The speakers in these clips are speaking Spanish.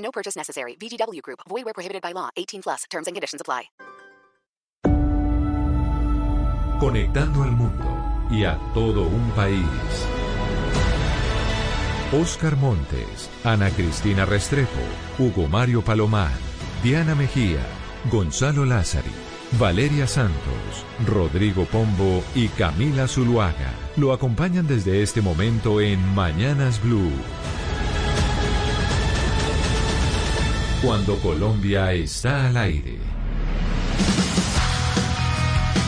No purchase necessary. VGW Group. Void where prohibited by law. 18 plus. Terms and conditions apply. Conectando al mundo y a todo un país. Oscar Montes, Ana Cristina Restrepo, Hugo Mario Palomar, Diana Mejía, Gonzalo Lázari, Valeria Santos, Rodrigo Pombo y Camila Zuluaga lo acompañan desde este momento en Mañanas Blue. Cuando Colombia está al aire.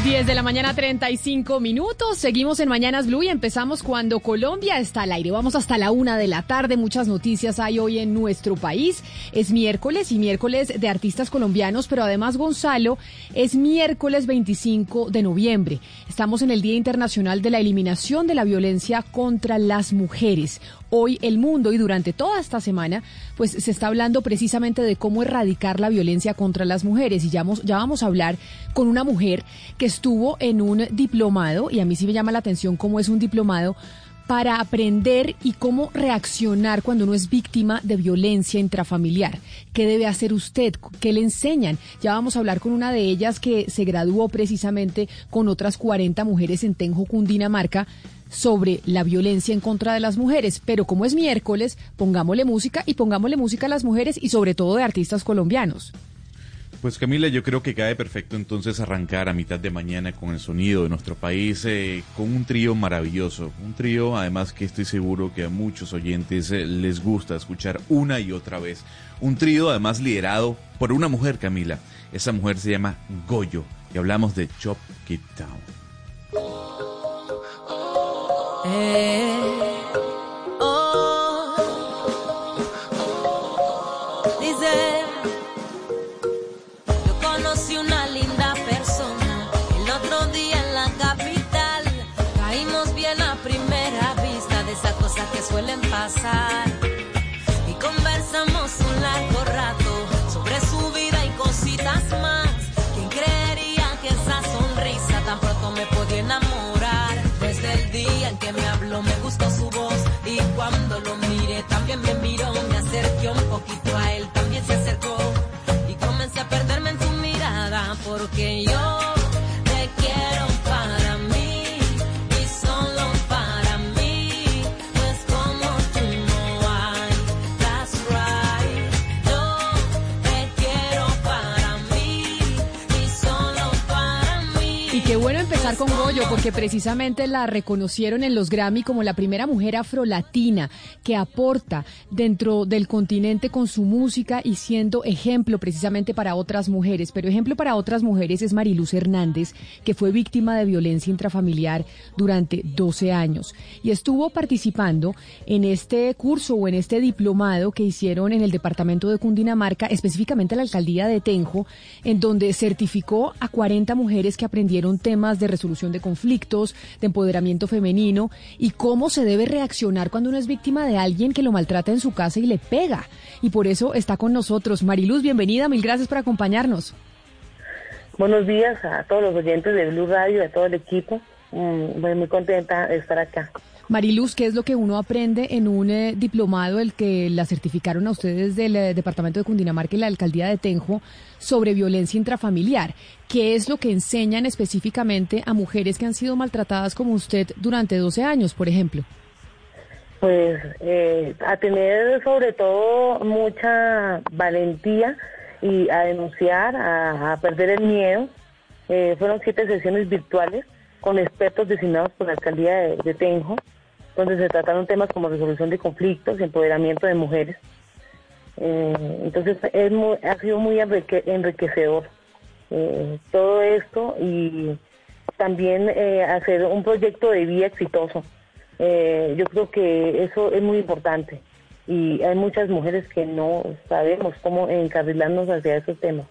10 de la mañana 35 minutos. Seguimos en Mañanas Blue y empezamos cuando Colombia está al aire. Vamos hasta la una de la tarde. Muchas noticias hay hoy en nuestro país. Es miércoles y miércoles de artistas colombianos, pero además Gonzalo es miércoles 25 de noviembre. Estamos en el Día Internacional de la Eliminación de la Violencia contra las Mujeres hoy el mundo y durante toda esta semana, pues se está hablando precisamente de cómo erradicar la violencia contra las mujeres. Y ya vamos, ya vamos a hablar con una mujer que estuvo en un diplomado, y a mí sí me llama la atención cómo es un diplomado para aprender y cómo reaccionar cuando uno es víctima de violencia intrafamiliar. ¿Qué debe hacer usted? ¿Qué le enseñan? Ya vamos a hablar con una de ellas que se graduó precisamente con otras 40 mujeres en Tenjo, Cundinamarca, sobre la violencia en contra de las mujeres. Pero como es miércoles, pongámosle música y pongámosle música a las mujeres y sobre todo de artistas colombianos. Pues Camila, yo creo que cae perfecto entonces arrancar a mitad de mañana con el sonido de nuestro país, eh, con un trío maravilloso. Un trío además que estoy seguro que a muchos oyentes eh, les gusta escuchar una y otra vez. Un trío además liderado por una mujer, Camila. Esa mujer se llama Goyo y hablamos de Chop It Down. Suelen pasar. Y conversamos un largo también me miró, me acerqué un poquito a él, también se acercó y comencé a perderme en su mirada porque yo porque precisamente la reconocieron en los Grammy como la primera mujer afrolatina que aporta dentro del continente con su música y siendo ejemplo precisamente para otras mujeres. Pero ejemplo para otras mujeres es Mariluz Hernández, que fue víctima de violencia intrafamiliar durante 12 años y estuvo participando en este curso o en este diplomado que hicieron en el departamento de Cundinamarca, específicamente la alcaldía de Tenjo, en donde certificó a 40 mujeres que aprendieron temas de resolución de conflictos, de empoderamiento femenino y cómo se debe reaccionar cuando uno es víctima de alguien que lo maltrata en su casa y le pega. Y por eso está con nosotros. Mariluz, bienvenida, mil gracias por acompañarnos. Buenos días a todos los oyentes de Blue Radio, a todo el equipo. Mm, Muy, muy contenta de estar acá. Mariluz, ¿qué es lo que uno aprende en un eh, diplomado, el que la certificaron a ustedes del eh, Departamento de Cundinamarca y la Alcaldía de Tenjo, sobre violencia intrafamiliar? ¿Qué es lo que enseñan específicamente a mujeres que han sido maltratadas como usted durante 12 años, por ejemplo? Pues eh, a tener sobre todo mucha valentía y a denunciar, a, perder el miedo. Eh, fueron siete sesiones virtuales con expertos designados por la alcaldía de Tenjo, donde se trataron temas como resolución de conflictos, empoderamiento de mujeres. Eh, entonces es muy- ha sido muy enrique- enriquecedor eh, todo esto y también eh, hacer un proyecto de vida exitoso. Eh, yo creo que eso es muy importante. y hay muchas mujeres que no sabemos cómo encarrilarnos hacia esos temas.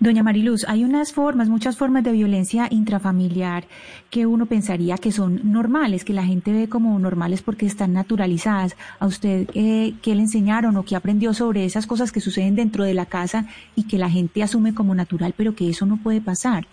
Doña Mariluz, hay unas formas, muchas formas de violencia intrafamiliar que uno pensaría que son normales, que la gente ve como normales porque están naturalizadas. ¿A usted eh, qué le enseñaron o qué aprendió sobre esas cosas que suceden dentro de la casa y que la gente asume como natural, pero que eso no puede pasar?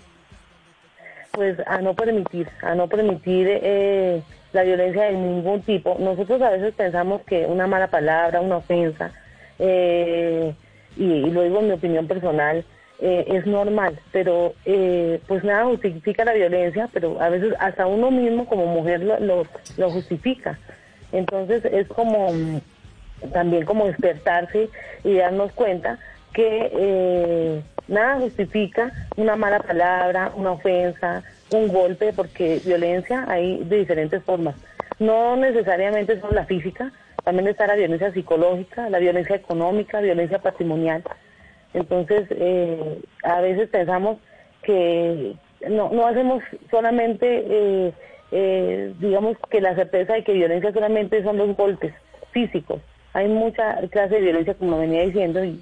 Pues a no permitir, a no permitir eh, la violencia de ningún tipo. Nosotros a veces pensamos que una mala palabra, una ofensa, eh, y, y lo digo en mi opinión personal, eh, es normal, pero eh, pues nada justifica la violencia, pero a veces hasta uno mismo como mujer lo, lo, justifica. Entonces es como mm, también como despertarse y darnos cuenta que eh, nada justifica una mala palabra, una ofensa, un golpe, porque violencia hay de diferentes formas. No necesariamente son la física, también está la violencia psicológica, la violencia económica, violencia patrimonial. Entonces, eh, a veces pensamos que no, no hacemos solamente, eh, eh, digamos, que la certeza de que violencia solamente son los golpes físicos. Hay mucha clase de violencia, como venía diciendo, y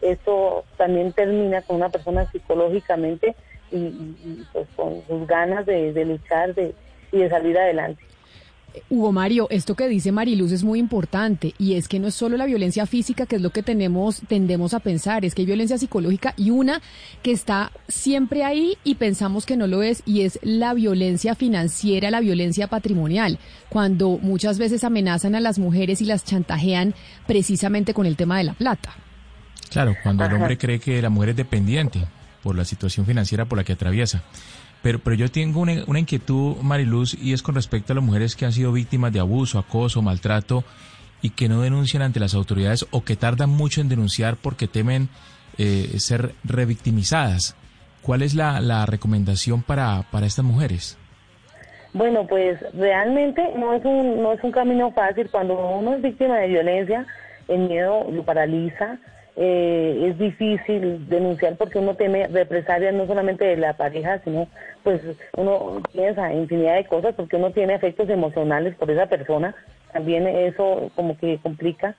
esto también termina con una persona psicológicamente y, pues con sus ganas de, de luchar de, y de salir adelante. Hugo Mario, esto que dice Mariluz es muy importante y es que no es solo la violencia física, que es lo que tenemos, tendemos a pensar, es que hay violencia psicológica y una que está siempre ahí y pensamos que no lo es y es la violencia financiera, la violencia patrimonial, cuando muchas veces amenazan a las mujeres y las chantajean precisamente con el tema de la plata. Claro, cuando el hombre cree que la mujer es dependiente por la situación financiera por la que atraviesa. Pero, pero yo tengo una, una inquietud, Mariluz, y es con respecto a las mujeres que han sido víctimas de abuso, acoso, maltrato y que no denuncian ante las autoridades o que tardan mucho en denunciar porque temen eh, ser revictimizadas. ¿Cuál es la, la recomendación para, para estas mujeres? Bueno, pues realmente no es un no es un camino fácil cuando uno es víctima de violencia, el miedo lo paraliza, eh, es difícil denunciar porque uno teme represalias no solamente de la pareja, sino pues uno piensa infinidad de cosas porque uno tiene efectos emocionales por esa persona. También eso como que complica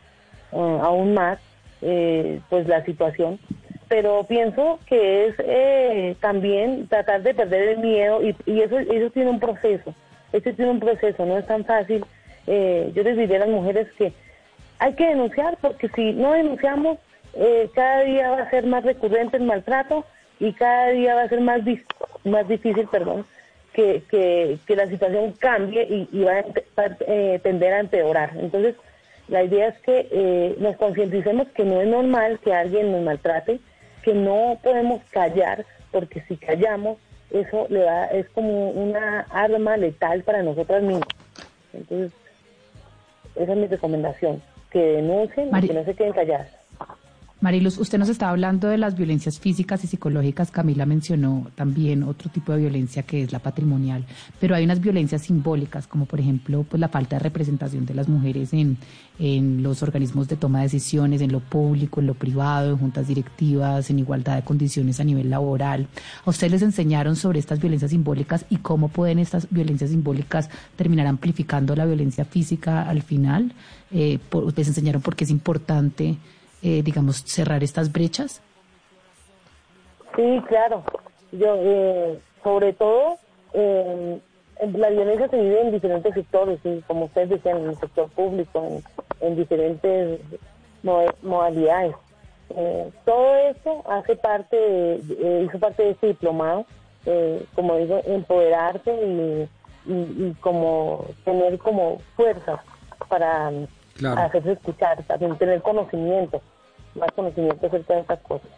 uh, aún más eh, pues la situación. Pero pienso que es eh, también tratar de perder el miedo y, y, eso eso tiene un proceso. Eso tiene un proceso, no es tan fácil. yo les diría a las mujeres que hay que denunciar porque si no denunciamos eh, cada día va a ser más recurrente el maltrato y cada día va a ser más, más difícil, perdón, que, que, la situación cambie y, va a eh, tender a empeorar. Entonces, la idea es que eh, nos concienticemos que no es normal que alguien nos maltrate, que no podemos callar, porque si callamos, eso le va, es como una arma letal para nosotras mismas. Entonces, esa es mi recomendación, que denuncien y que no se queden calladas. Mariluz, usted nos estaba hablando de las violencias físicas y psicológicas. Camila mencionó también otro tipo de violencia que es la patrimonial, pero hay unas violencias simbólicas, como por ejemplo pues, la falta de representación de las mujeres en, en los organismos de toma de decisiones, en lo público, en lo privado, en juntas directivas, en igualdad de condiciones a nivel laboral. ¿A ustedes les enseñaron sobre estas violencias simbólicas y cómo pueden estas violencias simbólicas terminar amplificando la violencia física al final? Eh, ¿Les enseñaron por qué es importante? Eh, digamos, cerrar estas brechas? Sí, claro. Yo, eh, sobre todo, eh, la violencia se vive en diferentes sectores, y como ustedes decían, en el sector público, en, diferentes modalidades. Eh, todo eso hace parte, hizo parte de este diplomado, como digo, empoderarse y, y, como tener como fuerza para hacerse escuchar, tener conocimiento, más conocimiento acerca de estas cosas.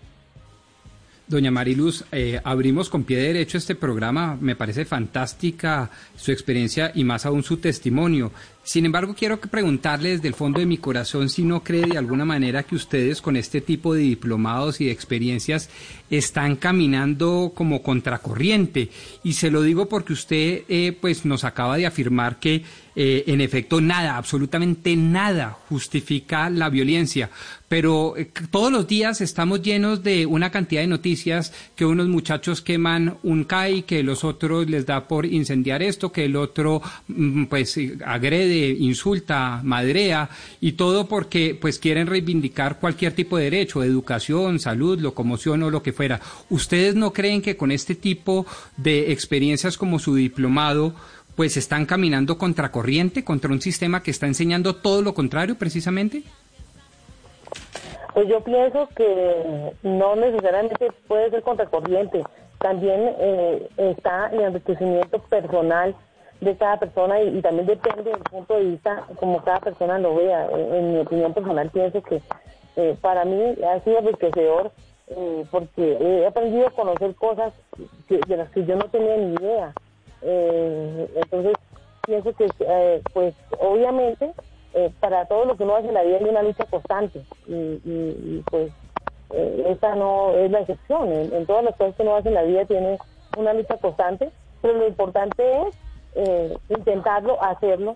Doña Mariluz, eh, abrimos con pie derecho este programa. Me parece fantástica su experiencia y más aún su testimonio. Sin embargo, quiero preguntarle desde el fondo de mi corazón si no cree de alguna manera que ustedes con este tipo de diplomados y de experiencias están caminando como contracorriente. Y se lo digo porque usted eh, pues nos acaba de afirmar que eh, en efecto nada, absolutamente nada justifica la violencia. Pero eh, todos los días estamos llenos de una cantidad de noticias que unos muchachos queman un CAI, que los otros les da por incendiar esto, que el otro mm, pues agrede agrede, insulta, madrea y todo porque pues quieren reivindicar cualquier tipo de derecho, educación, salud, locomoción o lo que fuera. ¿Ustedes no creen que con este tipo de experiencias como su diplomado pues están caminando contracorriente contra un sistema que está enseñando todo lo contrario precisamente? Pues yo pienso que no necesariamente puede ser contracorriente. También eh, está el enriquecimiento personal de cada persona y, también depende del punto de vista como cada persona lo vea. En, mi opinión personal pienso que eh, para mí ha sido enriquecedor eh, porque he aprendido a conocer cosas de las que yo no tenía ni idea. Entonces pienso que pues obviamente eh, para todo lo que uno hace la vida hay una lucha constante y, pues eh, esa no es la excepción. En, todas las cosas que uno hace la vida tiene una lucha constante, pero lo importante es eh, intentarlo, hacerlo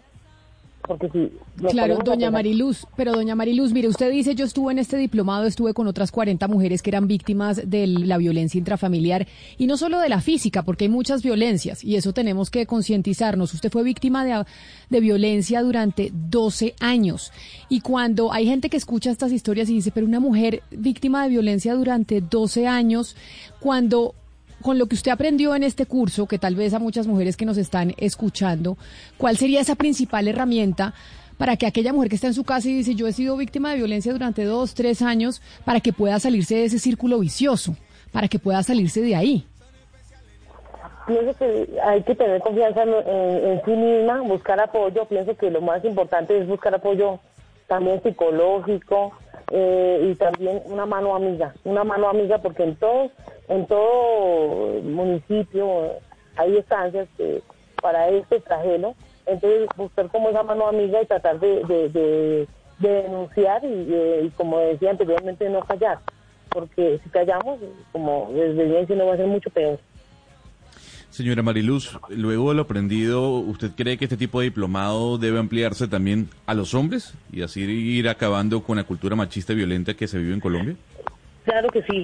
porque si claro, doña Mariluz, pero doña Mariluz, mire, usted dice, yo estuve en este diplomado, estuve con otras 40 mujeres que eran víctimas de la violencia intrafamiliar y no solo de la física, porque hay muchas violencias y eso tenemos que concientizarnos. Usted fue víctima de, de violencia durante 12 años y cuando hay gente que escucha estas historias y dice, pero una mujer víctima de violencia durante 12 años, cuando con lo que usted aprendió en este curso, que tal vez a muchas mujeres que nos están escuchando, ¿cuál sería esa principal herramienta para que aquella mujer que está en su casa y dice yo he sido víctima de violencia durante dos, tres años, para que pueda salirse de ese círculo vicioso, para que pueda salirse de ahí? Pienso que hay que tener confianza en, sí misma, buscar apoyo. Pienso que lo más importante es buscar apoyo también psicológico, eh, y también una mano amiga, una mano amiga porque en todo, en todo municipio hay estancias que para este extranjero, entonces buscar como esa mano amiga y tratar de, denunciar y, como decía anteriormente no callar, porque si callamos, como desde bien si no va a ser mucho peor. Señora Mariluz, luego de lo aprendido, ¿usted cree que este tipo de diplomado debe ampliarse también a los hombres y así ir acabando con la cultura machista y violenta que se vive en Colombia? Claro que sí,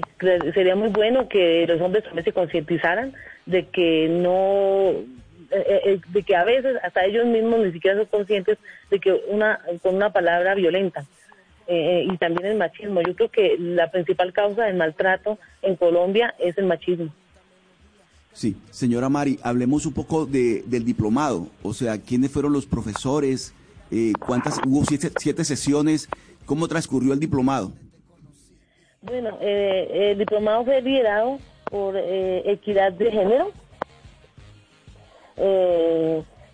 sería muy bueno que los hombres también se concientizaran de que no, eh, eh, eh, de que a veces hasta ellos mismos ni siquiera son conscientes de que una, con una palabra violenta. y también el machismo. Yo creo que la principal causa del maltrato en Colombia es el machismo. Sí, señora Mari, hablemos un poco de, del diplomado, o sea, quiénes fueron los profesores, eh, cuántas, hubo siete, sesiones, ¿cómo transcurrió el diplomado? Bueno, eh, el diplomado fue liderado por eh, Equidad de Género.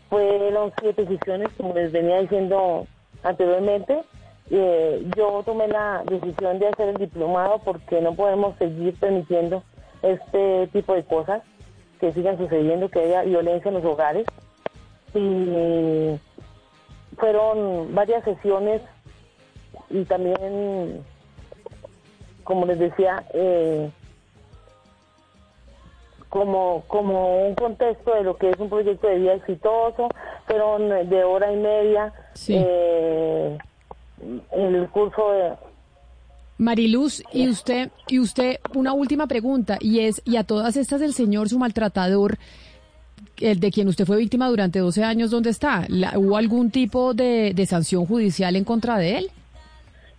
fueron siete sesiones, como les venía diciendo anteriormente. yo tomé la decisión de hacer el diplomado porque no podemos seguir permitiendo este tipo de cosas que sigan sucediendo, que haya violencia en los hogares. Y fueron varias sesiones y también, como les decía, eh, como, como un contexto de lo que es un proyecto de vida exitoso, fueron de hora y media eh, en el curso de, Mariluz, y usted, y usted, una última pregunta, y es, y a todas estas el señor, su maltratador, el de quien usted fue víctima durante 12 años, ¿dónde está? ¿Hubo algún tipo de, sanción judicial en contra de él?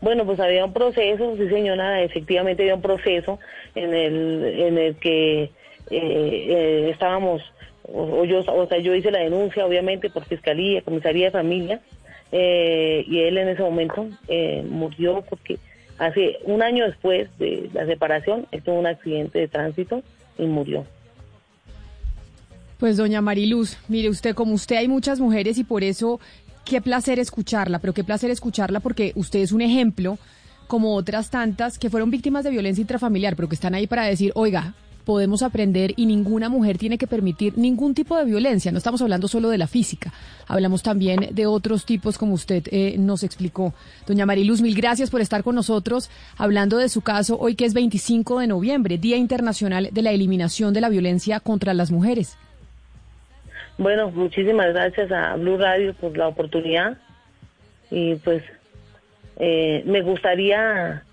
Bueno, pues había un proceso, sí señora, efectivamente había un proceso en el, en el que eh, eh, estábamos, o, yo, o sea, yo hice la denuncia, obviamente, por Fiscalía, Comisaría de Familia, eh, y él en ese momento murió porque Hace un año después de la separación, él tuvo un accidente de tránsito y murió. Pues doña Mariluz, mire usted, como usted hay muchas mujeres y por eso qué placer escucharla, pero qué placer escucharla porque usted es un ejemplo como otras tantas que fueron víctimas de violencia intrafamiliar, pero que están ahí para decir, oiga, podemos aprender y ninguna mujer tiene que permitir ningún tipo de violencia. No estamos hablando solo de la física, hablamos también de otros tipos como usted eh, nos explicó. Doña Mariluz, mil gracias por estar con nosotros hablando de su caso hoy que es 25 de noviembre, Día Internacional de la Eliminación de la Violencia contra las Mujeres. Bueno, muchísimas gracias a Blue Radio por la oportunidad y pues eh, me gustaría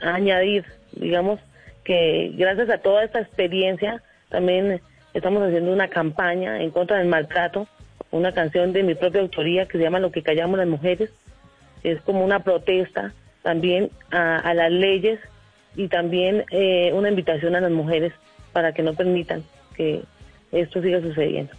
añadir, digamos, que gracias a toda esta experiencia también estamos haciendo una campaña en contra del maltrato una canción de mi propia autoría que se llama Lo que callamos las mujeres. Es como una protesta también a, las leyes y también eh, una invitación a las mujeres para que no permitan que esto siga sucediendo.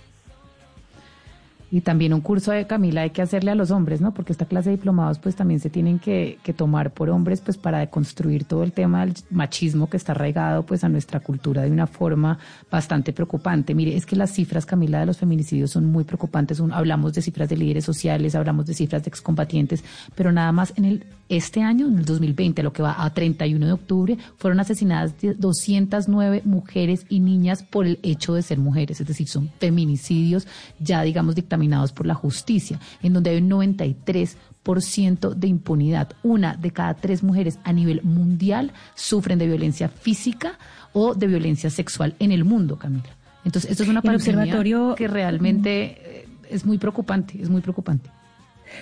Y también un curso de Camila hay que hacerle a los hombres, ¿no? Porque esta clase de diplomados pues también se tienen que, que tomar por hombres pues para deconstruir todo el tema del machismo que está arraigado pues a nuestra cultura de una forma bastante preocupante. Mire, es que las cifras, Camila, de los feminicidios son muy preocupantes. Hablamos de cifras de líderes sociales, hablamos de cifras de excombatientes, pero nada más en el este año, en el 2020, lo que va a 31 de octubre, fueron asesinadas 209 mujeres y niñas por el hecho de ser mujeres, es decir, son feminicidios ya, digamos, dictaminados por la justicia, en donde hay un 93% de impunidad. Una de cada tres mujeres a nivel mundial sufren de violencia física o de violencia sexual en el mundo, Camila. Entonces, esto es una pandemia observatorio- que realmente eh, es muy preocupante, es muy preocupante.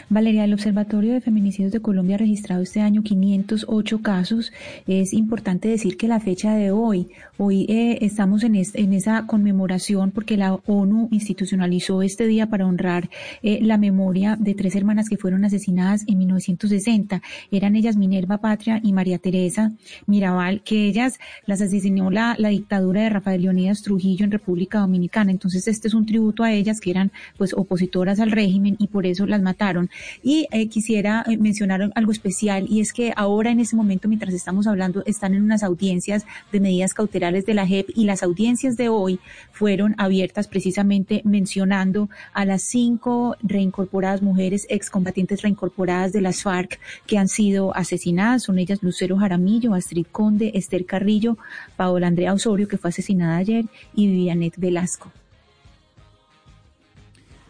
Valeria, el Observatorio de Feminicidios de Colombia ha registrado este año 508 casos. Es importante decir que la fecha de hoy, hoy eh, estamos en, es- en esa conmemoración porque la ONU institucionalizó este día para honrar eh, la memoria de tres hermanas que fueron asesinadas en 1960. Eran ellas Minerva Patria y María Teresa Mirabal, que ellas las asesinó la, dictadura de Rafael Leonidas Trujillo en República Dominicana. Entonces este es un tributo a ellas que eran pues opositoras al régimen y por eso las mataron. Y eh, quisiera eh, mencionar algo especial y es que ahora en este momento mientras estamos hablando están en unas audiencias de medidas cautelares de la JEP y las audiencias de hoy fueron abiertas precisamente mencionando a las cinco reincorporadas mujeres excombatientes reincorporadas de las FARC que han sido asesinadas. Son ellas Lucero Jaramillo, Astrid Conde, Esther Carrillo, Paola Andrea Osorio que fue asesinada ayer y Vivianet Velasco.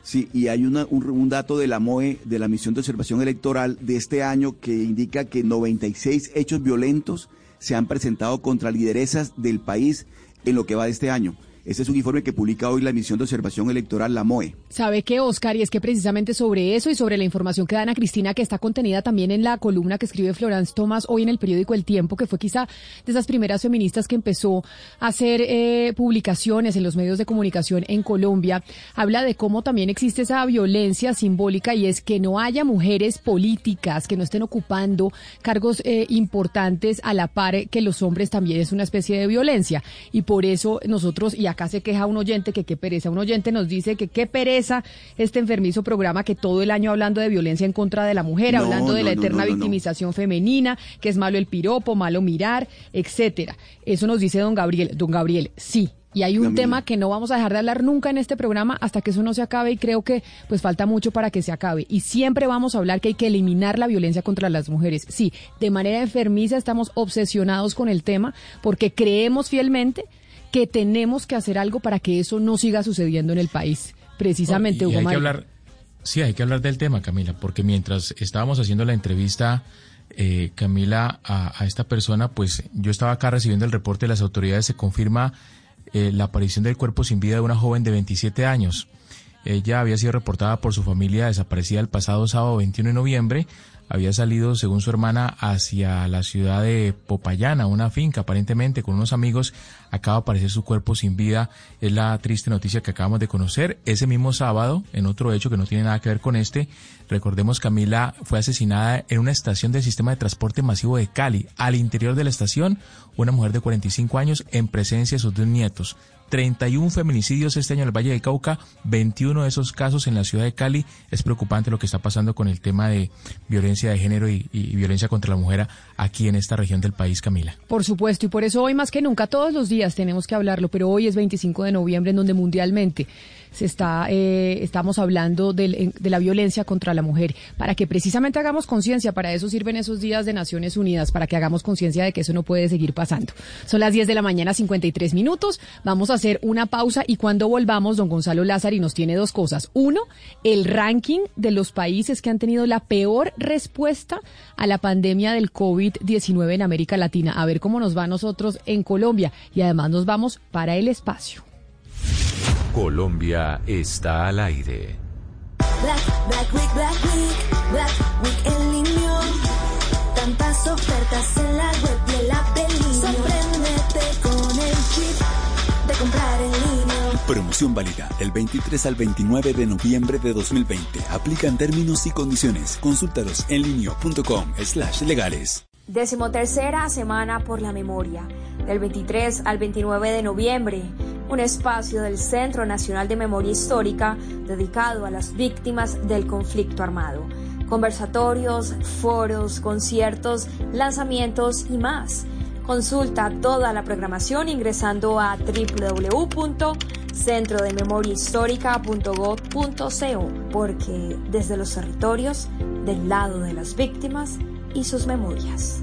Sí, y hay una- un, un dato de la MOE, de la Misión de Observación Electoral de este año, que indica que 96 hechos violentos se han presentado contra lideresas del país en lo que va de este año. Este es un informe que publica hoy la Misión de Observación Electoral, la MOE. ¿Sabe qué, Oscar? Y es que precisamente sobre eso y sobre la información que da Ana Cristina, que está contenida también en la columna que escribe Florence Thomas hoy en el periódico El Tiempo, que fue quizá de esas primeras feministas que empezó a hacer eh, publicaciones en los medios de comunicación en Colombia, habla de cómo también existe esa violencia simbólica y es que no haya mujeres políticas que no estén ocupando cargos eh, importantes a la par que los hombres también es una especie de violencia. Y por eso nosotros, y acá se queja un oyente que qué pereza, un oyente nos dice que qué pereza este enfermizo programa que todo el año hablando de violencia en contra de la mujer, No, hablando de no, la eterna no. victimización femenina, que es malo el piropo, malo mirar, etcétera. Eso nos dice don Gabriel. Don Gabriel, sí. Y hay un Camila. tema que no vamos a dejar de hablar nunca en este programa hasta que eso no se acabe y creo que pues falta mucho para que se acabe. Y siempre vamos a hablar que hay que eliminar la violencia contra las mujeres. Sí, de manera enfermiza estamos obsesionados con el tema porque creemos fielmente que tenemos que hacer algo para que eso no siga sucediendo en el país. Precisamente, Y Hugo hay que hablar, sí, hay que hablar del tema, Camila, porque mientras estábamos haciendo la entrevista, eh, Camila, a, a esta persona, pues yo estaba acá recibiendo el reporte de las autoridades, se confirma eh, la aparición del cuerpo sin vida de una joven de 27 años. Ella había sido reportada por su familia desaparecida el pasado sábado 21 de noviembre. Había salido, según su hermana, hacia la ciudad de Popayana, una finca, aparentemente con unos amigos. Acaba de aparecer su cuerpo sin vida. Es la triste noticia que acabamos de conocer. Ese mismo sábado, en otro hecho que no tiene nada que ver con este, recordemos Camila fue asesinada en una estación del sistema de transporte masivo de Cali. Al interior de la estación, una mujer de 45 años en presencia de sus dos nietos. 31 feminicidios este año en el Valle del Cauca, 21 de esos casos en la ciudad de Cali. Es preocupante lo que está pasando con el tema de violencia de género y, y violencia contra la mujer aquí en esta región del país, Camila. Por supuesto, y por eso hoy más que nunca, todos los días tenemos que hablarlo, pero hoy es 25 de noviembre en donde mundialmente se está, eh, estamos hablando del- de la violencia contra la mujer, para que precisamente hagamos conciencia, para eso sirven esos días de Naciones Unidas, para que hagamos conciencia de que eso no puede seguir pasando. Son las 10 de la mañana, 53 minutos, vamos a hacer una pausa y cuando volvamos, don Gonzalo Lázari nos tiene dos cosas. Uno, el ranking de los países que han tenido la peor respuesta a la pandemia del COVID-19 en América Latina, a ver cómo nos va a nosotros en Colombia y además nos vamos para el espacio. Colombia está al aire. Black, Black Week, Black Week, Black Week en línea. Tantas ofertas en la web y en la línea. Sorpréndete con el chip de comprar en línea. Promoción Promoción válida del 23 al 29 de noviembre de 2020. Aplican términos y condiciones. Consúltalos en linio.com slash legales. Decimotercera Semana por la Memoria, del 23 al 29 de noviembre, un espacio del Centro Nacional de Memoria Histórica dedicado a las víctimas del conflicto armado. Conversatorios, foros, conciertos, lanzamientos y más. Consulta toda la programación ingresando a www.centrodememoriahistórica.gov.co porque desde los territorios, del lado de las víctimas y sus memorias.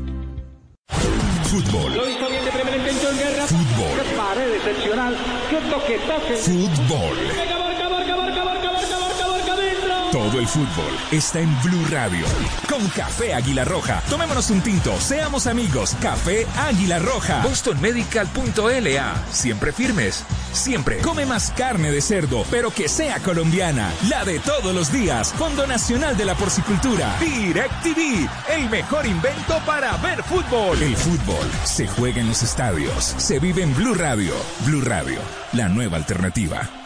Fútbol. Lo hizo bien de primer intento en guerra. Fútbol. Qué pared excepcional. Qué toque, toque. Fútbol. Todo el fútbol está en Blue Radio. Con Café Águila Roja. Tomémonos un tinto. Seamos amigos. Café Águila Roja. BostonMedical.la. Siempre firmes. Siempre. Come más carne de cerdo, pero que sea colombiana. La de todos los días. Fondo Nacional de la Porcicultura. DirecTV. El mejor invento para ver fútbol. El fútbol se juega en los estadios. Se vive en Blue Radio. Blue Radio. La nueva alternativa.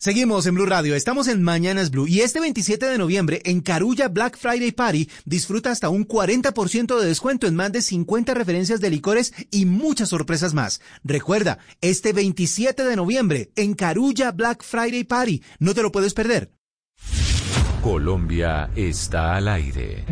Seguimos en Blue Radio, estamos en Mañanas Blue y este 27 de noviembre en Carulla Black Friday Party disfruta hasta un 40% de descuento en más de 50 referencias de licores y muchas sorpresas más. Recuerda, este 27 de noviembre en Carulla Black Friday Party, no te lo puedes perder. Colombia está al aire.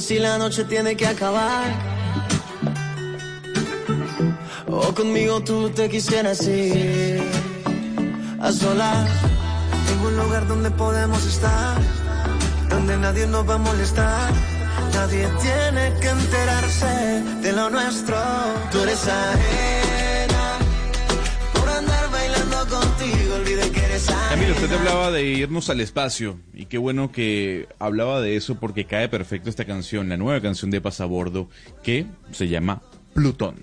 Si la noche tiene que acabar. O conmigo tú te quisieras ir. A solas. Tengo un lugar donde podemos estar. Donde nadie nos va a molestar. Nadie tiene que enterarse de lo nuestro. Tú eres. Por Camilo, usted hablaba de irnos al espacio y qué bueno que hablaba de eso porque cae perfecto esta canción, la nueva canción de Pasabordo que se llama Plutón.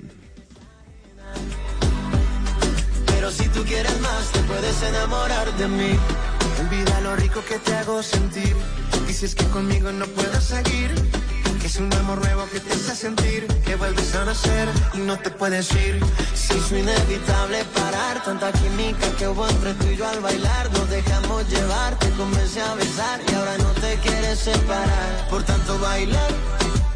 Pero si tú quieres más, te puedes enamorar de mí. Olvida lo rico que te hago sentir. Y si es que conmigo no puedes seguir, es un amor nuevo que te hace sentir que vuelves a nacer y no te puedes ir. Si es inevitable parar, tanta química que hubo entre tú y yo al bailar. Nos dejamos llevar, te comencé a besar y ahora no te quieres separar. Por tanto, bailar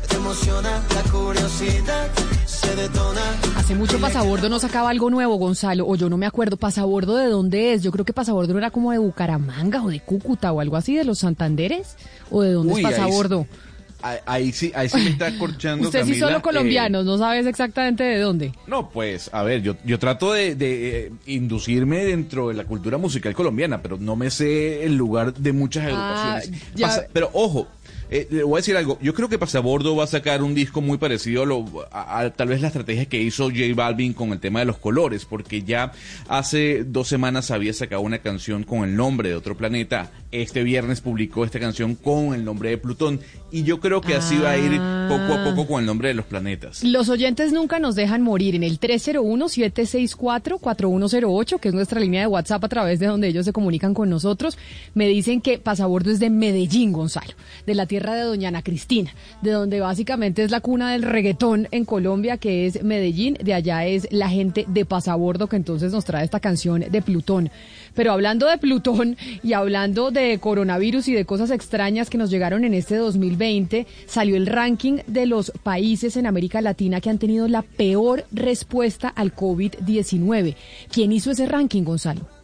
te emociona, la curiosidad se detona. Hace mucho Pasabordo no sacaba algo nuevo, Gonzalo, o yo no me acuerdo. ¿Pasabordo de dónde es? Yo creo que Pasabordo no era como de Bucaramanga o de Cúcuta o algo así, de los Santanderes. ¿O de dónde Uy, es Pasabordo? Ahí, ahí sí, ahí sí me está corchando. Usted sí Camila, solo eh, colombianos, no sabes exactamente de dónde. No, pues, a ver, yo, yo trato de, de, eh, inducirme dentro de la cultura musical colombiana, pero no me sé el lugar de muchas Ah, agrupaciones. ya. Pasa- pero ojo, eh, le voy a decir algo. Yo creo que Pasabordo va a sacar un disco muy parecido a, lo, a- a tal vez la estrategia que hizo J Balvin con el tema de los colores, porque ya hace dos semanas había sacado una canción con el nombre de otro planeta. Este viernes publicó esta canción con el nombre de Plutón. Y yo creo que así va a ir poco a poco con el nombre de los planetas. Los oyentes nunca nos dejan morir en el 301-764-4108, que es nuestra línea de WhatsApp a través de donde ellos se comunican con nosotros. Me dicen que Pasabordo es de Medellín, Gonzalo, de la tierra de Doña Ana Cristina, de donde básicamente es la cuna del reggaetón en Colombia, que es Medellín. De allá es la gente de Pasabordo que entonces nos trae esta canción de Plutón. Pero hablando de Plutón y hablando de coronavirus y de cosas extrañas que nos llegaron en este 2020, salió el ranking de los países en América Latina que han tenido la peor respuesta al COVID-19. ¿Quién hizo ese ranking, Gonzalo?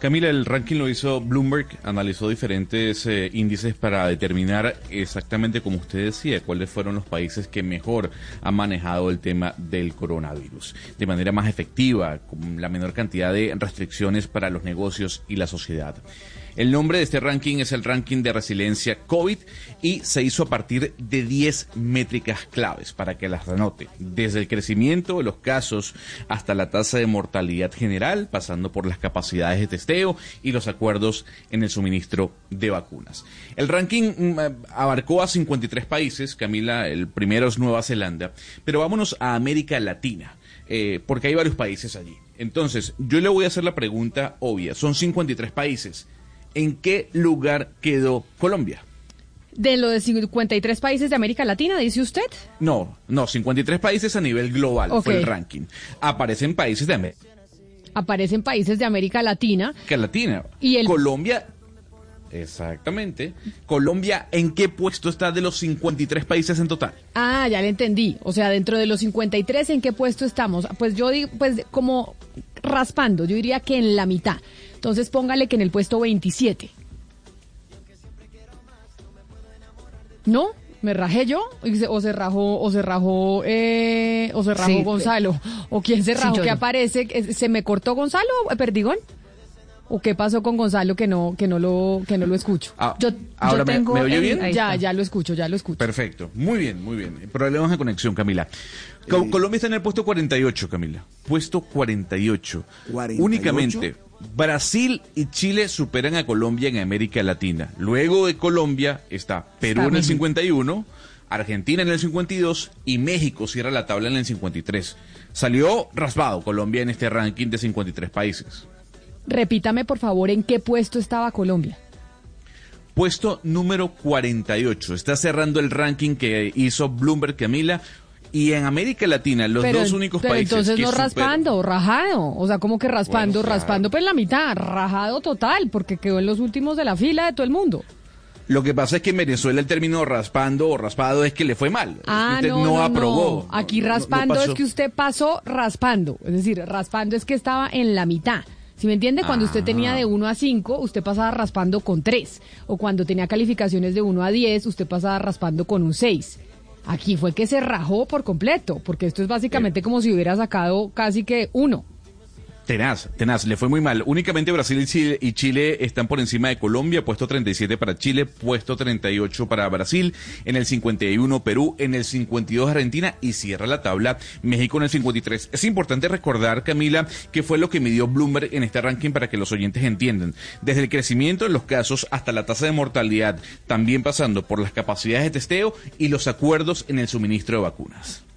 Camila, el ranking lo hizo Bloomberg, analizó diferentes eh, índices para determinar exactamente, como usted decía, cuáles fueron los países que mejor han manejado el tema del coronavirus, de manera más efectiva, con la menor cantidad de restricciones para los negocios y la sociedad. El nombre de este ranking es el ranking de resiliencia COVID y se hizo a partir de 10 métricas claves para que las anote, desde el crecimiento de los casos hasta la tasa de mortalidad general, pasando por las capacidades de testeo y los acuerdos en el suministro de vacunas. El ranking mm, eh, abarcó a 53 países, Camila, el primero es Nueva Zelanda, pero vámonos a América Latina, eh, porque hay varios países allí. Entonces, yo le voy a hacer la pregunta obvia, son 53 países. ¿En qué lugar quedó Colombia? De lo de 53 países de América Latina, dice usted. No, no, 53 países a nivel global fue el ranking. Aparecen países de América Aparecen países de América Latina. Latina. Y el- Colombia, exactamente. Colombia, ¿en qué puesto está de los 53 países en total? Ah, ya le entendí. O sea, dentro de los 53, ¿en qué puesto estamos? Pues yo digo, pues como raspando, yo diría que en la mitad. Entonces póngale que en el puesto 27. ¿No? ¿Me rajé yo? Y se- ¿O se rajó, o se rajó, eh, o se rajó Sí. Gonzalo? ¿O quién se Sí, rajó yo, que yo. aparece? ¿Eh, ¿Se me cortó Gonzalo, Perdigón? ¿O qué pasó con Gonzalo que no, que no lo, que no lo escucho? Ah, ahora me- me, oye bien? Ya, ya lo escucho, ya lo escucho. Perfecto, muy bien, muy bien. Problemas de conexión, Camila. Co- Colombia está en el puesto 48, Camila. Puesto 48. 48. Únicamente Brasil y Chile superan a Colombia en América Latina. Luego de Colombia está Perú Está en el México. 51, Argentina en el 52 y México cierra la tabla en el 53. Salió raspado Colombia en este ranking de 53 países. Repítame, por favor, en qué puesto estaba Colombia. Puesto número 48. Está cerrando el ranking que hizo Bloomberg Camila. Y en América Latina, los pero, dos únicos pero países entonces que no raspando, rajado. O sea, como que raspando, Bueno, raspando pues la mitad, rajado total, porque quedó en los últimos de la fila de todo el mundo. Lo que pasa es que en Venezuela el término raspando o raspado es que le fue mal. Ah, Usted no, no, aprobó. no. Aquí raspando es que usted pasó raspando. Es decir, raspando es que estaba en la mitad. ¿Sí me entiende? Cuando usted tenía Ah. de 1 a 5, usted pasaba raspando con 3. O cuando tenía calificaciones de 1 a 10, usted pasaba raspando con un 6. Aquí fue que se rajó por completo, porque esto es básicamente como si hubiera sacado casi que uno. Tenaz, tenaz, le fue muy mal. Únicamente Brasil y Chile, y Chile están por encima de Colombia, puesto 37 para Chile, puesto 38 para Brasil, en el 51 Perú, en el 52 Argentina y cierra la tabla México en el 53. Es importante recordar, Camila, que fue lo que midió Bloomberg en este ranking para que los oyentes entiendan. Desde el crecimiento de los casos hasta la tasa de mortalidad, también pasando por las capacidades de testeo y los acuerdos en el suministro de vacunas.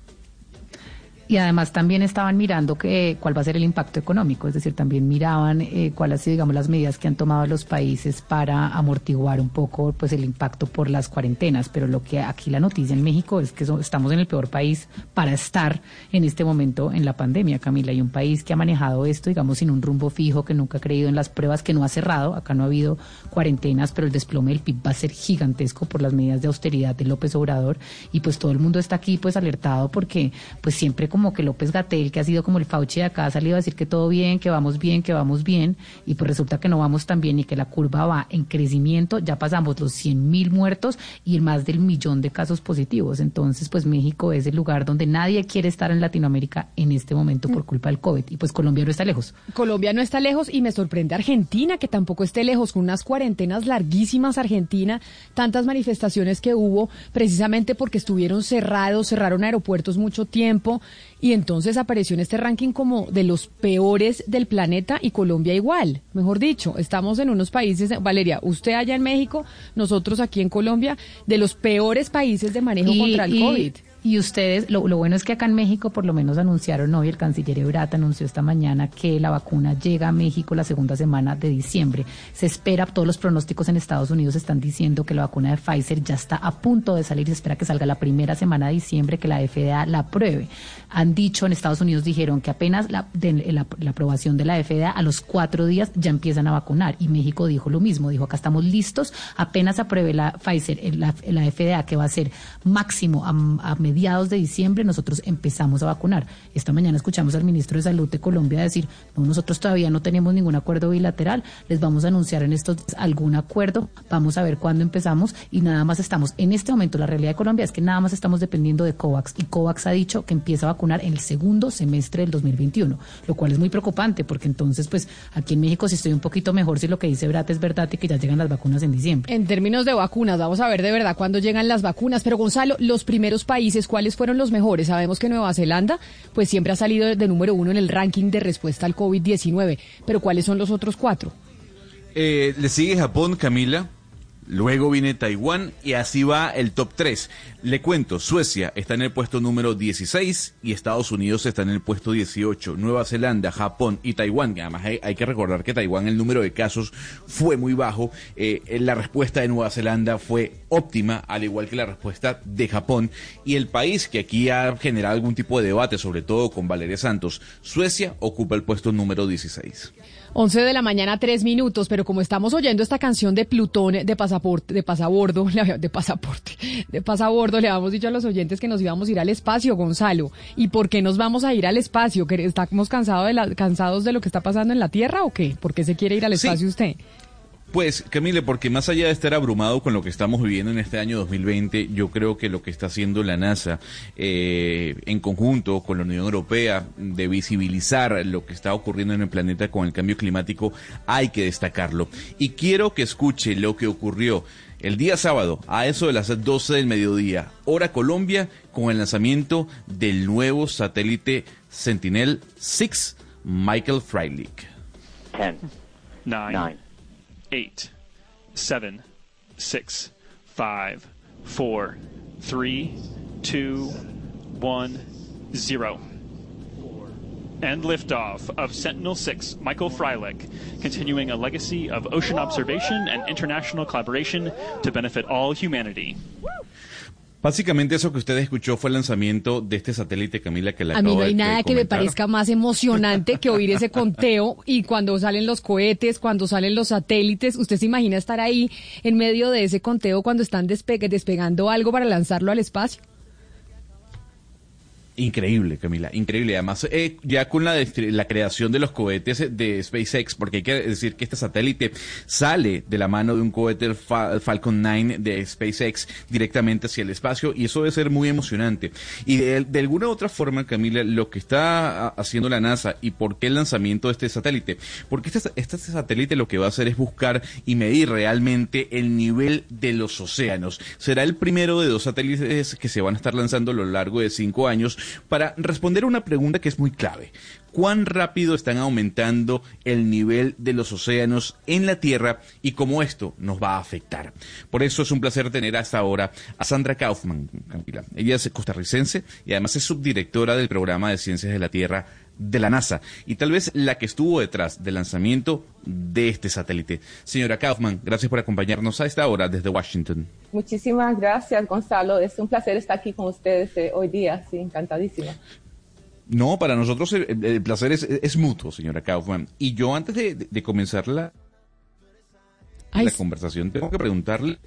Y además también estaban mirando que, cuál va a ser el impacto económico, es decir, también miraban eh, cuáles han digamos, las medidas que han tomado los países para amortiguar un poco pues el impacto por las cuarentenas. Pero lo que aquí la noticia en México es que so- estamos en el peor país para estar en este momento en la pandemia, Camila. Y un país que ha manejado esto, digamos, sin un rumbo fijo, que nunca ha creído en las pruebas, que no ha cerrado. Acá no ha habido cuarentenas, pero el desplome del PIB va a ser gigantesco por las medidas de austeridad de López Obrador. Y pues todo el mundo está aquí pues alertado porque pues siempre como que López Gatel, que ha sido como el Fauci de acá, ha salido a decir que todo bien, que vamos bien, que vamos bien, y pues resulta que no vamos tan bien y que la curva va en crecimiento, ya pasamos los 100 mil muertos y más del millón de casos positivos. Entonces, pues México es el lugar donde nadie quiere estar en Latinoamérica en este momento por culpa del COVID, y pues Colombia no está lejos. Colombia no está lejos y me sorprende Argentina, que tampoco esté lejos, con unas cuarentenas larguísimas Argentina, tantas manifestaciones que hubo precisamente porque estuvieron cerrados, cerraron aeropuertos mucho tiempo y entonces apareció en este ranking como de los peores del planeta y Colombia igual, mejor dicho, estamos en unos países, Valeria, usted allá en México, nosotros aquí en Colombia, de los peores países de manejo contra el y- COVID. Y ustedes, lo, lo bueno es que acá en México por lo menos anunciaron hoy, el canciller Ebrard anunció esta mañana que la vacuna llega a México la segunda semana de diciembre. Se espera, todos los pronósticos en Estados Unidos están diciendo que la vacuna de Pfizer ya está a punto de salir, se espera que salga la primera semana de diciembre, que la FDA la apruebe. Han dicho, en Estados Unidos dijeron que apenas la, de- la- la aprobación de la FDA, a los cuatro días ya empiezan a vacunar. Y México dijo lo mismo, dijo acá estamos listos, apenas apruebe la Pfizer, eh, la, la FDA, que va a ser máximo a, a mediados de diciembre, nosotros empezamos a vacunar. Esta mañana escuchamos al ministro de Salud de Colombia decir, no, nosotros todavía no tenemos ningún acuerdo bilateral, les vamos a anunciar en estos algún acuerdo, vamos a ver cuándo empezamos y nada más estamos, en este momento la realidad de Colombia es que nada más estamos dependiendo de COVAX y COVAX ha dicho que empieza a vacunar en el segundo semestre del 2021, lo cual es muy preocupante porque entonces pues aquí en México si estoy un poquito mejor si lo que dice Brat es verdad y que ya llegan las vacunas en diciembre. En términos de vacunas, vamos a ver de verdad cuándo llegan las vacunas. Pero Gonzalo, los primeros países, ¿cuáles fueron los mejores? Sabemos que Nueva Zelanda, pues siempre ha salido de número uno en el ranking de respuesta al COVID-19. Pero ¿cuáles son los otros cuatro? Eh, le sigue Japón, Camila. Luego viene Taiwán y así va el top 3. Le cuento, Suecia está en el puesto número 16 y Estados Unidos está en el puesto 18. Nueva Zelanda, Japón y Taiwán. Además hay, que recordar que Taiwán el número de casos fue muy bajo. Eh, la respuesta de Nueva Zelanda fue óptima, al igual que la respuesta de Japón. Y el país que aquí ha generado algún tipo de debate, sobre todo con Valeria Santos, Suecia ocupa el puesto número 16. 11 de la mañana, tres minutos, pero como estamos oyendo esta canción de Plutón de pasaporte, de pasabordo, de pasaporte, de pasabordo, le habíamos dicho a los oyentes que nos íbamos a ir al espacio, Gonzalo. ¿Y por qué nos vamos a ir al espacio? ¿Estamos cansados de, la, cansados de lo que está pasando en la Tierra o qué? ¿Por qué se quiere ir al espacio usted? Pues, Camille, porque más allá de estar abrumado con lo que estamos viviendo en este año 2020, yo creo que lo que está haciendo la NASA eh, en conjunto con la Unión Europea de visibilizar lo que está ocurriendo en el planeta con el cambio climático, hay que destacarlo. Y quiero que escuche lo que ocurrió el día sábado, a eso de las 12 del mediodía, hora Colombia, con el lanzamiento del nuevo satélite Sentinel-6, Michael Freilich. 10, 9, eight, seven, six, five, four, three, two, one, zero. And liftoff of Sentinel 6, Michael Freilich, continuing a legacy of ocean observation and international collaboration to benefit all humanity. Básicamente eso que usted escuchó fue el lanzamiento de este satélite, Camila, que la A mí no hay nada que me parezca más emocionante que oír ese conteo y cuando salen los cohetes, cuando salen los satélites, ¿usted se imagina estar ahí en medio de ese conteo cuando están despegando algo para lanzarlo al espacio? Increíble, Camila, increíble. Además, eh, ya con la, la creación de los cohetes de SpaceX, porque hay que decir que este satélite sale de la mano de un cohete Falcon 9 de SpaceX directamente hacia el espacio y eso debe ser muy emocionante. Y de, alguna u otra forma, Camila, lo que está haciendo la NASA y por qué el lanzamiento de este satélite, porque este, este satélite lo que va a hacer es buscar y medir realmente el nivel de los océanos. Será el primero de dos satélites que se van a estar lanzando a lo largo de cinco años para responder a una pregunta que es muy clave. ¿Cuán rápido están aumentando el nivel de los océanos en la Tierra y cómo esto nos va a afectar? Por eso es un placer tener hasta ahora a Sandra Kaufman, Ella es costarricense y además es subdirectora del programa de Ciencias de la Tierra de la NASA y tal vez la que estuvo detrás del lanzamiento de este satélite. Señora Kaufman, gracias por acompañarnos a esta hora desde Washington. Muchísimas gracias, Gonzalo. Es un placer estar aquí con ustedes eh, hoy día. Sí, encantadísima. No, para nosotros el, placer es, mutuo, señora Kaufman. Y yo antes de comenzar la, la conversación tengo que preguntarle,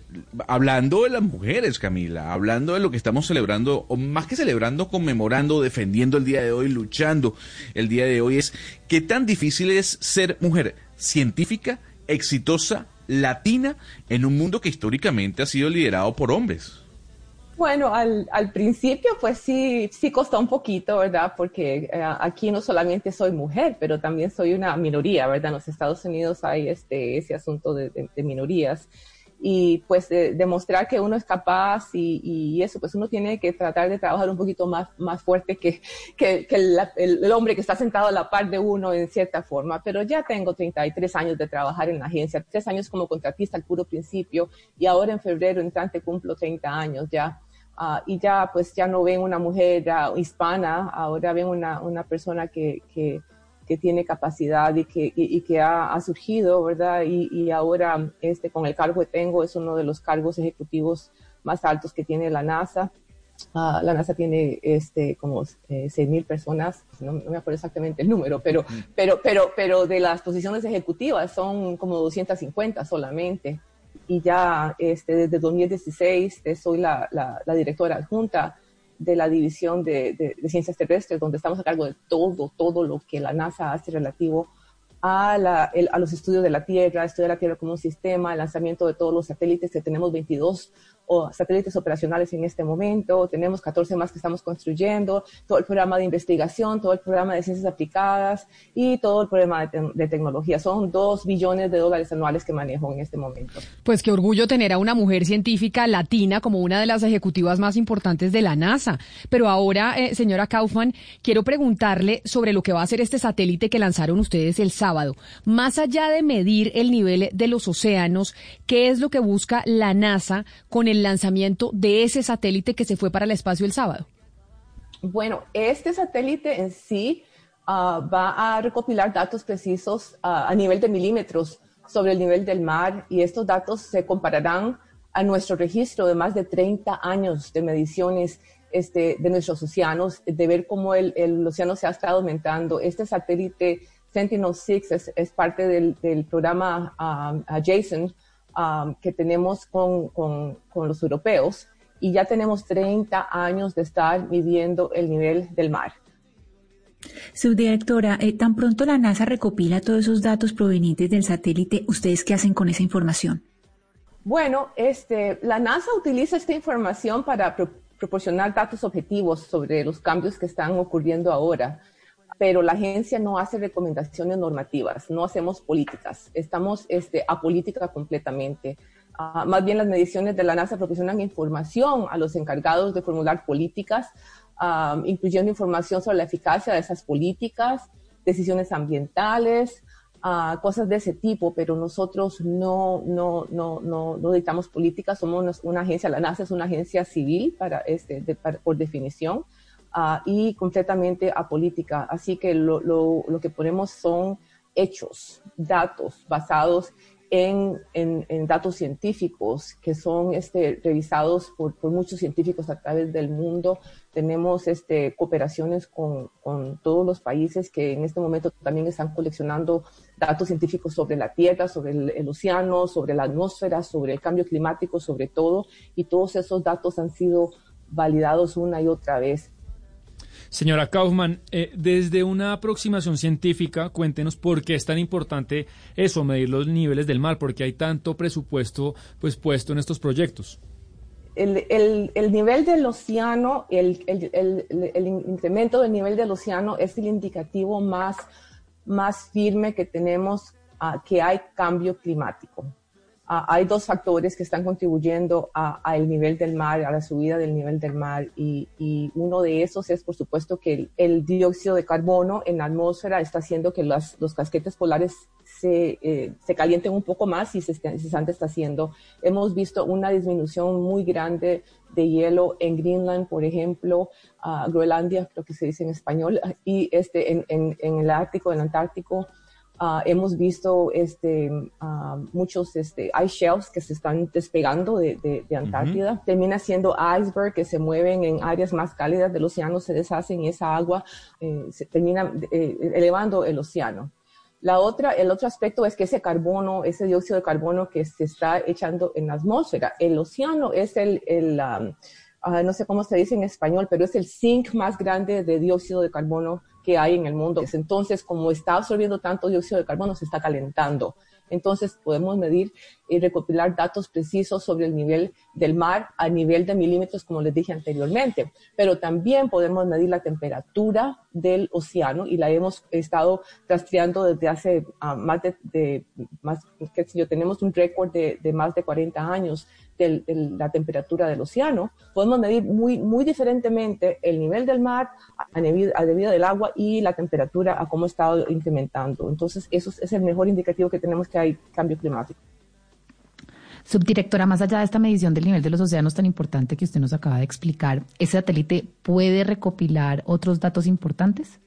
hablando de las mujeres, Camila, hablando de lo que estamos celebrando, o más que celebrando, conmemorando, defendiendo el día de hoy, luchando el día de hoy, es qué tan difícil es ser mujer científica, exitosa, latina, en un mundo que históricamente ha sido liderado por hombres. Bueno, al, al, principio pues sí, sí costó un poquito, ¿verdad? Porque eh, aquí no solamente soy mujer, pero también soy una minoría, ¿verdad? En los Estados Unidos hay este, ese asunto de, de, minorías. Y pues demostrar que uno es capaz y, y, eso, pues uno tiene que tratar de trabajar un poquito más, más fuerte que, que, que el, el, hombre que está sentado a la par de uno en cierta forma. Pero ya tengo 33 años de trabajar en la agencia, tres años como contratista al puro principio y ahora en febrero entrante cumplo 30 años ya. Ah, y ya pues ya no ven una mujer hispana, ahora ven una, una persona que, que, que, tiene capacidad y que, y, que ha, ha, surgido, ¿verdad? Y, y, ahora este, con el cargo que tengo es uno de los cargos ejecutivos más altos que tiene la NASA. Uh, la NASA tiene este, como eh, 6.000 personas, no, no, me acuerdo exactamente el número, pero, mm. pero, pero, pero de las posiciones ejecutivas son como 250 solamente y ya este, desde 2016 eh, soy la, la, directora adjunta de la División de, Ciencias Terrestres, donde estamos a cargo de todo, todo lo que la NASA hace relativo a, la, a los estudios de la Tierra, estudiar la Tierra como un sistema, el lanzamiento de todos los satélites, que tenemos 22 o satélites operacionales en este momento, tenemos 14 más que estamos construyendo, todo el programa de investigación, todo el programa de ciencias aplicadas y todo el programa de, tecnología. Son dos billones de dólares anuales que manejo en este momento. Pues qué orgullo tener a una mujer científica latina como una de las ejecutivas más importantes de la NASA. Pero ahora, eh, señora Kaufman, quiero preguntarle sobre lo que va a hacer este satélite que lanzaron ustedes el sábado. Más allá de medir el nivel de los océanos, ¿qué es lo que busca la NASA con el lanzamiento de ese satélite que se fue para el espacio el sábado? Bueno, este satélite en sí ah, va a recopilar datos precisos ah, a nivel de milímetros sobre el nivel del mar y estos datos se compararán a nuestro registro de más de 30 años de mediciones este, de nuestros océanos, de ver cómo el, el, océano se ha estado aumentando. Este satélite Sentinel-6 es, parte del, del programa um, JASON um, que tenemos con, con, con los europeos y ya tenemos 30 años de estar midiendo el nivel del mar. Subdirectora, eh, tan pronto la NASA recopila todos esos datos provenientes del satélite, ¿ustedes qué hacen con esa información? Bueno, este, la NASA utiliza esta información para pro proporcionar datos objetivos sobre los cambios que están ocurriendo ahora, pero la agencia no hace recomendaciones normativas, no hacemos políticas, estamos este, apolítica completamente. Uh, más bien las mediciones de la NASA proporcionan información a los encargados de formular políticas um, incluyendo información sobre la eficacia de esas políticas, decisiones ambientales, uh, cosas de ese tipo, pero nosotros no, no, no, no, no dictamos políticas, somos una, agencia, la NASA es una agencia civil para este, por definición uh, y completamente apolítica. Así que lo, que ponemos son hechos, datos basados en, datos científicos que son este, revisados por, por, muchos científicos a través del mundo. Tenemos este, cooperaciones con, con, todos los países que en este momento también están coleccionando datos científicos sobre la Tierra, sobre el, el océano, sobre la atmósfera, sobre el cambio climático, sobre todo. Y todos esos datos han sido validados una y otra vez. Señora Kaufman, eh, desde una aproximación científica, cuéntenos por qué es tan importante eso, medir los niveles del mar, porque hay tanto presupuesto pues puesto en estos proyectos. El, el, el nivel del océano, el, el, incremento del nivel del océano es el indicativo más, más firme que tenemos uh, que hay cambio climático. Uh, hay dos factores que están contribuyendo al nivel del mar, a la subida del nivel del mar, y, uno de esos es, por supuesto, que el, dióxido de carbono en la atmósfera está haciendo que los casquetes polares se, eh, se, calienten un poco más y se, se está haciendo. Hemos visto una disminución muy grande de hielo en Greenland, por ejemplo, uh, Groenlandia, creo que se dice en español, y este, en el Ártico, en el Antártico. Uh, hemos visto este, uh, muchos este, ice shelves que se están despegando de, de, de Antártida. Uh -huh. Termina siendo iceberg que se mueven en áreas más cálidas del océano, se deshacen y esa agua eh, se termina eh, elevando el océano. La otra, el otro aspecto es que ese carbono, ese dióxido de carbono que se está echando en la atmósfera, el océano es el, el um, no sé cómo se dice en español, pero es el sink más grande de dióxido de carbono que hay en el mundo. Entonces, como está absorbiendo tanto dióxido de carbono, se está calentando. Entonces, podemos medir y recopilar datos precisos sobre el nivel del mar a nivel de milímetros, como les dije anteriormente. Pero también podemos medir la temperatura del océano y la hemos estado rastreando desde hace uh, más de, de, más, que si yo tenemos un récord de, de más de 40 años de, la temperatura del océano, podemos medir muy, muy diferentemente el nivel del mar a, a debido del agua y la temperatura a cómo ha estado incrementando. Entonces, eso es el mejor indicativo que tenemos que hay cambio climático. Subdirectora, más allá de esta medición del nivel de los océanos tan importante que usted nos acaba de explicar, ¿ese satélite puede recopilar otros datos importantes?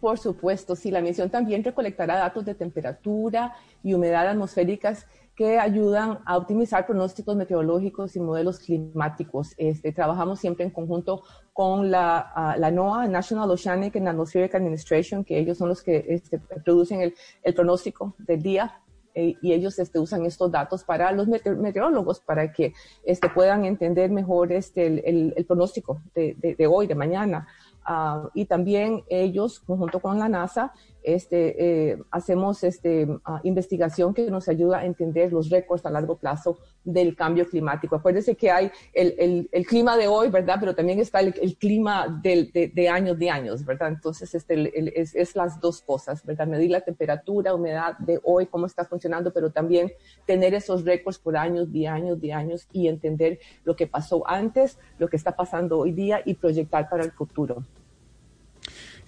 Por supuesto, sí, la misión también recolectará datos de temperatura y humedad atmosféricas que ayudan a optimizar pronósticos meteorológicos y modelos climáticos. Este, trabajamos siempre en conjunto con la, NOAA, National Oceanic and Atmospheric Administration, que ellos son los que este, producen el, pronóstico del día eh, y ellos este, usan estos datos para los meteorólogos, para que este, puedan entender mejor este, el, el, el pronóstico de, de, hoy, de mañana. Uh, y también ellos, junto con la NASA, este, eh, hacemos este, ah, investigación que nos ayuda a entender los récords a largo plazo del cambio climático. Acuérdense que hay el, el, clima de hoy, ¿verdad? Pero también está el, clima de, de, años de años, ¿verdad? Entonces, este, es, es, las dos cosas, ¿verdad? Medir la temperatura, humedad de hoy, cómo está funcionando, pero también tener esos récords por años, de años, de años y entender lo que pasó antes, lo que está pasando hoy día y proyectar para el futuro.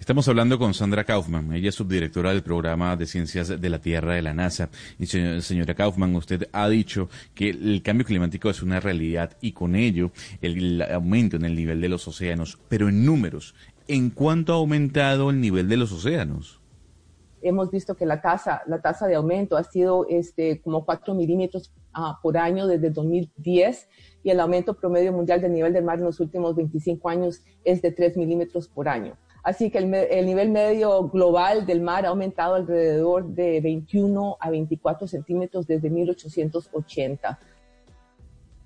Estamos hablando con Sandra Kaufman, ella es subdirectora del programa de ciencias de la Tierra de la NASA. Y señora Kaufman, usted ha dicho que el cambio climático es una realidad y con ello el aumento en el nivel de los océanos, pero en números, ¿en cuánto ha aumentado el nivel de los océanos? Hemos visto que la tasa, la tasa de aumento ha sido este, como 4 milímetros ah, por año desde 2010 y el aumento promedio mundial del nivel del mar en los últimos 25 años es de 3 milímetros por año. Así que el, nivel medio global del mar ha aumentado alrededor de 21 a 24 centímetros desde 1880.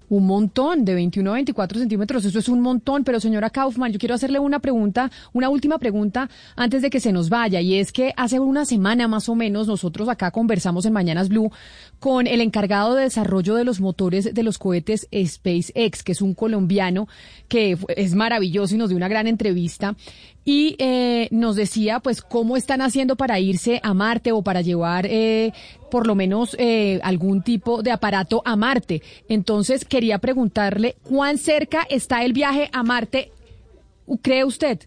Un montón, de 21 a 24 centímetros, eso es un montón, pero señora Kaufman, yo quiero hacerle una pregunta, una última pregunta antes de que se nos vaya, y es que hace una semana más o menos nosotros acá conversamos en Mañanas Blue con el encargado de desarrollo de los motores de los cohetes SpaceX, que es un colombiano que es maravilloso y nos dio una gran entrevista, y eh, nos decía pues cómo están haciendo para irse a Marte o para llevar eh, por lo menos eh, algún tipo de aparato a Marte. Entonces quería preguntarle cuán cerca está el viaje a Marte, ¿cree usted?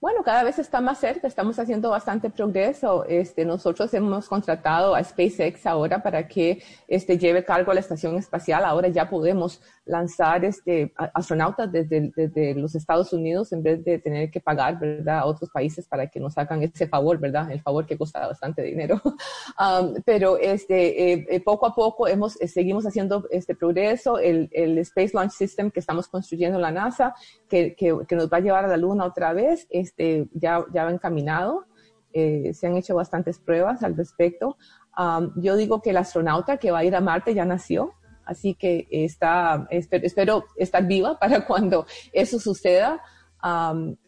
Bueno, cada vez está más cerca, estamos haciendo bastante progreso. Este, nosotros hemos contratado a SpaceX ahora para que este, lleve cargo a la estación espacial. Ahora ya podemos lanzar este, astronautas desde, desde, los Estados Unidos en vez de tener que pagar ¿verdad? a otros países para que nos hagan ese favor, ¿verdad? El favor que cuesta bastante dinero. Um, pero este, eh, eh, poco a poco hemos, eh, seguimos haciendo este progreso. El, el, Space Launch System que estamos construyendo en la NASA, que, que, que, nos va a llevar a la Luna otra vez, este, ya, ya va encaminado. se han hecho bastantes pruebas al respecto. Um, yo digo que el astronauta que va a ir a Marte ya nació Así que está, espero, estar viva para cuando eso suceda.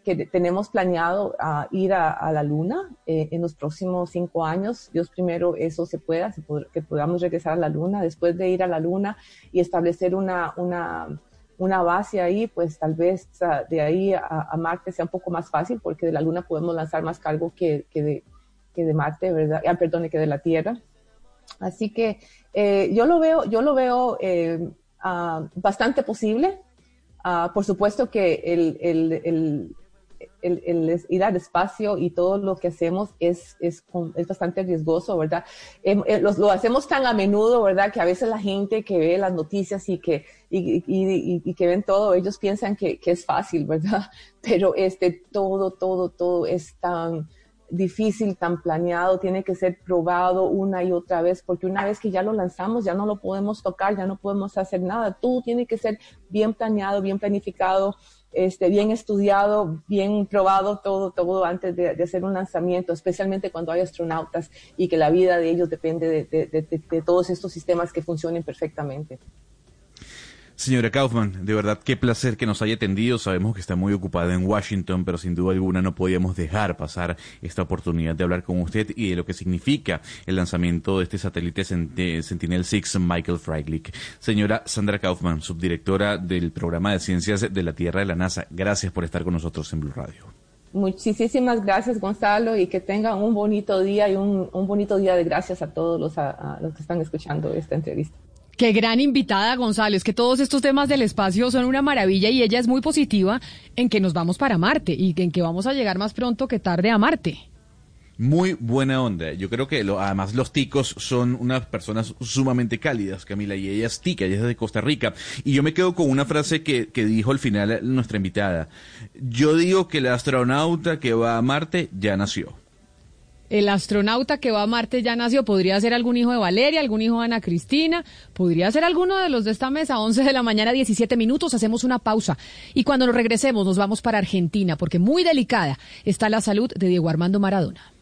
que tenemos planeado ir a, la luna eh, en los próximos cinco años. Dios primero eso se pueda, que podamos regresar a la luna. Después de ir a la luna y establecer una, una, una base ahí, pues tal vez de ahí a, Marte sea un poco más fácil porque de la luna podemos lanzar más cargo que, que, de, que de Marte, ¿verdad? Ah, perdón, que de la Tierra. Así que eh, yo lo veo, yo lo veo eh, ah, bastante posible. Ah, por supuesto que el, ir al espacio y todo lo que hacemos es, es, bastante riesgoso, ¿verdad? Em, eh, lo, hacemos tan a menudo, ¿verdad? Que a veces la gente que ve las noticias y que, y que ven todo, ellos piensan que, que, es fácil, ¿verdad? Pero este, todo, todo, todo es tan difícil, tan planeado, tiene que ser probado una y otra vez, porque una vez que ya lo lanzamos, ya no lo podemos tocar, ya no podemos hacer nada. Todo tiene que ser bien planeado, bien planificado, este, bien estudiado, bien probado todo, todo antes de, hacer un lanzamiento, especialmente cuando hay astronautas y que la vida de ellos depende de todos estos sistemas que funcionen perfectamente. Señora Kaufman, de verdad qué placer que nos haya atendido. Sabemos que está muy ocupada en Washington, pero sin duda alguna no podíamos dejar pasar esta oportunidad de hablar con usted y de lo que significa el lanzamiento de este satélite Sentinel-6 Michael Freilich. Señora Sandra Kaufman, subdirectora del programa de ciencias de la Tierra de la NASA, gracias por estar con nosotros en Blue Radio. Muchísimas gracias, Gonzalo, y que tengan un bonito día y un, bonito día de gracias a todos los, a los que están escuchando esta entrevista. Qué gran invitada, Gonzalo. Es que todos estos temas del espacio son una maravilla y ella es muy positiva en que nos vamos para Marte y en que vamos a llegar más pronto que tarde a Marte. Muy buena onda. Yo creo que además los ticos son unas personas sumamente cálidas, Camila, y ella es tica, ella es de Costa Rica. Y yo me quedo con una frase que, que dijo al final nuestra invitada. Yo digo que el astronauta que va a Marte ya nació el astronauta que va a Marte ya nació. Podría ser algún hijo de Valeria, algún hijo de Ana Cristina, podría ser alguno de los de esta mesa. 11 de la mañana, 17 minutos, hacemos una pausa. Y cuando nos regresemos, nos vamos para Argentina, porque muy delicada está la salud de Diego Armando Maradona.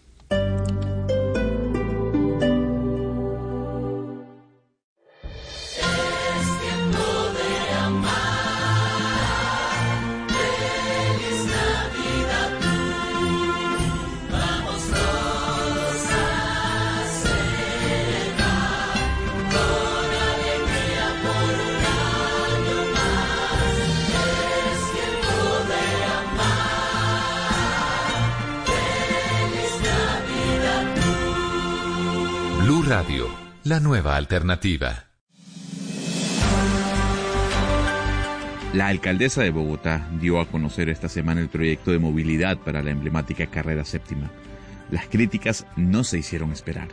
Nueva alternativa. La alcaldesa de Bogotá dio a conocer esta semana el proyecto de movilidad para la emblemática carrera séptima. Las críticas no se hicieron esperar.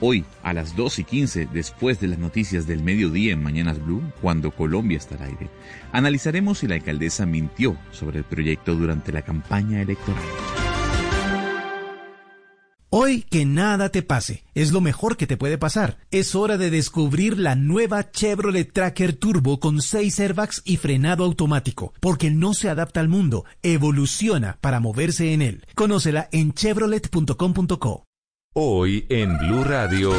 Hoy, a las 2 y 15, después de las noticias del mediodía en Mañanas Blue, cuando Colombia está al aire, analizaremos si la alcaldesa mintió sobre el proyecto durante la campaña electoral. Hoy que nada te pase, es lo mejor que te puede pasar. Es hora de descubrir la nueva Chevrolet Tracker Turbo con 6 airbags y frenado automático, porque no se adapta al mundo, evoluciona para moverse en él. Conócela en chevrolet.com.co. Hoy en Blue Radio.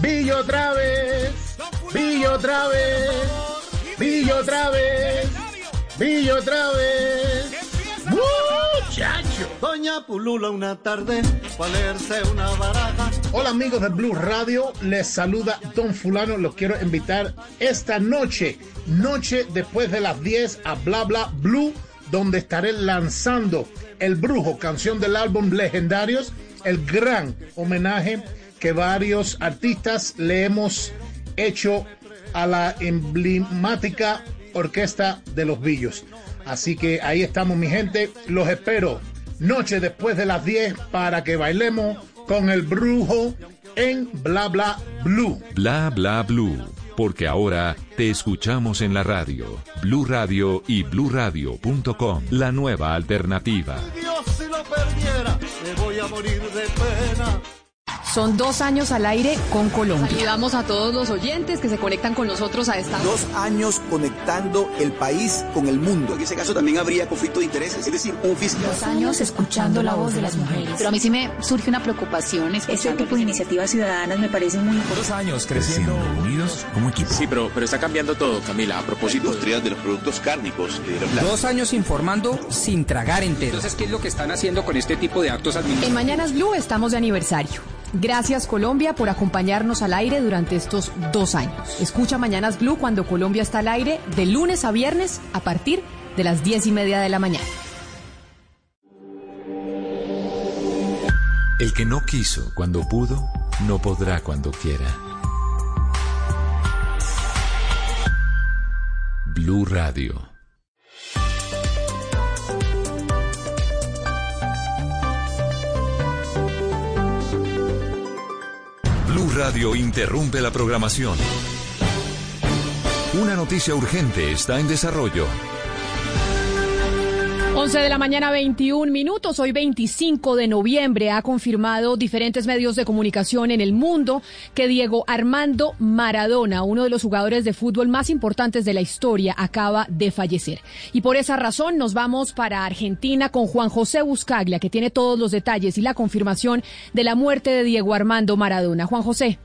Billo otra vez, Billo otra vez, Billo otra vez, Billo otra vez. Doña Pulula una tarde, fue a leerse una baraja. Hola amigos de Blue Radio, les saluda Don Fulano, los quiero invitar esta noche, noche después de las 10 a Bla Bla Blue, donde estaré lanzando El Brujo, canción del álbum Legendarios, el gran homenaje que varios artistas le hemos hecho a la emblemática orquesta de los Billos. Así que ahí estamos mi gente, los espero noche después de las 10 para que bailemos con el brujo en Bla Bla Blue. Bla Bla Blue. Porque ahora te escuchamos en la radio, Blue Radio y bluradio.com, la nueva alternativa. Dios si lo perdiera, me voy a morir de pena. Son dos años al aire con Colombia. Saludamos a todos los oyentes que se conectan con nosotros a esta. Dos años conectando el país con el mundo. En ese caso también habría conflicto de intereses, es decir, un fiscal. Dos años escuchando la voz de las mujeres. Pero a mí sí me surge una preocupación. Este tipo de iniciativas ciudadanas me parece muy Dos años creciendo unidos como equipo. Sí, pero, pero está cambiando todo, Camila. A propósito. Industrias de los productos cárnicos. Dos años informando sin tragar entero. Entonces, ¿qué es lo que están haciendo con este tipo de actos En administrativos? Mañanas Blue estamos de aniversario. Gracias Colombia por acompañarnos al aire durante estos dos años. Escucha Mañanas Blue cuando Colombia está al aire de lunes a viernes a partir de las diez y media de la mañana. El que no quiso cuando pudo, no podrá cuando quiera. Blue Radio. Radio interrumpe la programación. Una noticia urgente está en desarrollo. 11 de la mañana, 21 minutos. Hoy, 25 de noviembre, ha confirmado diferentes medios de comunicación en el mundo que Diego Armando Maradona, uno de los jugadores de fútbol más importantes de la historia, acaba de fallecer. Y por esa razón nos vamos para Argentina con Juan José Buscaglia, que tiene todos los detalles y la confirmación de la muerte de Diego Armando Maradona. Juan José.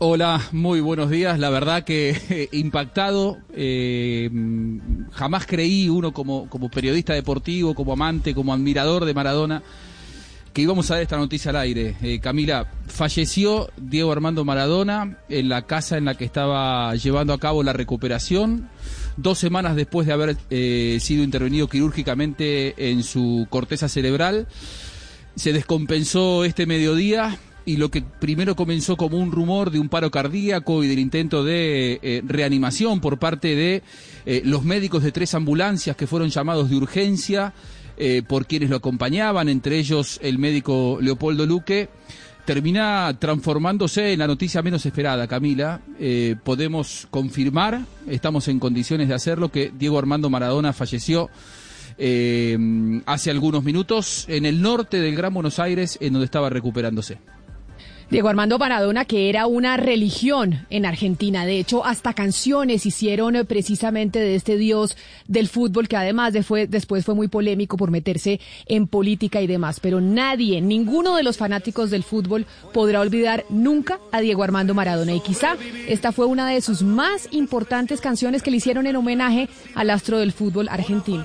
Hola, muy buenos días. La verdad que eh, impactado. eh, jamás creí uno como, como periodista deportivo, como amante, como admirador de Maradona, que íbamos a ver esta noticia al aire. Eh, Camila, falleció Diego Armando Maradona en la casa en la que estaba llevando a cabo la recuperación. Dos semanas después de haber sido intervenido quirúrgicamente en su corteza cerebral, se descompensó este mediodía y lo que primero comenzó como un rumor de un paro cardíaco y del intento de eh, reanimación por parte de eh, los médicos de tres ambulancias que fueron llamados de urgencia eh, por quienes lo acompañaban, entre ellos el médico Leopoldo Luque, termina transformándose en la noticia menos esperada, Camila. Podemos confirmar, estamos en condiciones de hacerlo, que Diego Armando Maradona falleció hace algunos minutos en el norte del Gran Buenos Aires, en donde estaba recuperándose. Diego Armando Maradona, que era una religión en Argentina. De hecho, hasta canciones hicieron eh, precisamente de este dios del fútbol, que además de fue, después fue muy polémico por meterse en política y demás. Pero nadie, ninguno de los fanáticos del fútbol podrá olvidar nunca a Diego Armando Maradona. Y quizá esta fue una de sus más importantes canciones que le hicieron en homenaje al astro del fútbol argentino.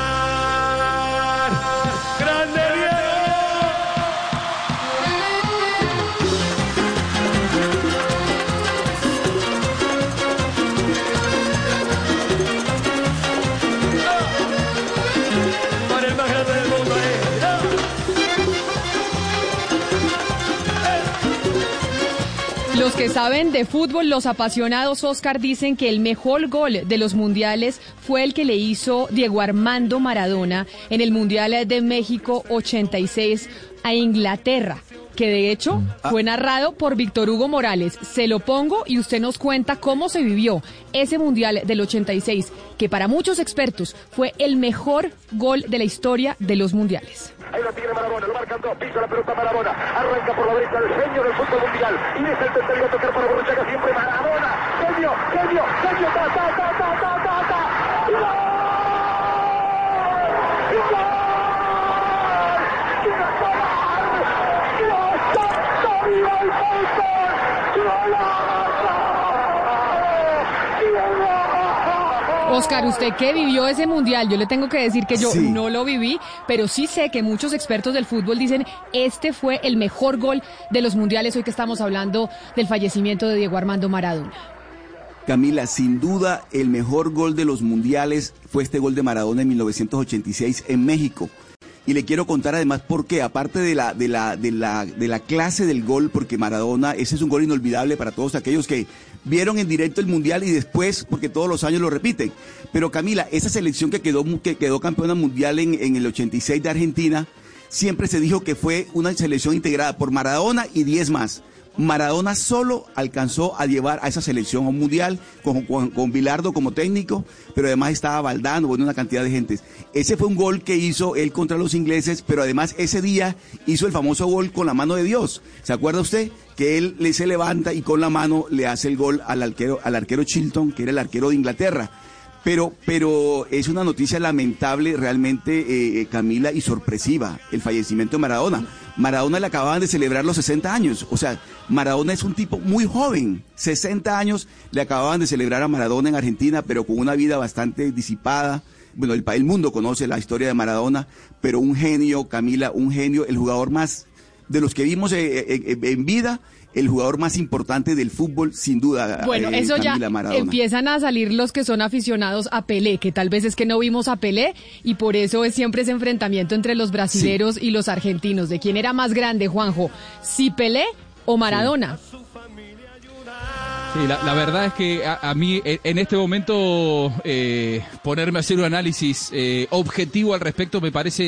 Los que saben de fútbol, los apasionados Oscar dicen que el mejor gol de los mundiales fue el que le hizo Diego Armando Maradona en el Mundial de México 86 a Inglaterra, que de hecho fue narrado por Víctor Hugo Morales. Se lo pongo y usted nos cuenta cómo se vivió ese Mundial del 86, que para muchos expertos fue el mejor gol de la historia de los mundiales. Ahí lo tiene Marabona, lo marcan dos, pisa la pelota Marabona, arranca por la derecha el genio del fútbol mundial y deja el tercero a tocar para Borruchaga siempre Marabona, genio, genio, genio, ta, ta, ta, ta, ta, ta, ta. ¡Gol! ¡Gol! ¡Qué gol! ¡Dios santo, viva el fútbol! ¡Golazo! ¡Diego! Oscar, usted que vivió ese mundial, yo le tengo que decir que yo Sí. no lo viví, pero sí sé que muchos expertos del fútbol dicen este fue el mejor gol de los mundiales hoy que estamos hablando del fallecimiento de Diego Armando Maradona. Camila, sin duda el mejor gol de los mundiales fue este gol de Maradona en 1986 en México. Y le quiero contar además por qué, aparte de la, de la, de la, de la clase del gol, porque Maradona, ese es un gol inolvidable para todos aquellos que vieron en directo el mundial y después, porque todos los años lo repiten. Pero Camila, esa selección que quedó, que quedó campeona mundial en, en el 86 de Argentina, siempre se dijo que fue una selección integrada por Maradona y 10 más. Maradona solo alcanzó a llevar a esa selección a un mundial con, con, Bilardo como técnico, pero además estaba Valdano, bueno, una cantidad de gentes. Ese fue un gol que hizo él contra los ingleses, pero además ese día hizo el famoso gol con la mano de Dios. ¿Se acuerda usted? Que él le se levanta y con la mano le hace el gol al arquero, al arquero Chilton, que era el arquero de Inglaterra. Pero, pero es una noticia lamentable realmente, eh, Camila, y sorpresiva, el fallecimiento de Maradona. Maradona le acababan de celebrar los 60 años. O sea, Maradona es un tipo muy joven. 60 años le acababan de celebrar a Maradona en Argentina, pero con una vida bastante disipada. Bueno, el, el mundo conoce la historia de Maradona, pero un genio, Camila, un genio, el jugador más de los que vimos eh, eh, eh, en vida, el jugador más importante del fútbol, sin duda. Bueno, eh, eso ya Maradona. empiezan a salir los que son aficionados a Pelé, que tal vez es que no vimos a Pelé y por eso es siempre ese enfrentamiento entre los brasileros y los argentinos. ¿De quién era más grande, Juanjo? ¿Si Pelé o Maradona? Sí, la, la verdad es que a, mí en, en este momento eh, ponerme a hacer un análisis eh, objetivo al respecto me parece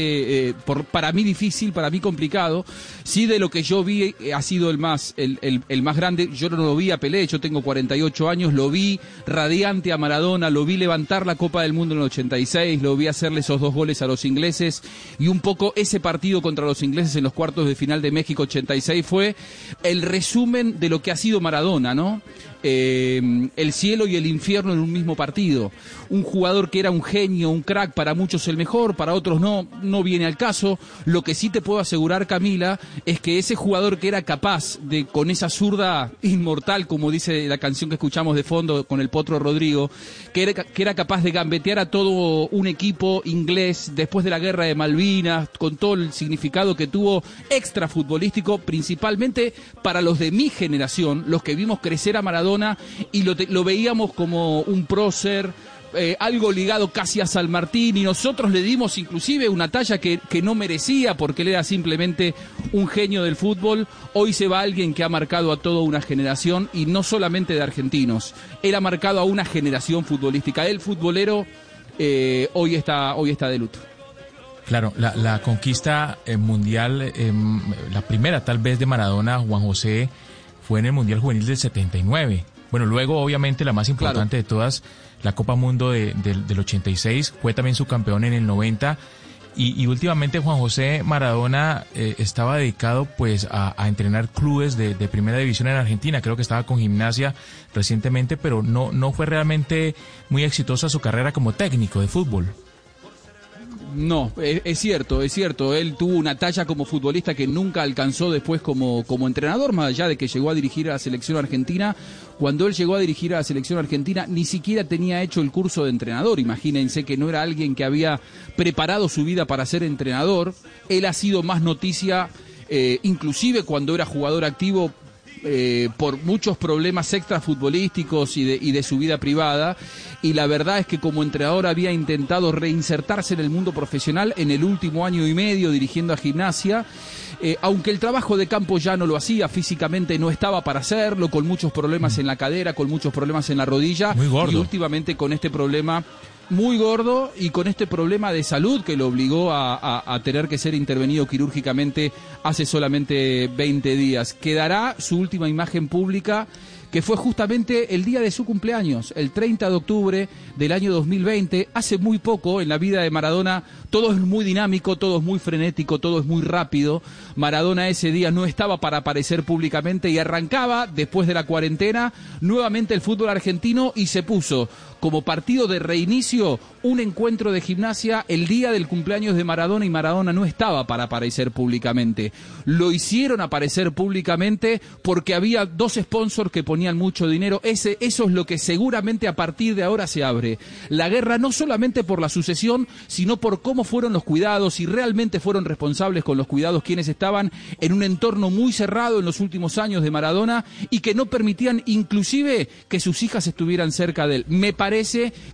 eh, por, para mí difícil, para mí complicado. Sí, de lo que yo vi ha sido el más el, el- el más grande. Yo no lo vi a Pelé, yo tengo 48 años, lo vi radiante a Maradona, lo vi levantar la Copa del Mundo en el 86, lo vi hacerle esos dos goles a los ingleses y un poco ese partido contra los ingleses en los cuartos de final de México 86 fue el resumen de lo que ha sido Maradona, ¿no? Eh, el cielo y el infierno en un mismo partido. Un jugador que era un genio, un crack, para muchos el mejor, para otros no, no viene al caso. Lo que sí te puedo asegurar, Camila, es que ese jugador que era capaz de, con esa zurda inmortal, como dice la canción que escuchamos de fondo con el Potro Rodrigo, que era, capaz de gambetear a todo un equipo inglés después de la guerra de Malvinas, con todo el significado que tuvo extra futbolístico, principalmente para los de mi generación, los que vimos crecer a Maradona y lo, lo veíamos como un prócer. Eh, algo ligado casi a San Martín y nosotros le dimos inclusive una talla que, que no merecía porque él era simplemente un genio del fútbol. Hoy se va alguien que ha marcado a toda una generación y no solamente de argentinos. Él ha marcado a una generación futbolística. El futbolero eh, hoy, está, hoy está de luto. Claro, la, la conquista eh, mundial, eh, la primera tal vez de Maradona, Juan José, fue en el Mundial Juvenil del 79. Bueno, luego obviamente la más importante de todas, la Copa Mundo de- del- del 86, fue también su campeón en el 90. Y, y últimamente Juan José Maradona eh, estaba dedicado pues a, a entrenar clubes de, de primera división en Argentina. Creo que estaba con gimnasia recientemente, pero no, no fue realmente muy exitosa su carrera como técnico de fútbol. No, es, cierto, es cierto. Él tuvo una talla como futbolista que nunca alcanzó después como, como entrenador, más allá de que llegó a dirigir a la selección argentina. Cuando él llegó a dirigir a la selección argentina, ni siquiera tenía hecho el curso de entrenador. Imagínense que no era alguien que había preparado su vida para ser entrenador. Él ha sido más noticia, eh, inclusive cuando era jugador activo, eh, por muchos problemas extrafutbolísticos y de, y de su vida privada. Y la verdad es que como entrenador había intentado reinsertarse en el mundo profesional en el último año y medio dirigiendo a gimnasia. Eh, aunque el trabajo de campo ya no lo hacía, físicamente no estaba para hacerlo, con muchos problemas en la cadera, con muchos problemas en la rodilla. Muy gordo. Y últimamente con este problema muy gordo y con este problema de salud que lo obligó a, tener que ser intervenido quirúrgicamente hace solamente 20 días. Quedará su última imagen pública que fue justamente el día de su cumpleaños, el 30 de octubre del año 2020, hace muy poco en la vida de Maradona, todo es muy dinámico, todo es muy frenético, todo es muy rápido. Maradona ese día no estaba para aparecer públicamente y arrancaba, después de la cuarentena, nuevamente el fútbol argentino y se puso como partido de reinicio un encuentro de gimnasia el día del cumpleaños de Maradona y Maradona no estaba para aparecer públicamente. Lo hicieron aparecer públicamente porque había dos sponsors que ponían mucho dinero. Ese, eso es lo que seguramente a partir de ahora se abre. La guerra no solamente por la sucesión, sino por cómo fueron los cuidados y realmente fueron responsables con los cuidados quienes estaban en un entorno muy cerrado en los últimos años de Maradona y que no permitían inclusive que sus hijas estuvieran cerca de él. Me parece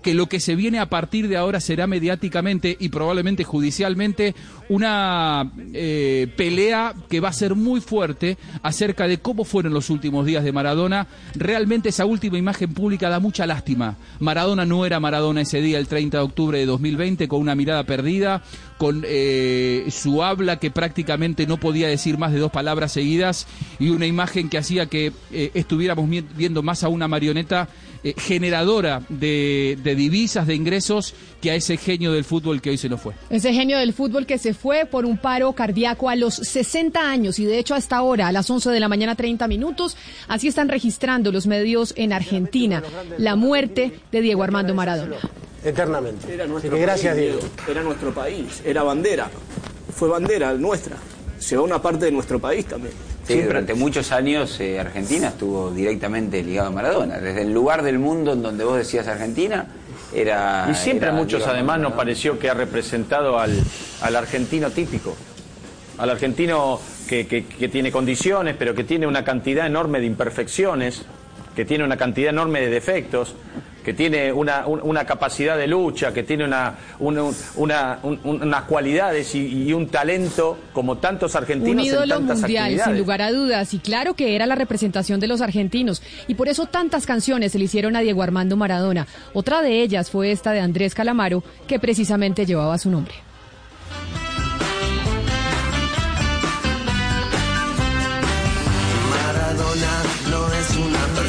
que lo que se viene a partir de ahora será mediáticamente y probablemente judicialmente una eh, pelea que va a ser muy fuerte acerca de cómo fueron los últimos días de Maradona. Realmente esa última imagen pública da mucha lástima. Maradona no era Maradona ese día, el 30 de octubre de 2020, con una mirada perdida, con eh, su habla que prácticamente no podía decir más de dos palabras seguidas y una imagen que hacía que eh, estuviéramos viendo más a una marioneta eh, generadora de, de divisas, de ingresos, que a ese genio del fútbol que hoy se nos fue. Ese genio del fútbol que se fue por un paro cardíaco a los 60 años y de hecho hasta ahora, a las 11 de la mañana 30 minutos, así están registrando los medios en Argentina la muerte de Diego Armando Maradona. Eternamente. Era Así nuestro que gracias, país, Diego. Era nuestro país, era bandera. Fue bandera nuestra. Llevó una parte de nuestro país también. Sí, durante muchos años eh, Argentina estuvo directamente ligado a Maradona. Desde el lugar del mundo en donde vos decías Argentina, era. Y siempre era muchos además nos pareció que ha representado al, al argentino típico, al argentino que, que- que tiene condiciones, pero que tiene una cantidad enorme de imperfecciones, que tiene una cantidad enorme de defectos, que tiene una, un- una capacidad de lucha, que tiene una, una, una- un- unas cualidades y, y un talento como tantos Un argentinos en tantas mundial, sin lugar a dudas, y claro que era la representación de los argentinos, y por eso tantas canciones se le hicieron a Diego Armando Maradona. Otra de ellas fue esta de Andrés Calamaro, que precisamente llevaba su nombre.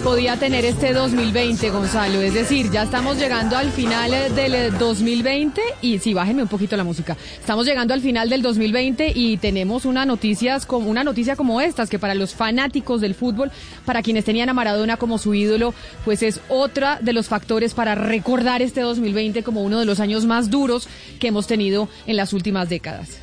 podía tener este 2020, Gonzalo? Es decir, ya estamos llegando al final eh, del eh, 2020 y sí, bájenme un poquito la música. Estamos llegando al final del 2020 y tenemos una noticias como una noticia como estas que para los fanáticos del fútbol, para quienes tenían a Maradona como su ídolo, pues es otra de los factores para recordar este 2020 como uno de los años más duros que hemos tenido en las últimas décadas.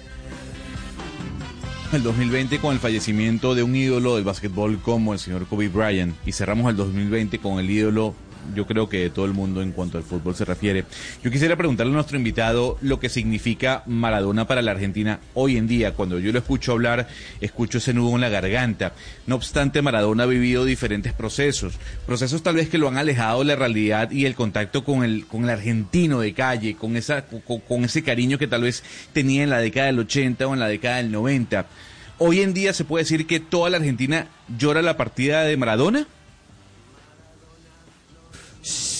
El 2020 con el fallecimiento de un ídolo del básquetbol como el señor Kobe Bryant. Y cerramos el 2020 con el ídolo yo creo que de todo el mundo en cuanto al fútbol se refiere. Yo quisiera preguntarle a nuestro invitado lo que significa Maradona para la Argentina hoy en día. Cuando yo lo escucho hablar, escucho ese nudo en la garganta. No obstante, Maradona ha vivido diferentes procesos, procesos tal vez que lo han alejado de la realidad y el contacto con el, con el argentino de calle, con, esa, con, con ese cariño que tal vez tenía en la década del 80 o en la década del 90. Hoy en día se puede decir que toda la Argentina llora la partida de Maradona.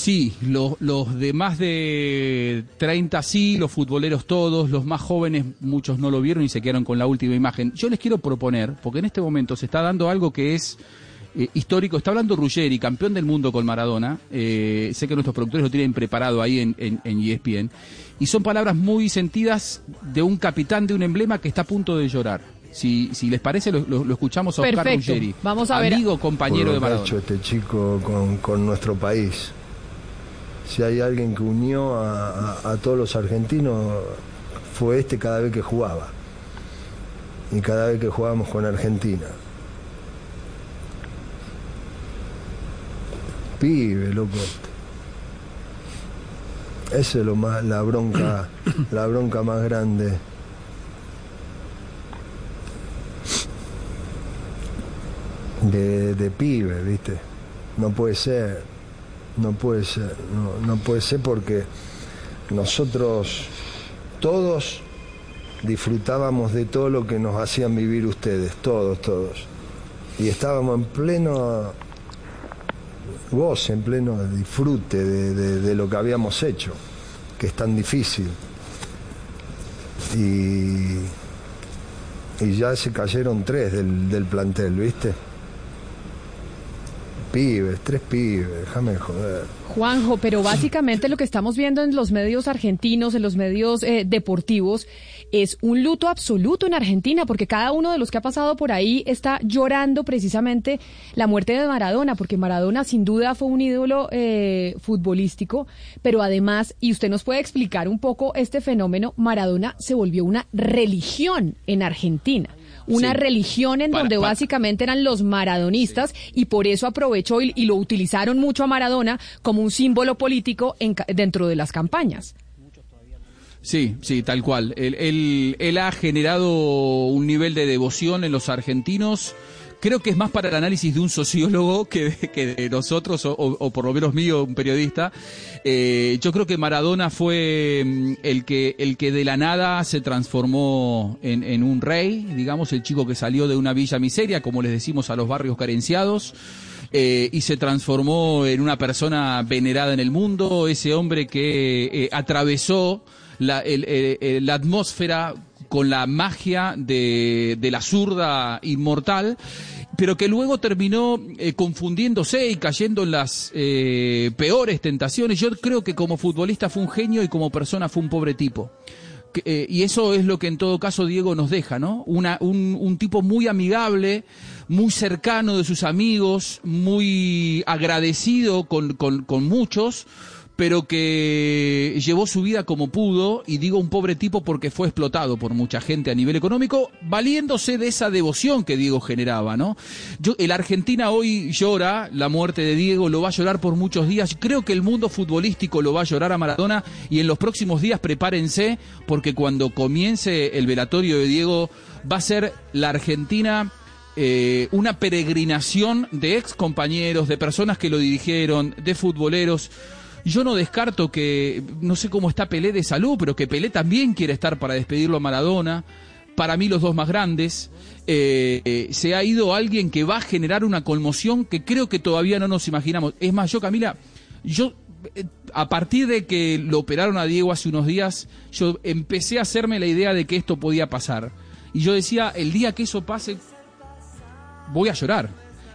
Sí, los, los de más de 30 sí, los futboleros todos, los más jóvenes muchos no lo vieron y se quedaron con la última imagen. Yo les quiero proponer, porque en este momento se está dando algo que es eh, histórico, está hablando Ruggeri, campeón del mundo con Maradona, eh, sé que nuestros productores lo tienen preparado ahí en, en, en ESPN, y son palabras muy sentidas de un capitán de un emblema que está a punto de llorar. Si, si les parece, lo, lo- lo escuchamos a Oscar Perfecto. Ruggeri, Vamos a ver. amigo, compañero por de lo que ha Maradona. hecho este chico con, con nuestro país. Si hay alguien que unió a, a- a todos los argentinos, fue este cada vez que jugaba. Y cada vez que jugábamos con Argentina. Pibe, loco. Esa es lo más, la bronca, la bronca más grande. de, de pibe, ¿viste? No puede ser, no puede ser, no, no puede ser porque nosotros todos disfrutábamos de todo lo que nos hacían vivir ustedes, todos, todos. Y estábamos en pleno goce, en pleno disfrute de, de- de lo que habíamos hecho, que es tan difícil. Y, y ya se cayeron tres del, del plantel, ¿viste? Pibes, tres pibes, déjame de joder. Juanjo, pero básicamente lo que estamos viendo en los medios argentinos, en los medios eh, deportivos, es un luto absoluto en Argentina, porque cada uno de los que ha pasado por ahí está llorando precisamente la muerte de Maradona, porque Maradona sin duda fue un ídolo eh, futbolístico, pero además, y usted nos puede explicar un poco este fenómeno, Maradona se volvió una religión en Argentina. Una Sí. religión en Para- donde para- básicamente eran los maradonistas y por eso aprovechó y, y lo utilizaron mucho a Maradona como un símbolo político en dentro de las campañas. Sí, sí, tal cual. Él, él- él ha generado un nivel de devoción en los argentinos. Creo que es más para el análisis de un sociólogo que de, que de nosotros, o, o- por lo menos mío, un periodista. Eh, yo creo que Maradona fue mm, el que, el que de la nada se transformó en, en un rey, digamos, el chico que salió de una villa miseria, como les decimos a los barrios carenciados eh, y se transformó en una persona venerada en el mundo, ese hombre que eh, atravesó la, el- el- el- la atmósfera con la magia de, de la zurda inmortal, pero que luego terminó eh, confundiéndose y cayendo en las eh, peores tentaciones. Yo creo que como futbolista fue un genio y como persona fue un pobre tipo. Eh, y eso es lo que en todo caso Diego nos deja, ¿no? Una, un, un tipo muy amigable, muy cercano de sus amigos, muy agradecido con, con muchos, pero que llevó su vida como pudo, y digo un pobre tipo porque fue explotado por mucha gente a nivel económico, valiéndose de esa devoción que Diego generaba, ¿no? Yo, el Argentina hoy llora la muerte de Diego, lo va a llorar por muchos días, creo que el mundo futbolístico lo va a llorar a Maradona, y en los próximos días prepárense, porque cuando comience el velatorio de Diego, va a ser la Argentina eh, una peregrinación de ex compañeros, de personas que lo dirigieron, de futboleros. Yo no descarto que, no sé cómo está Pelé de salud, pero que Pelé también quiere estar para despedirlo a Maradona. Para mí los dos más grandes. Eh, eh, se ha ido alguien que va a generar una conmoción que creo que todavía no nos imaginamos. Es más, yo Camila, yo eh, a partir de que lo operaron a Diego hace unos días, yo empecé a hacerme la idea de que esto podía pasar. Y yo decía, el día que eso pase, voy a llorar.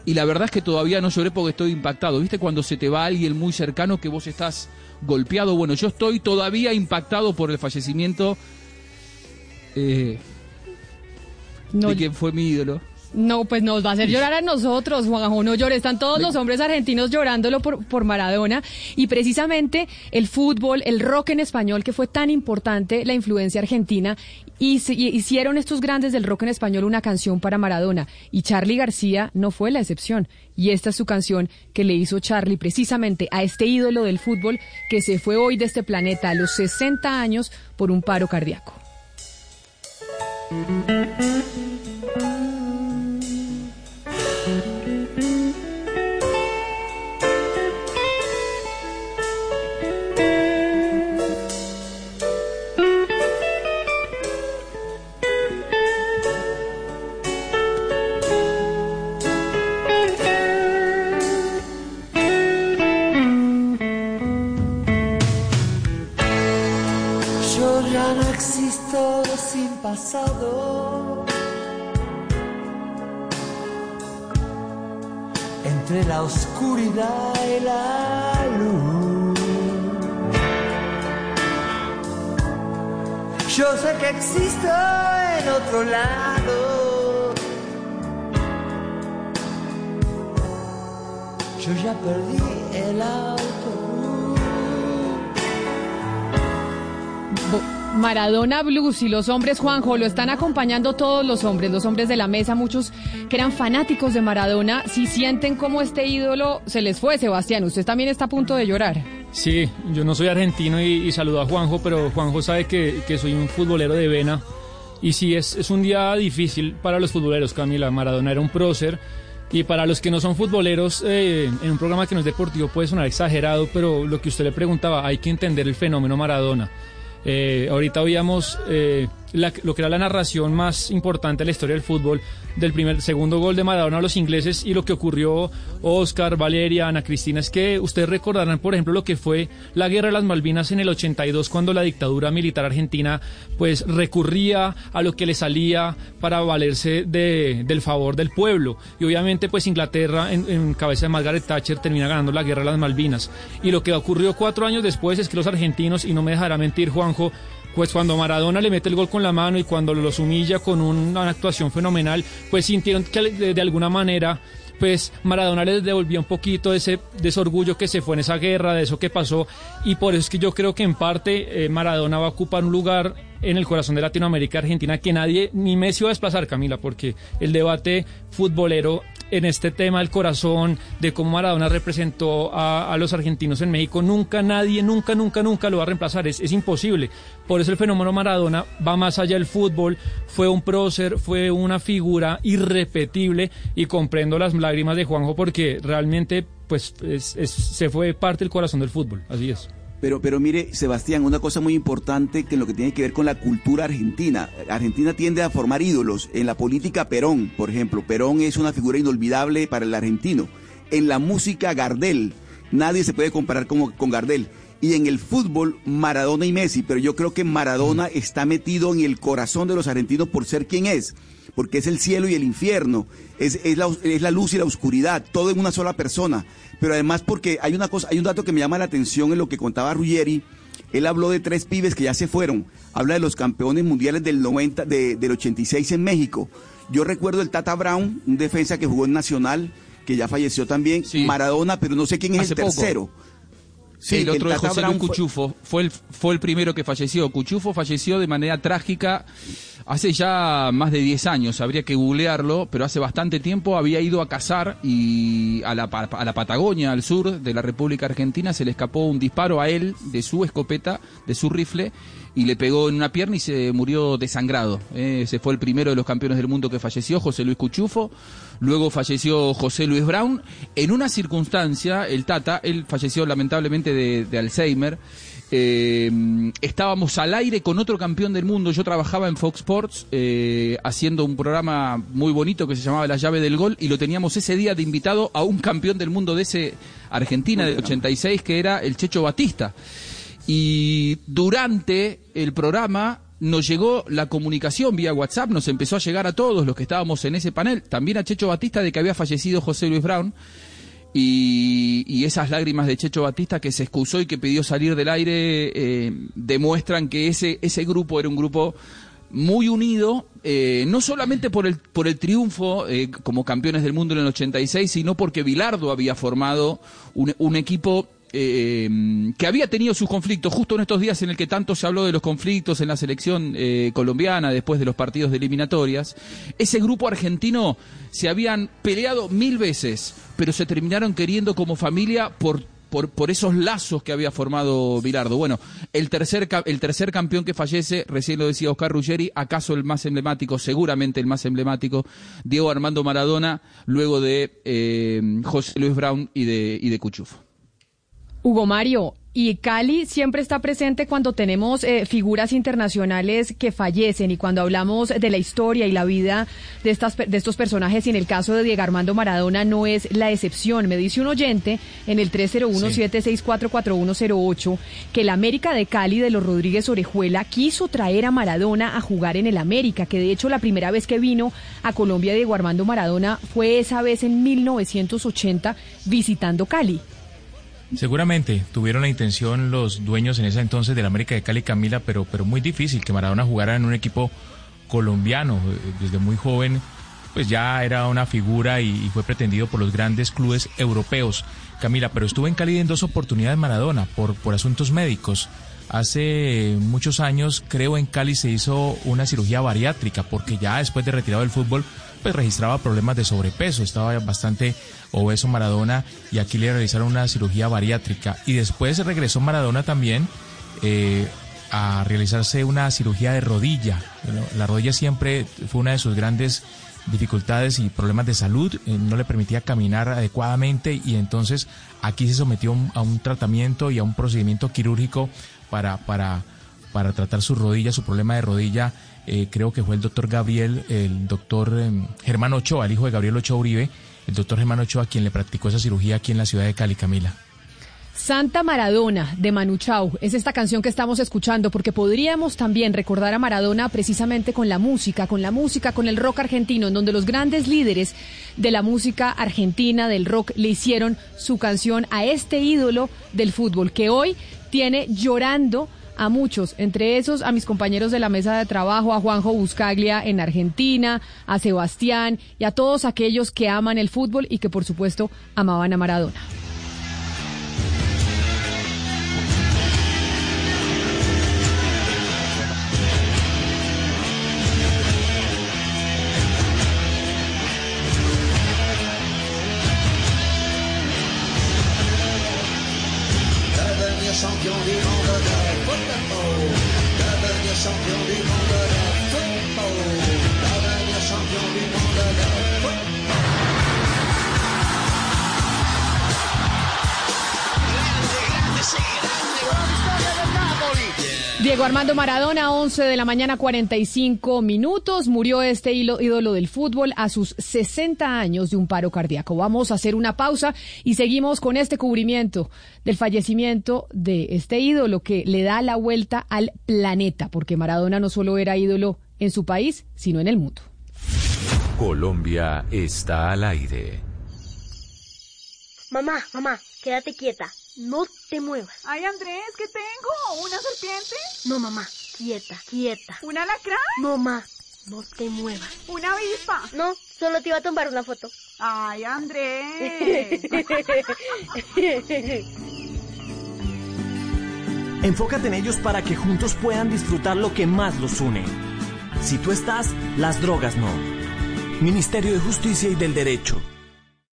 Y la verdad es que todavía no lloré porque estoy impactado. ¿Viste cuando se te va alguien muy cercano que vos estás golpeado? Bueno, yo estoy todavía impactado por el fallecimiento eh, No, de quien fue mi ídolo. no, pues nos va a hacer llorar a nosotros, Juanjo, no llores. Están todos los hombres argentinos llorándolo por, por Maradona. Y precisamente el fútbol, el rock en español, que fue tan importante, la influencia argentina, y, hicieron estos grandes del rock en español una canción para Maradona. Y Charlie García no fue la excepción. Y esta es su canción que le hizo Charlie precisamente a este ídolo del fútbol que se fue hoy de este planeta a los 60 años por un paro cardíaco. Oscuridad y la luz. Yo sé que existo en otro lado. Yo ya perdí el autobús. Maradona Blues y los hombres, Juanjo, lo están acompañando todos los hombres, los hombres de la mesa, muchos que eran fanáticos de Maradona. Si sienten cómo este ídolo se les fue, Sebastián, usted también está a punto de llorar. Sí, yo no soy argentino y, y saludo a Juanjo, pero Juanjo sabe que, que soy un futbolero de vena. Y sí, es, es un día difícil para los futboleros, Camila. Maradona era un prócer. Y para los que no son futboleros, eh, en un programa que no es deportivo puede sonar exagerado, pero lo que usted le preguntaba, hay que entender el fenómeno Maradona. Eh, ahorita oíamos eh, lo que era la narración más importante de la historia del fútbol del primer, segundo gol de Maradona a los ingleses y lo que ocurrió Oscar, Valeria, Ana Cristina es que ustedes recordarán, por ejemplo, lo que fue la guerra de las Malvinas en el 82 cuando la dictadura militar argentina pues recurría a lo que le salía para valerse de- del favor del pueblo. Y obviamente pues Inglaterra en, en cabeza de Margaret Thatcher termina ganando la guerra de las Malvinas. Y lo que ocurrió cuatro años después es que los argentinos y no me dejará mentir Juanjo pues cuando Maradona le mete el gol con la mano y cuando los humilla con una actuación fenomenal, pues sintieron que de, alguna manera pues Maradona les devolvía un poquito de ese, de ese que se fue en esa guerra, de eso que pasó, y por eso es que yo creo que en parte eh, Maradona va a ocupar un lugar en el corazón de Latinoamérica Argentina que nadie, ni Messi va a desplazar, Camila, porque el debate futbolero en este tema del corazón, de cómo Maradona representó a, los argentinos en México, nunca nadie, nunca, nunca, nunca lo va a reemplazar, es, es imposible. Por eso el fenómeno Maradona va más allá del fútbol, fue un prócer, fue una figura irrepetible y comprendo las lágrimas de Juanjo porque realmente pues es- es- se fue parte del corazón del fútbol, así es. Pero, pero mire, Sebastián, una cosa muy importante que en lo que tiene que ver con la cultura argentina. Argentina tiende a formar ídolos. En la política, Perón, por ejemplo. Perón es una figura inolvidable para el argentino. En la música, Gardel. Nadie se puede comparar con, con Gardel. Y en el fútbol, Maradona y Messi. Pero yo creo que Maradona está metido en el corazón de los argentinos por ser quien es. Porque es el cielo y el infierno. Es, es, la, es la luz y la oscuridad. Todo en una sola persona. Pero además porque hay una cosa, hay un dato que me llama la atención en lo que contaba Ruggeri. Él habló de tres pibes que ya se fueron. Habla de los campeones mundiales del 90, de- del 86 en México. Yo recuerdo el Tata Brown, un defensa que jugó en Nacional, que ya falleció también. Maradona, pero no sé quién es Hace el poco. Sí, el otro es José Luis Cuchufo. Fue el, fue el primero que falleció. Cuchufo falleció de manera trágica hace ya más de 10 años. Habría que googlearlo, pero hace bastante tiempo había ido a cazar y a la, a la Patagonia, al sur de la República Argentina, se le escapó un disparo a él de su escopeta, de su rifle, y le pegó en una pierna y se murió desangrado. Eh, Ese fue el primero de los campeones del mundo que falleció, José Luis Cuchufo. Luego falleció José Luis Brown. En una circunstancia, el Tata, él falleció lamentablemente de, de Alzheimer. Eh, estábamos al aire con otro campeón del mundo. Yo trabajaba en Fox Sports eh, haciendo un programa muy bonito que se llamaba La llave del gol y lo teníamos ese día de invitado a un campeón del mundo de ese Argentina del 86 que era el Checho Batista. Y durante el programa nos llegó la comunicación vía WhatsApp, nos empezó a llegar a todos los que estábamos en ese panel, también a Checho Batista de que había fallecido José Luis Brown. Y, y esas lágrimas de Checho Batista que se excusó y que pidió salir del aire eh, demuestran que ese, ese grupo era un grupo muy unido, eh, no solamente por el, por el triunfo eh, como campeones del mundo en el 86, sino porque Bilardo había formado un, un equipo eh, que había tenido sus conflictos justo en estos días en el que tanto se habló de los conflictos en la selección eh, colombiana después de los partidos de eliminatorias. Ese grupo argentino se habían peleado mil veces, pero se terminaron queriendo como familia por por, esos lazos que había formado Bilardo. Bueno, el tercer, el tercer campeón que fallece, recién lo decía Oscar Ruggeri, acaso el más emblemático, seguramente el más emblemático, Diego Armando Maradona, luego de eh, José Luis Brown y de, y de Cuchufo. Hugo Mario, y Cali siempre está presente cuando tenemos eh, figuras internacionales que fallecen y cuando hablamos de la historia y la vida de, estas, de estos personajes. Y en el caso de Diego Armando Maradona no es la excepción. Me dice un oyente en el 301-764-4108 que el América de Cali de los Rodríguez Orejuela quiso traer a Maradona a jugar en el América, que de hecho la primera vez que vino a Colombia Diego Armando Maradona fue esa vez en 1980 visitando Cali. Seguramente tuvieron la intención los dueños en ese entonces del América de Cali Camila, pero, pero muy difícil que Maradona jugara en un equipo colombiano. Desde muy joven, pues ya era una figura y, fue pretendido por los grandes clubes europeos. Camila, pero estuvo en Cali en dos oportunidades Maradona por, por asuntos médicos. Hace muchos años, creo, en Cali se hizo una cirugía bariátrica porque ya después de retirado del fútbol pues registraba problemas de sobrepeso, estaba bastante obeso Maradona y aquí le realizaron una cirugía bariátrica y después regresó Maradona también eh, a realizarse una cirugía de rodilla. la rodilla siempre fue una de sus grandes dificultades y problemas de salud, eh, no le permitía caminar adecuadamente y entonces aquí se sometió a un tratamiento y a un procedimiento quirúrgico para, para, para tratar su rodilla, su problema de rodilla eh, creo que fue el doctor Gabriel, el doctor em, Germán Ochoa, el hijo de Gabriel Ochoa Uribe, el doctor Germán Ochoa, quien le practicó esa cirugía aquí en la ciudad de Cali, Camila. Santa Maradona de Manu Chao es esta canción que estamos escuchando porque podríamos también recordar a Maradona precisamente con la música, con la música, con el rock argentino, en donde los grandes líderes de la música argentina, del rock, le hicieron su canción a este ídolo del fútbol que hoy tiene llorando a muchos, entre esos a mis compañeros de la mesa de trabajo, a Juanjo Buscaglia en Argentina, a Sebastián y a todos aquellos que aman el fútbol y que por supuesto amaban a Maradona. Diego Maradona, 11 de la mañana, 45 minutos. Murió este ídolo del fútbol a sus 60 años de un paro cardíaco. Vamos a hacer una pausa y seguimos con este cubrimiento del fallecimiento de este ídolo que le da la vuelta al planeta, porque Maradona no solo era ídolo en su país, sino en el mundo. Colombia está al aire. Mamá, mamá, quédate quieta. No te muevas. Ay, Andrés, ¿qué tengo? ¿Una serpiente? No, mamá. Quieta, quieta. ¿Un alacrán? No, mamá. No te muevas. ¿Una avispa? No, solo te iba a tomar una foto. Ay, Andrés. Enfócate en ellos para que juntos puedan disfrutar lo que más los une. Si tú estás, las drogas no. Ministerio de Justicia y del Derecho.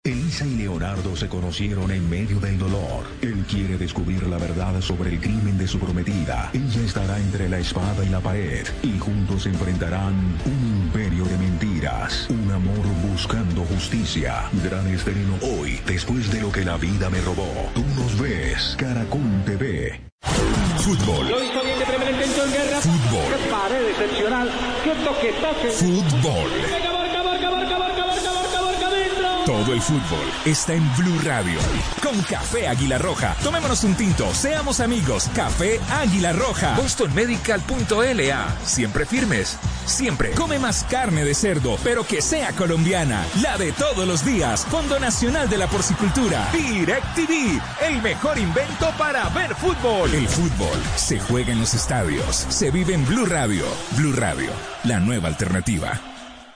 Elisa y Leonardo se conocieron en medio del dolor. Él quiere descubrir la verdad sobre el crimen de su prometida. Ella estará entre la espada y la pared y juntos enfrentarán un imperio de mentiras. Un amor buscando justicia. Gran estreno hoy, después de lo que la vida me robó. Tú nos ves, Caracol TV. Fútbol. Fútbol. Qué pared excepcional. Qué toque, toque. Fútbol. Todo el fútbol está en Blue Radio. Con Café Águila Roja. Tomémonos un tinto, seamos amigos. Café Águila Roja. BostonMedical.la. Siempre firmes. Siempre. Come más carne de cerdo, pero que sea colombiana. La de todos los días. Fondo Nacional de la Porcicultura. Direct TV. El mejor invento para ver fútbol. El fútbol se juega en los estadios. Se vive en Blue Radio. Blue Radio. La nueva alternativa.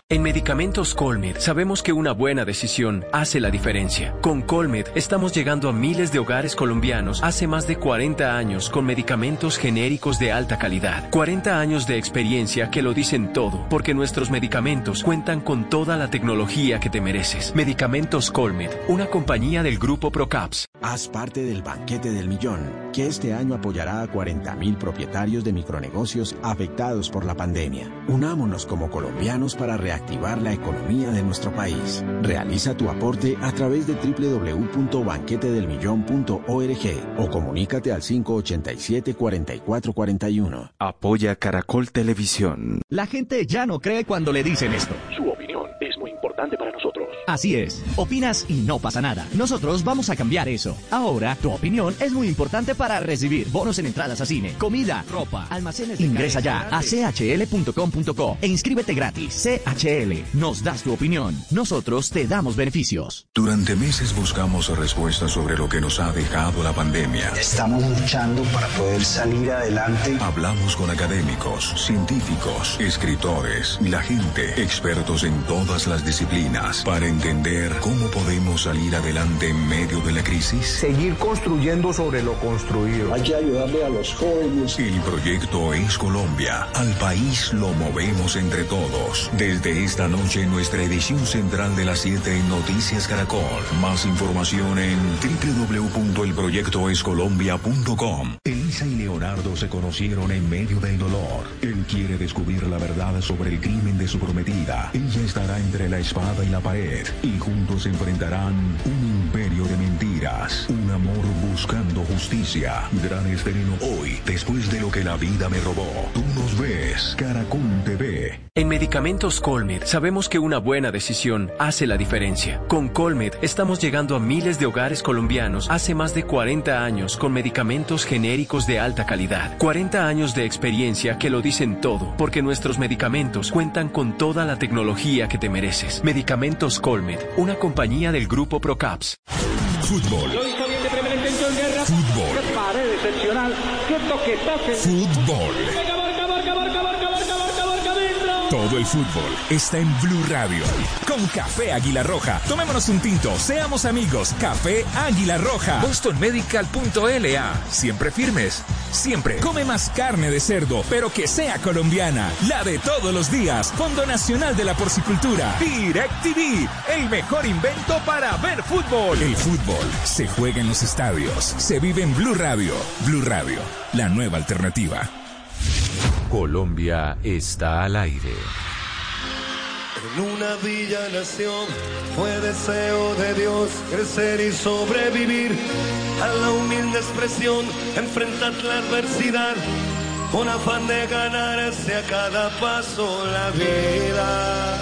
En Medicamentos Colmed sabemos que una buena decisión hace la diferencia. Con Colmed estamos llegando a miles de hogares colombianos hace más de 40 años con medicamentos genéricos de alta calidad. 40 años de experiencia que lo dicen todo, porque nuestros medicamentos cuentan con toda la tecnología que te mereces. Medicamentos Colmed, una compañía del grupo Procaps. Haz parte del banquete del millón. que este año apoyará a 40.000 propietarios de micronegocios afectados por la pandemia. Unámonos como colombianos para reactivar la economía de nuestro país. Realiza tu aporte a través de www.banquetedelmillón.org o comunícate al 587-4441. Apoya Caracol Televisión. La gente ya no cree cuando le dicen esto. Nosotros. Así es, opinas y no pasa nada. Nosotros vamos a cambiar eso. Ahora, tu opinión es muy importante para recibir bonos en entradas a cine, comida, ropa, almacenes. Ingresa ya a chl.com.co e inscríbete gratis. CHL, nos das tu opinión. Nosotros te damos beneficios. Durante meses buscamos respuestas sobre lo que nos ha dejado la pandemia. Estamos luchando para poder salir adelante. Hablamos con académicos, científicos, escritores y la gente, expertos en todas las disciplinas, para entender cómo podemos salir adelante en medio de la crisis. Seguir construyendo sobre lo construido. Hay que ayudarle a los jóvenes. El proyecto es Colombia. Al país lo movemos entre todos. Desde esta noche, nuestra edición central de las 7 en Noticias Caracol. Más información en www.elproyectoescolombia.com. Elisa y Leonardo se conocieron en medio del dolor. Él quiere descubrir la verdad sobre el crimen de su prometida. Ella estará entre la espada y la pared. Y juntos enfrentarán un imperio de mentiras. Un amor buscando justicia. Gran estreno hoy, después de lo que la vida me robó. Tú nos ves, Caracol TV. En Medicamentos Colmed sabemos que una buena decisión hace la diferencia. Con Colmed estamos llegando a miles de hogares colombianos hace más de 40 años con medicamentos genéricos de alta calidad. 40 años de experiencia que lo dicen todo, porque nuestros medicamentos cuentan con toda la tecnología que te mereces. Medicamentos Colmed, una compañía del grupo Procaps. Fútbol. Lo hizo bien de primera intención Guerra. Fútbol. Qué pared excepcional. Qué toque toque. Fútbol. Todo el fútbol está en Blue Radio. Con Café Águila Roja. Tomémonos un tinto. Seamos amigos. Café Águila Roja. BostonMedical.la. Siempre firmes. Siempre. Come más carne de cerdo, pero que sea colombiana. La de todos los días. Fondo Nacional de la Porcicultura. DirecTV. El mejor invento para ver fútbol. El fútbol se juega en los estadios. Se vive en Blue Radio. Blue Radio. La nueva alternativa. Colombia está al aire. En una villa nación fue deseo de Dios crecer y sobrevivir a la humilde expresión, enfrentar la adversidad con afán de ganarse a cada paso la vida.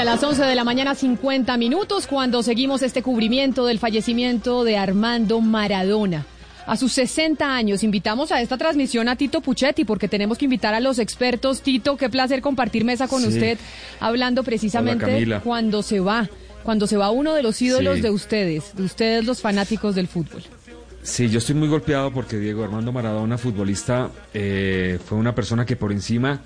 A las 11 de la mañana, 50 minutos, cuando seguimos este cubrimiento del fallecimiento de Armando Maradona. A sus 60 años, invitamos a esta transmisión a Tito Puchetti, porque tenemos que invitar a los expertos. Tito, qué placer compartir mesa con Sí. usted, hablando precisamente Hola, cuando se va, cuando se va uno de los ídolos Sí. de ustedes, de ustedes los fanáticos del fútbol. Sí, yo estoy muy golpeado porque Diego Armando Maradona, futbolista, eh, fue una persona que por encima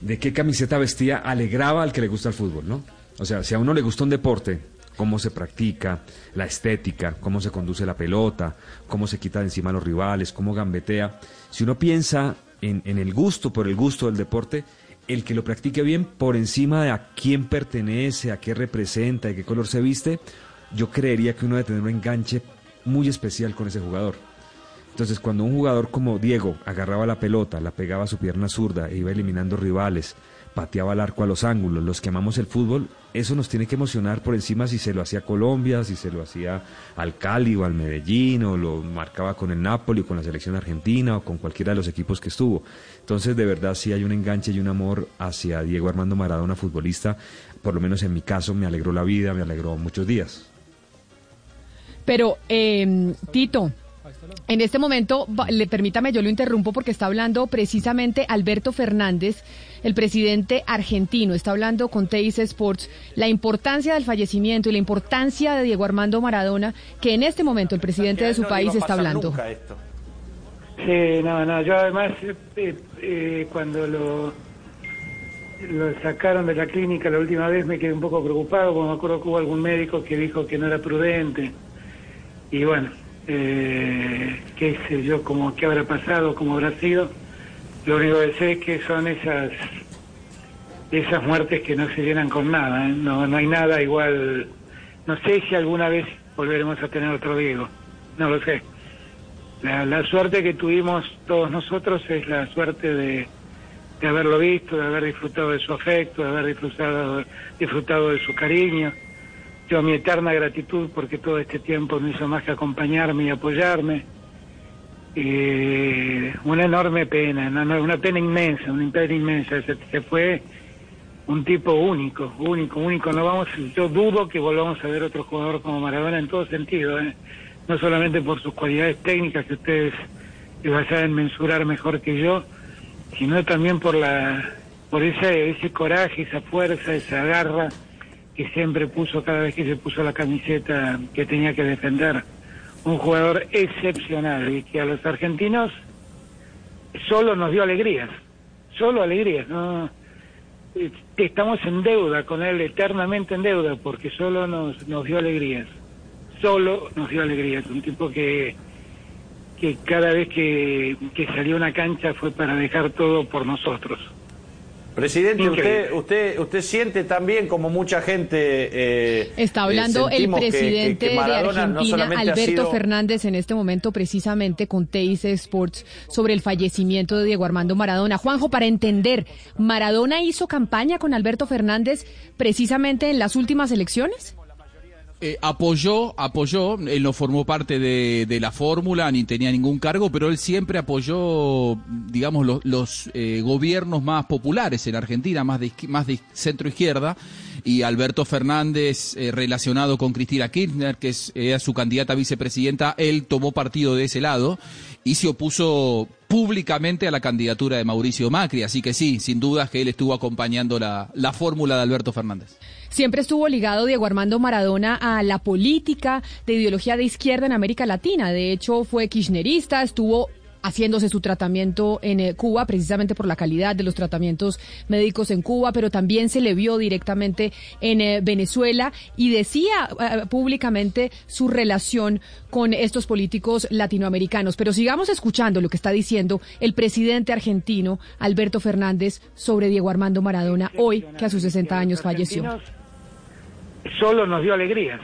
de qué camiseta vestía alegraba al que le gusta el fútbol, ¿no? O sea, si a uno le gusta un deporte, cómo se practica, la estética, cómo se conduce la pelota, cómo se quita de encima a los rivales, cómo gambetea, si uno piensa en, en el gusto por el gusto del deporte, el que lo practique bien por encima de a quién pertenece, a qué representa, de qué color se viste, yo creería que uno debe tener un enganche muy especial con ese jugador. Entonces, cuando un jugador como Diego agarraba la pelota, la pegaba a su pierna zurda e iba eliminando rivales, pateaba al arco a los ángulos, los que amamos el fútbol, eso nos tiene que emocionar por encima si se lo hacía Colombia, si se lo hacía al Cali o al Medellín, o lo marcaba con el Napoli, o con la selección argentina, o con cualquiera de los equipos que estuvo. Entonces, de verdad, sí hay un enganche y un amor hacia Diego Armando Maradona, futbolista. Por lo menos en mi caso, me alegró la vida, me alegró muchos días. Pero, eh, Tito, En este momento, le permítame, yo lo interrumpo porque está hablando precisamente Alberto Fernández, el presidente argentino, está hablando con Teis Sports la importancia del fallecimiento y la importancia de Diego Armando Maradona, que en este momento el presidente de su país está hablando. Sí, no, no, yo además eh, eh, cuando lo, lo sacaron de la clínica la última vez me quedé un poco preocupado, porque me acuerdo que hubo algún médico que dijo que no era prudente. Y bueno, eh, qué sé yo, como qué habrá pasado, cómo habrá sido. Lo único que sé es que son esas esas muertes que no se llenan con nada, ¿eh? no, no hay nada igual. No sé si alguna vez volveremos a tener otro Diego, no lo sé. La, la suerte que tuvimos todos nosotros es la suerte de, de haberlo visto, de haber disfrutado de su afecto, de haber disfrutado, disfrutado de su cariño. Yo mi eterna gratitud porque todo este tiempo no hizo más que acompañarme y apoyarme. Eh, una enorme pena, una, una pena inmensa, una pena inmensa. Se, se fue un tipo único, único, único. No vamos, yo dudo que volvamos a ver otro jugador como Maradona en todo sentido, ¿eh? no solamente por sus cualidades técnicas que ustedes lo saben mensurar mejor que yo, sino también por la, por ese, ese coraje, esa fuerza, esa garra que siempre puso cada vez que se puso la camiseta que tenía que defender. Un jugador excepcional y que a los argentinos solo nos dio alegrías, solo alegrías, no eh, estamos en deuda con él, eternamente en deuda, porque solo nos, nos dio alegrías. Solo nos dio alegrías. Un tipo que, que cada vez que, que salió una cancha fue para dejar todo por nosotros. Presidente, usted, usted, usted siente también como mucha gente. eh, Está eh, hablando el sentimos que- que- presidente que de Argentina, Alberto sido- Fernández, en este momento precisamente con Teis Sports sobre el fallecimiento de Diego Armando Maradona. Juanjo, para entender, ¿Maradona hizo campaña con Alberto Fernández precisamente en las últimas elecciones? Eh, apoyó, apoyó, él no formó parte de, la fórmula ni tenía ningún cargo, pero él siempre apoyó, digamos, los, eh, gobiernos más populares en Argentina, más de, más de centro izquierda, y Alberto Fernández, eh, relacionado con Cristina Kirchner, que es, su candidata a vicepresidenta, él tomó partido de ese lado y se opuso públicamente a la candidatura de Mauricio Macri, así que sí, sin dudas que él estuvo acompañando la fórmula de Alberto Fernández. Siempre estuvo ligado Diego Armando Maradona a la política de ideología de izquierda en América Latina. De hecho, fue kirchnerista, estuvo haciéndose su tratamiento en eh, Cuba, precisamente por la calidad de los tratamientos médicos en Cuba, pero también se le vio directamente en eh, Venezuela y decía eh, públicamente su relación con estos políticos latinoamericanos. Pero sigamos escuchando lo que está diciendo el presidente argentino, Alberto Fernández, sobre Diego Armando Maradona, hoy que a sus 60 años falleció. Solo nos dio alegrías,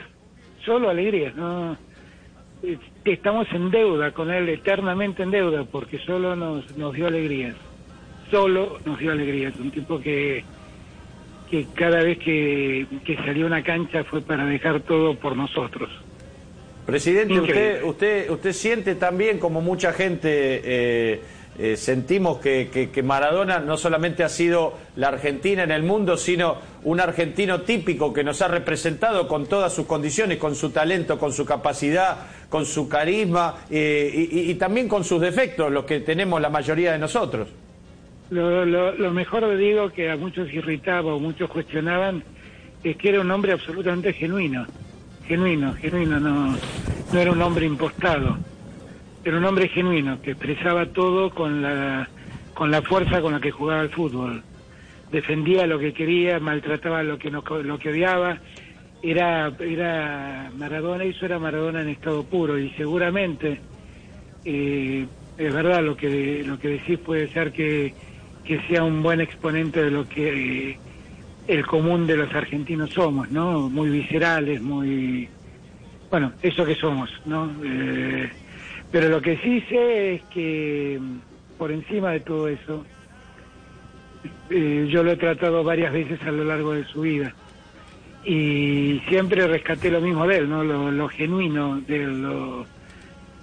solo alegrías. No, Eh, estamos en deuda con él, eternamente en deuda, porque solo nos, nos dio alegrías, solo nos dio alegrías. Un tipo que, que cada vez que, que salió a una cancha fue para dejar todo por nosotros. Presidente, Increíble. usted, usted, usted siente también como mucha gente eh, eh, sentimos que, que- Maradona no solamente ha sido la Argentina en el mundo, sino un argentino típico que nos ha representado con todas sus condiciones, con su talento, con su capacidad, con su carisma eh, y, también con sus defectos, los que tenemos la mayoría de nosotros. Lo, lo, lo mejor de Diego, que a muchos irritaba o muchos cuestionaban, es que era un hombre absolutamente genuino. Genuino, genuino, no, no era un hombre impostado. Era un hombre genuino, que expresaba todo con la, con la fuerza con la que jugaba al fútbol. Defendía lo que quería, maltrataba lo que, no, lo que odiaba. Era, era Maradona, eso era Maradona en estado puro. Y seguramente eh, es verdad lo que lo que decís puede ser que, que sea un buen exponente de lo que el común de los argentinos somos, ¿no? Muy viscerales, muy bueno, eso que somos, ¿no? Eh, pero lo que sí sé es que mm, por encima de todo eso, eh, yo lo he tratado varias veces a lo largo de su vida y siempre rescaté lo mismo de él, ¿no? Lo, lo genuino de lo,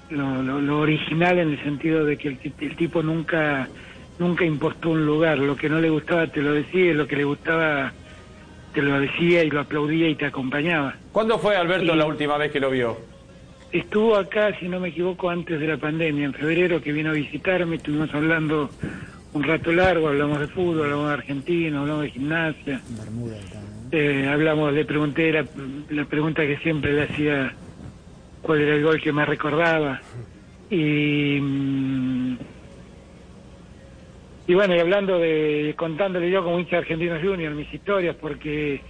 lo, lo- original en el sentido de que el, ti- el tipo nunca nunca impostó un lugar, lo que no le gustaba te lo decía y lo que le gustaba te lo decía y lo aplaudía y te acompañaba. ¿Cuándo fue Alberto Y- la última vez que lo vio? Estuvo acá, si no me equivoco, antes de la pandemia, en febrero, que vino a visitarme, estuvimos hablando un rato largo, hablamos de fútbol, hablamos de Argentina, hablamos de gimnasia. Eh, hablamos, le pregunté la, la pregunta que siempre le hacía, cuál era el gol que más recordaba. Y, mm, y bueno, y hablando de, contándole yo como hincha de Argentinos Junior mis historias, porque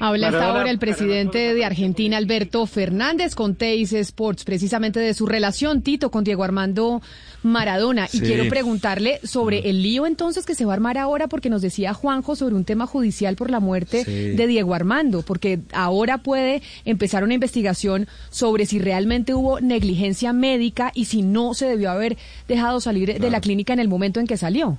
Habla hasta ahora el presidente de Argentina, Alberto Fernández, con Teis Sports, precisamente de su relación, Tito, con Diego Armando Maradona. Y Sí. quiero preguntarle sobre el lío entonces que se va a armar ahora, porque nos decía Juanjo sobre un tema judicial por la muerte Sí. de Diego Armando, porque ahora puede empezar una investigación sobre si realmente hubo negligencia médica y si no se debió haber dejado salir de la clínica en el momento en que salió.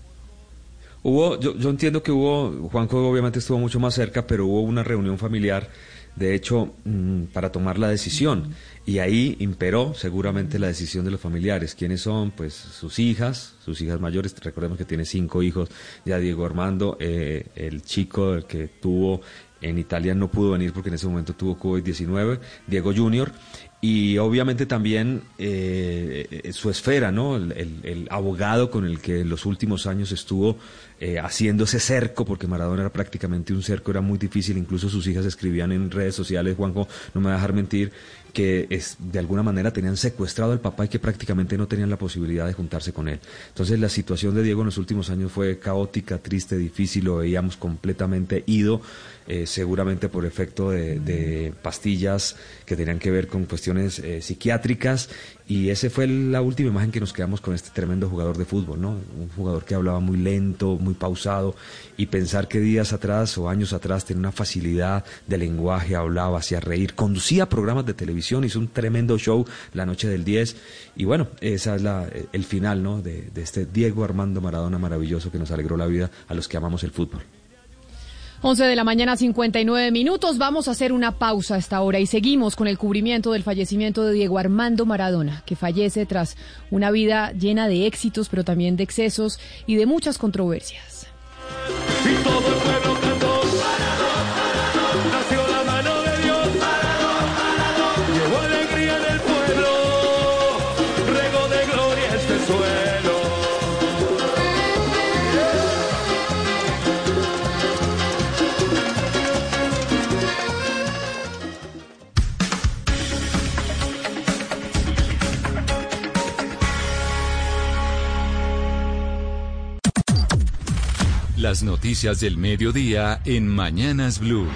Hubo, yo, yo entiendo que hubo, Juanjo obviamente estuvo mucho más cerca, pero hubo una reunión familiar, de hecho, mm, para tomar la decisión. Y ahí imperó seguramente la decisión de los familiares. ¿Quiénes son? Pues sus hijas, sus hijas mayores. Recordemos que tiene cinco hijos. Ya Diego Armando, eh, el chico el que tuvo en Italia no pudo venir porque en ese momento tuvo COVID-19, Diego Junior. Y obviamente también eh, eh, su esfera, ¿no? El, el- el abogado con el que en los últimos años estuvo eh, haciendo ese cerco, porque Maradona era prácticamente un cerco, era muy difícil. Incluso sus hijas escribían en redes sociales, Juanjo, no me va a dejar mentir, que de alguna manera tenían secuestrado al papá y que prácticamente no tenían la posibilidad de juntarse con él. Entonces la situación de Diego en los últimos años fue caótica, triste, difícil, lo veíamos completamente ido, eh, seguramente por efecto de, de pastillas que tenían que ver con cuestiones eh, psiquiátricas y ese fue la última imagen que nos quedamos con este tremendo jugador de fútbol, ¿no? Un jugador que hablaba muy lento, muy pausado y pensar que días atrás o años atrás tenía una facilidad de lenguaje, hablaba, hacía reír, conducía programas de televisión, hizo un tremendo show la noche del 10 y bueno, esa es la, el final, ¿no? De, de este Diego Armando Maradona maravilloso que nos alegró la vida a los que amamos el fútbol. 11 de la mañana, 59 minutos. Vamos a hacer una pausa a esta hora y seguimos con el cubrimiento del fallecimiento de Diego Armando Maradona, que fallece tras una vida llena de éxitos, pero también de excesos y de muchas controversias. Las noticias del mediodía en Mañanas Blue.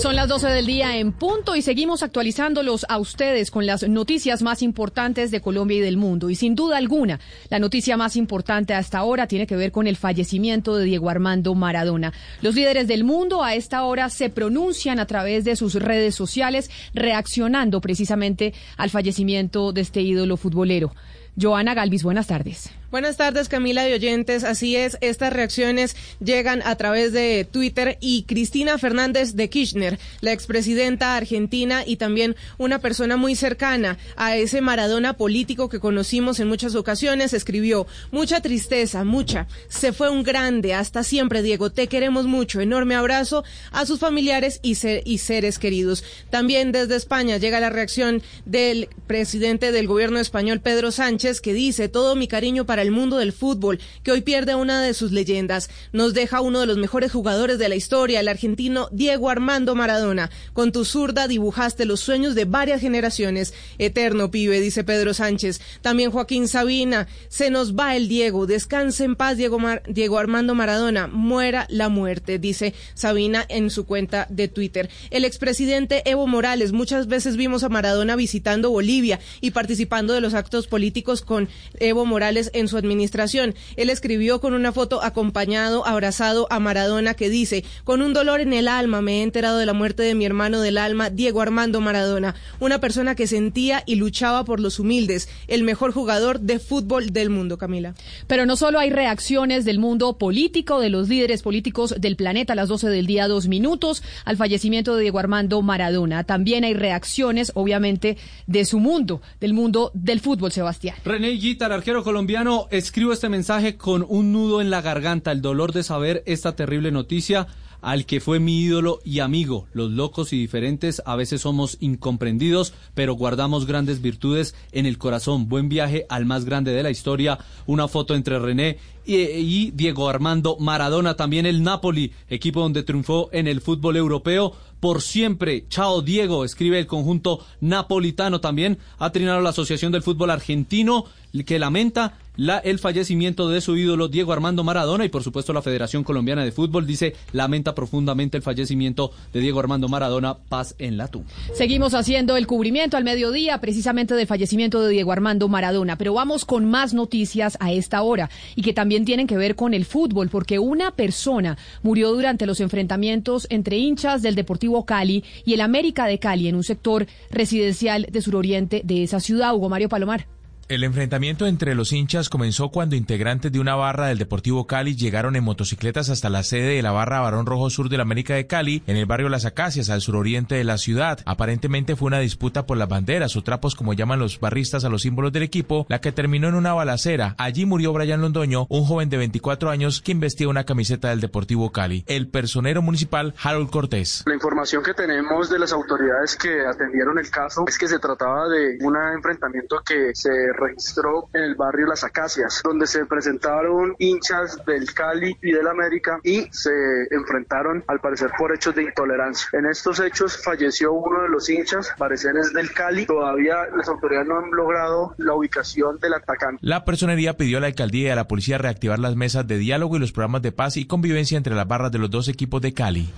Son las 12 del día en punto y seguimos actualizándolos a ustedes con las noticias más importantes de Colombia y del mundo. Y sin duda alguna, la noticia más importante hasta ahora tiene que ver con el fallecimiento de Diego Armando Maradona. Los líderes del mundo a esta hora se pronuncian a través de sus redes sociales reaccionando precisamente al fallecimiento de este ídolo futbolero. Joana Galvis, buenas tardes. Buenas tardes, Camila y oyentes. Así es, estas reacciones llegan a través de Twitter y Cristina Fernández de Kirchner, la expresidenta argentina y también una persona muy cercana a ese Maradona político que conocimos en muchas ocasiones, escribió, mucha tristeza, mucha. Se fue un grande, hasta siempre, Diego. Te queremos mucho. Enorme abrazo a sus familiares y, ser- y seres queridos. También desde España llega la reacción del presidente del gobierno español, Pedro Sánchez, que dice, todo mi cariño para el mundo del fútbol, que hoy pierde una de sus leyendas. Nos deja uno de los mejores jugadores de la historia, el argentino Diego Armando Maradona. Con tu zurda dibujaste los sueños de varias generaciones. Eterno pibe, dice Pedro Sánchez. También Joaquín Sabina. Se nos va el Diego. Descanse en paz, Diego, Mar- Diego Armando Maradona. Muera la muerte, dice Sabina en su cuenta de Twitter. El expresidente Evo Morales. Muchas veces vimos a Maradona visitando Bolivia y participando de los actos políticos con Evo Morales en su administración. Él escribió con una foto acompañado, abrazado a Maradona que dice, con un dolor en el alma me he enterado de la muerte de mi hermano del alma, Diego Armando Maradona, una persona que sentía y luchaba por los humildes, el mejor jugador de fútbol del mundo, Camila. Pero no solo hay reacciones del mundo político, de los líderes políticos del planeta a las 12 del día, dos minutos, al fallecimiento de Diego Armando Maradona. También hay reacciones, obviamente, de su mundo, del mundo del fútbol, Sebastián. René Higuita, el arquero colombiano, escribo este mensaje con un nudo en la garganta, el dolor de saber esta terrible noticia. al que fue mi ídolo y amigo. Los locos y diferentes a veces somos incomprendidos, pero guardamos grandes virtudes en el corazón. Buen viaje al más grande de la historia. Una foto entre René y, Diego Armando Maradona, también el Napoli, equipo donde triunfó en el fútbol europeo por siempre. Chao Diego, escribe el conjunto napolitano también. Ha trinado la Asociación del Fútbol Argentino que lamenta la, el fallecimiento de su ídolo Diego Armando Maradona y por supuesto la Federación Colombiana de Fútbol dice lamenta profundamente el fallecimiento de Diego Armando Maradona, paz en la tumba. Seguimos haciendo el cubrimiento al mediodía precisamente del fallecimiento de Diego Armando Maradona, pero vamos con más noticias a esta hora y que también tienen que ver con el fútbol porque una persona murió durante los enfrentamientos entre hinchas del Deportivo Cali y el América de Cali en un sector residencial de suroriente de esa ciudad, Hugo Mario Palomar. El enfrentamiento entre los hinchas comenzó cuando integrantes de una barra del Deportivo Cali llegaron en motocicletas hasta la sede de la barra Barón Rojo Sur de la América de Cali, en el barrio Las Acacias, al suroriente de la ciudad. Aparentemente fue una disputa por las banderas o trapos, como llaman los barristas a los símbolos del equipo, la que terminó en una balacera. Allí murió Brian Londoño, un joven de 24 años, quien vestía una camiseta del Deportivo Cali. El personero municipal, Harold Cortés. La información que tenemos de las autoridades que atendieron el caso es que se trataba de un enfrentamiento que se registró en el barrio Las Acacias, donde se presentaron hinchas del Cali y del América y se enfrentaron al parecer por hechos de intolerancia. En estos hechos falleció uno de los hinchas, parecer es del Cali. Todavía las autoridades no han logrado la ubicación del atacante. La personería pidió a la alcaldía y a la policía reactivar las mesas de diálogo y los programas de paz y convivencia entre las barras de los dos equipos de Cali.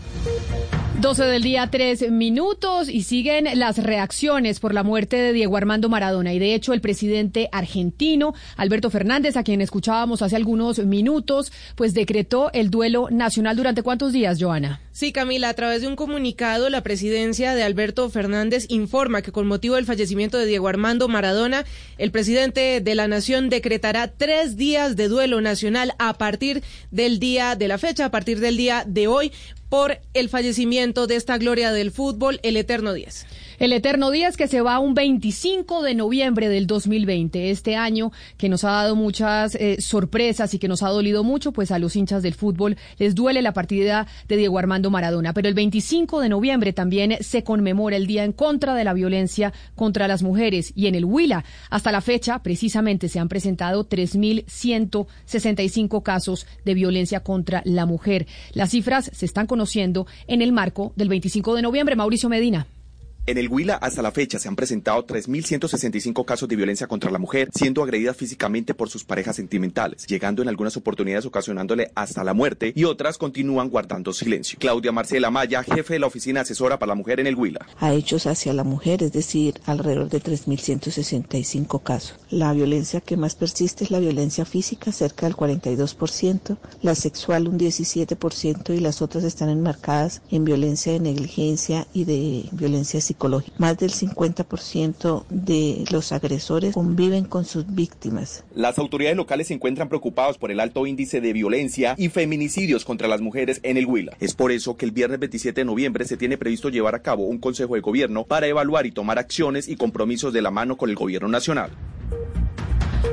12 del día, tres minutos y siguen las reacciones por la muerte de Diego Armando Maradona. Y de hecho, el presidente argentino, Alberto Fernández, a quien escuchábamos hace algunos minutos, pues decretó el duelo nacional durante cuántos días, Joana. Sí, Camila, a través de un comunicado, la presidencia de Alberto Fernández informa que con motivo del fallecimiento de Diego Armando Maradona, el presidente de la Nación decretará tres días de duelo nacional a partir del día de la fecha, a partir del día de hoy, por el fallecimiento de esta gloria del fútbol, el Eterno 10. El Eterno 10 que se va un 25 de noviembre del 2020, este año que nos ha dado muchas eh, sorpresas y que nos ha dolido mucho, pues a los hinchas del fútbol les duele la partida de Diego Armando Maradona. Pero el 25 de noviembre también se conmemora el Día en contra de la violencia contra las mujeres y en el Huila, hasta la fecha, precisamente se han presentado 3.165 casos de violencia contra la mujer. Las cifras se están conociendo en el marco del 25 de noviembre. Mauricio Medina. En el Huila, hasta la fecha, se han presentado 3.165 casos de violencia contra la mujer, siendo agredidas físicamente por sus parejas sentimentales, llegando en algunas oportunidades ocasionándole hasta la muerte y otras continúan guardando silencio. Claudia Marcela Maya, jefe de la Oficina Asesora para la Mujer en el Huila. A hechos hacia la mujer, es decir, alrededor de 3.165 casos. La violencia que más persiste es la violencia física, cerca del 42%, la sexual un 17% y las otras están enmarcadas en violencia de negligencia y de violencia psicológica. Más del 50% de los agresores conviven con sus víctimas. Las autoridades locales se encuentran preocupados por el alto índice de violencia y feminicidios contra las mujeres en el Huila. Es por eso que el viernes 27 de noviembre se tiene previsto llevar a cabo un consejo de gobierno para evaluar y tomar acciones y compromisos de la mano con el gobierno nacional.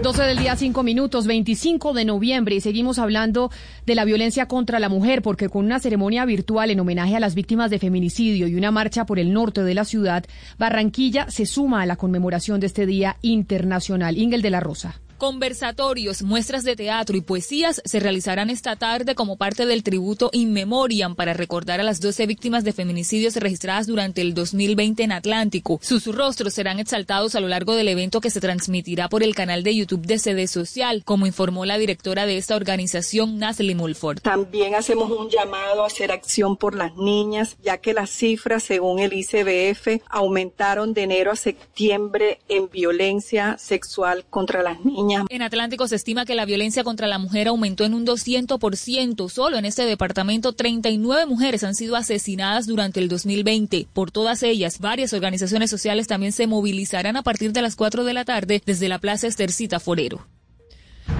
12 del día, 5 minutos, 25 de noviembre, y seguimos hablando de la violencia contra la mujer, porque con una ceremonia virtual en homenaje a las víctimas de feminicidio y una marcha por el norte de la ciudad, Barranquilla se suma a la conmemoración de este Día Internacional. Ingel de la Rosa. Conversatorios, muestras de teatro y poesías se realizarán esta tarde como parte del tributo In Memoriam para recordar a las 12 víctimas de feminicidios registradas durante el 2020 en Atlántico. Sus rostros serán exaltados a lo largo del evento que se transmitirá por el canal de YouTube de CD Social, como informó la directora de esta organización, Nasli Mulford. También hacemos un llamado a hacer acción por las niñas, ya que las cifras, según el ICBF, aumentaron de enero a septiembre en violencia sexual contra las niñas. En Atlántico se estima que la violencia contra la mujer aumentó en un 200%. Solo en este departamento 39 mujeres han sido asesinadas durante el 2020. Por todas ellas, varias organizaciones sociales también se movilizarán a partir de las 4 de la tarde desde la Plaza Estercita Forero.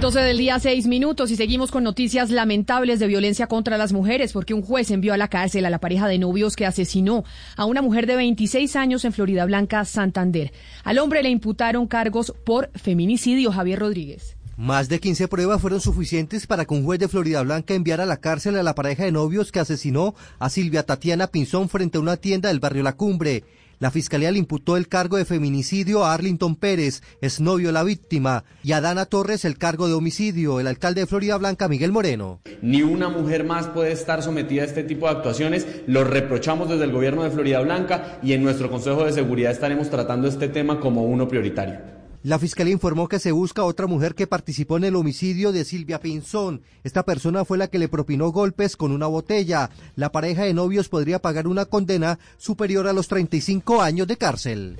12 del día, 6 minutos y seguimos con noticias lamentables de violencia contra las mujeres porque un juez envió a la cárcel a la pareja de novios que asesinó a una mujer de 26 años en Florida Blanca, Santander. Al hombre le imputaron cargos por feminicidio, Javier Rodríguez. Más de 15 pruebas fueron suficientes para que un juez de Florida Blanca enviara a la cárcel a la pareja de novios que asesinó a Silvia Tatiana Pinzón frente a una tienda del barrio La Cumbre. La fiscalía le imputó el cargo de feminicidio a Arlington Pérez, exnovio de la víctima, y a Dana Torres el cargo de homicidio, el alcalde de Florida Blanca, Miguel Moreno. Ni una mujer más puede estar sometida a este tipo de actuaciones. Lo reprochamos desde el gobierno de Florida Blanca y en nuestro Consejo de Seguridad estaremos tratando este tema como uno prioritario. La fiscalía informó que se busca otra mujer que participó en el homicidio de Silvia Pinzón. Esta persona fue la que le propinó golpes con una botella. La pareja de novios podría pagar una condena superior a los 35 años de cárcel.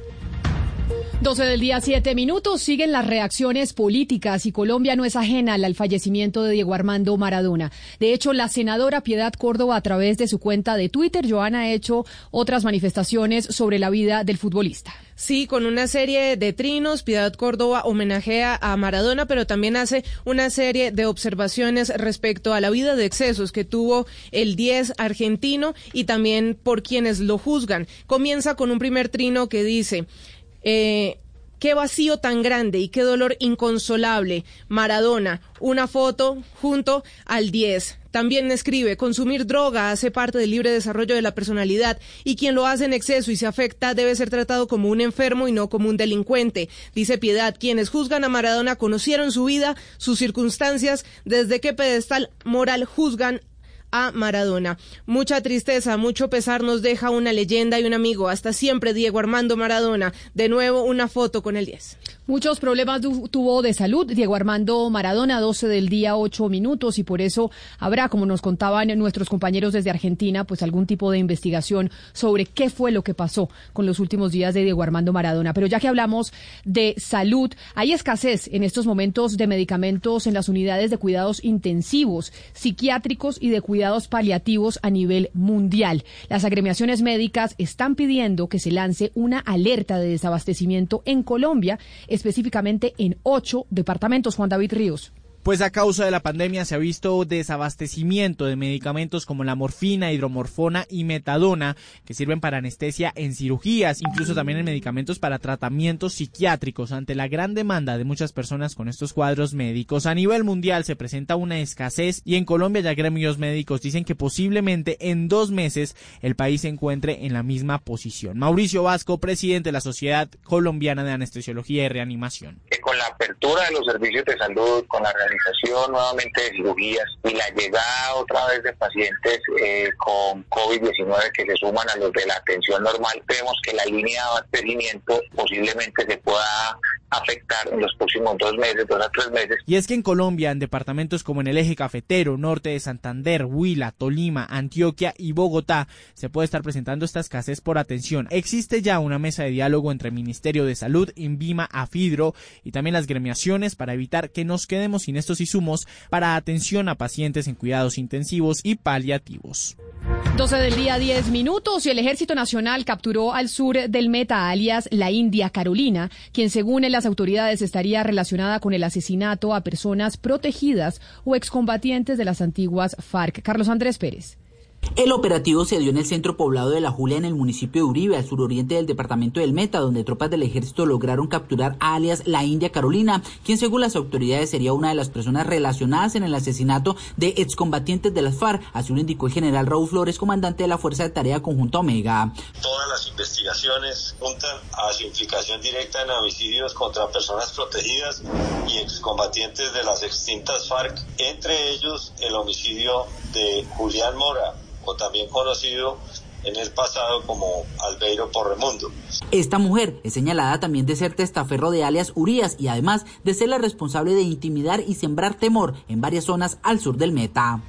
12 del día, 7 minutos. Siguen las reacciones políticas y Colombia no es ajena al fallecimiento de Diego Armando Maradona. De hecho, la senadora Piedad Córdoba, a través de su cuenta de Twitter, Joana, ha hecho otras manifestaciones sobre la vida del futbolista. Sí, con una serie de trinos, Piedad Córdoba homenajea a Maradona, pero también hace una serie de observaciones respecto a la vida de excesos que tuvo el 10 argentino y también por quienes lo juzgan. Comienza con un primer trino que dice, eh, qué vacío tan grande y qué dolor inconsolable. Maradona, una foto junto al 10. También escribe, consumir droga hace parte del libre desarrollo de la personalidad y quien lo hace en exceso y se afecta debe ser tratado como un enfermo y no como un delincuente. Dice Piedad, quienes juzgan a Maradona conocieron su vida, sus circunstancias, desde qué pedestal moral juzgan a Maradona. Mucha tristeza, mucho pesar nos deja una leyenda y un amigo. Hasta siempre, Diego Armando Maradona. De nuevo, una foto con el 10. Muchos problemas tuvo de salud Diego Armando Maradona, 12 del día, 8 minutos, y por eso habrá, como nos contaban nuestros compañeros desde Argentina, pues algún tipo de investigación sobre qué fue lo que pasó con los últimos días de Diego Armando Maradona. Pero ya que hablamos de salud, hay escasez en estos momentos de medicamentos en las unidades de cuidados intensivos, psiquiátricos y de cuidados paliativos a nivel mundial. Las agremiaciones médicas están pidiendo que se lance una alerta de desabastecimiento en Colombia específicamente en ocho departamentos. Juan David Ríos. Pues a causa de la pandemia se ha visto desabastecimiento de medicamentos como la morfina, hidromorfona y metadona, que sirven para anestesia en cirugías, incluso también en medicamentos para tratamientos psiquiátricos. Ante la gran demanda de muchas personas con estos cuadros médicos, a nivel mundial se presenta una escasez y en Colombia ya gremios médicos dicen que posiblemente en dos meses el país se encuentre en la misma posición. Mauricio Vasco, presidente de la Sociedad Colombiana de Anestesiología y Reanimación. Con la apertura de los servicios de salud, con la nuevamente de cirugías y la llegada otra vez de pacientes eh, con COVID-19 que se suman a los de la atención normal, vemos que la línea de abastecimiento posiblemente se pueda afectar en los próximos dos meses, dos a tres meses. Y es que en Colombia, en departamentos como en el eje cafetero, norte de Santander, Huila, Tolima, Antioquia y Bogotá, se puede estar presentando esta escasez por atención. Existe ya una mesa de diálogo entre Ministerio de Salud, Invima, Afidro y también las gremiaciones para evitar que nos quedemos sin insumos para atención a pacientes en cuidados intensivos y paliativos. 12 del día, 10 minutos y el Ejército Nacional capturó al sur del Meta, alias la India Carolina, quien según las autoridades estaría relacionada con el asesinato a personas protegidas o excombatientes de las antiguas FARC. Carlos Andrés Pérez. El operativo se dio en el centro poblado de La Julia, en el municipio de Uribe, al suroriente del departamento del Meta, donde tropas del ejército lograron capturar a alias la India Carolina, quien según las autoridades sería una de las personas relacionadas en el asesinato de excombatientes de las FARC, así lo indicó el general Raúl Flores, comandante de la Fuerza de Tarea Conjunta Omega. Todas las investigaciones apuntan a su implicación directa en homicidios contra personas protegidas y excombatientes de las extintas FARC, entre ellos el homicidio de Julián Mora, o también conocido en el pasado como Albeiro Porremundo. Esta mujer es señalada también de ser testaferro de alias Urias y además de ser la responsable de intimidar y sembrar temor en varias zonas al sur del Meta.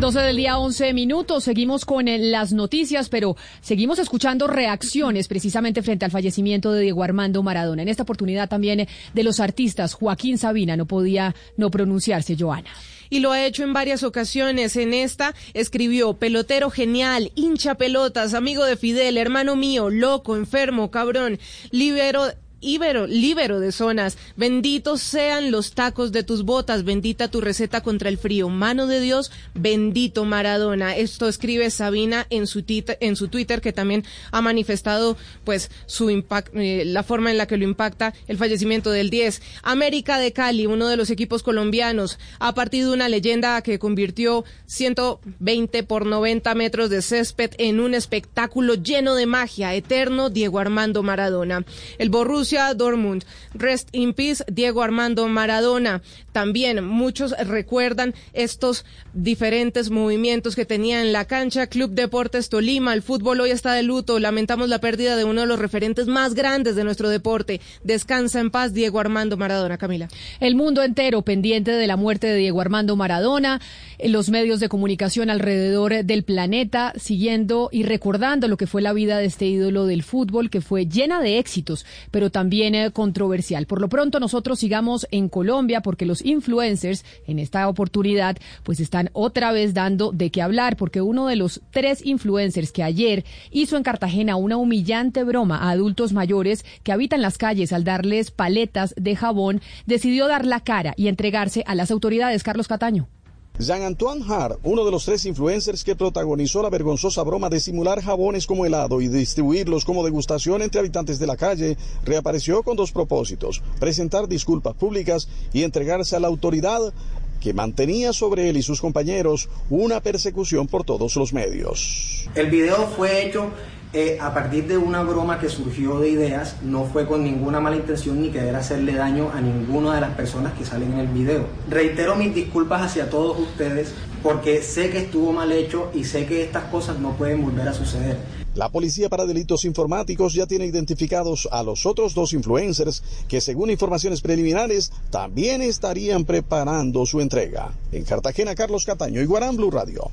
12 del día, 11 minutos. Seguimos con las noticias, pero seguimos escuchando reacciones precisamente frente al fallecimiento de Diego Armando Maradona. En esta oportunidad también de los artistas. Joaquín Sabina no podía no pronunciarse, Joana y lo ha hecho en varias ocasiones. En esta escribió pelotero genial, hincha pelotas, amigo de Fidel, hermano mío, loco, enfermo, cabrón, libero líbero de zonas. Benditos sean los tacos de tus botas, bendita tu receta contra el frío. Mano de Dios, bendito Maradona. Esto escribe Sabina en su, en su Twitter, que también ha manifestado pues su impact, eh, la forma en la que lo impacta el fallecimiento del 10. América de Cali, uno de los equipos colombianos, ha partido una leyenda que convirtió 120 por 90 metros de césped en un espectáculo lleno de magia, eterno Diego Armando Maradona. El Borussia Dortmund, Rest in Peace, Diego Armando Maradona. También muchos recuerdan estos diferentes movimientos que tenía en la cancha. Club Deportes Tolima, el fútbol hoy está de luto. Lamentamos la pérdida de uno de los referentes más grandes de nuestro deporte. Descansa en paz, Diego Armando Maradona. Camila. El mundo entero pendiente de la muerte de Diego Armando Maradona, los medios de comunicación alrededor del planeta, siguiendo y recordando lo que fue la vida de este ídolo del fútbol, que fue llena de éxitos, pero también eh, controversial. Por lo pronto, nosotros sigamos en Colombia porque los influencers en esta oportunidad pues están otra vez dando de qué hablar, porque uno de los tres influencers que ayer hizo en Cartagena una humillante broma a adultos mayores que habitan las calles al darles paletas de jabón, decidió dar la cara y entregarse a las autoridades. Carlos Cataño. Jean-Antoine Hart, uno de los tres influencers que protagonizó la vergonzosa broma de simular jabones como helado y distribuirlos como degustación entre habitantes de la calle, reapareció con dos propósitos, presentar disculpas públicas y entregarse a la autoridad que mantenía sobre él y sus compañeros una persecución por todos los medios. El video fue hecho eh, a partir de una broma que surgió de ideas, no fue con ninguna mala intención ni querer hacerle daño a ninguna de las personas que salen en el video. Reitero mis disculpas hacia todos ustedes porque sé que estuvo mal hecho y sé que estas cosas no pueden volver a suceder. La Policía para Delitos Informáticos ya tiene identificados a los otros dos influencers que según informaciones preliminares también estarían preparando su entrega. En Cartagena, Carlos Cataño y Guarán Blue Radio.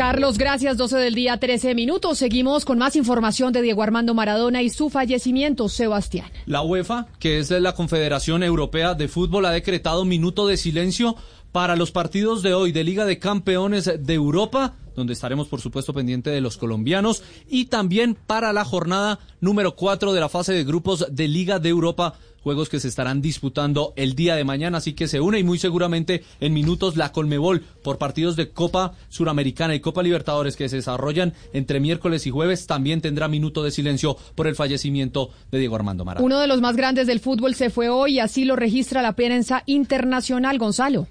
Carlos, gracias. 12 del día, 13 minutos. Seguimos con más información de Diego Armando Maradona y su fallecimiento, Sebastián. La UEFA, que es la Confederación Europea de Fútbol, ha decretado minuto de silencio para los partidos de hoy de Liga de Campeones de Europa, donde estaremos por supuesto pendiente de los colombianos, y también para la jornada número 4 de la fase de grupos de Liga de Europa juegos que se estarán disputando el día de mañana, así que se une y muy seguramente en minutos la Colmebol por partidos de Copa Suramericana y Copa Libertadores que se desarrollan entre miércoles y jueves también tendrá minuto de silencio por el fallecimiento de Diego Armando Maradona. Uno de los más grandes del fútbol se fue hoy, así lo registra la prensa internacional, Gonzalo.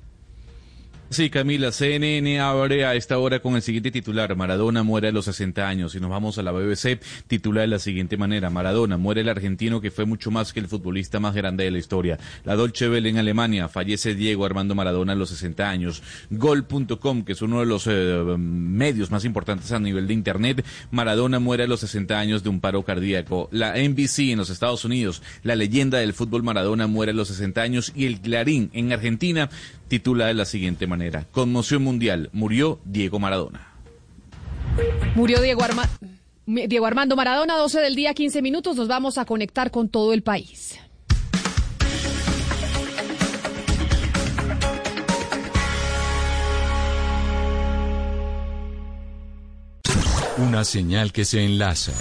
Sí, Camila, CNN abre a esta hora con el siguiente titular. Maradona muere a los 60 años. Y nos vamos a la BBC, titula de la siguiente manera. Maradona muere el argentino que fue mucho más que el futbolista más grande de la historia. La Dolce Welle en Alemania, fallece Diego Armando Maradona a los 60 años. Gol.com, que es uno de los eh, medios más importantes a nivel de Internet. Maradona muere a los 60 años de un paro cardíaco. La NBC en los Estados Unidos, la leyenda del fútbol Maradona muere a los 60 años. Y el Clarín en Argentina titula de la siguiente manera. Conmoción mundial. Murió Diego Maradona. Murió Diego, Diego Armando Maradona, 12 del día, 15 minutos. Nos vamos a conectar con todo el país. Una señal que se enlaza.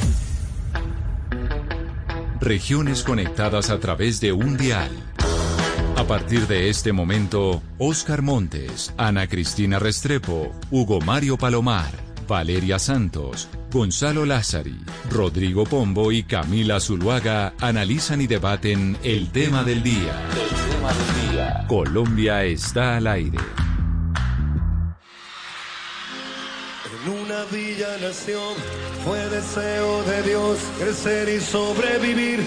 Regiones conectadas a través de un dial a partir de este momento, Oscar Montes, Ana Cristina Restrepo, Hugo Mario Palomar, Valeria Santos, Gonzalo Lázari, Rodrigo Pombo y Camila Zuluaga analizan y debaten el tema del día. El tema del día. Colombia está al aire. En una villa nación fue deseo de Dios crecer y sobrevivir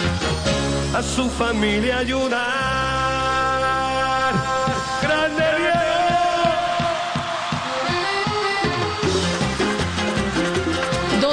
a su familia ayudar.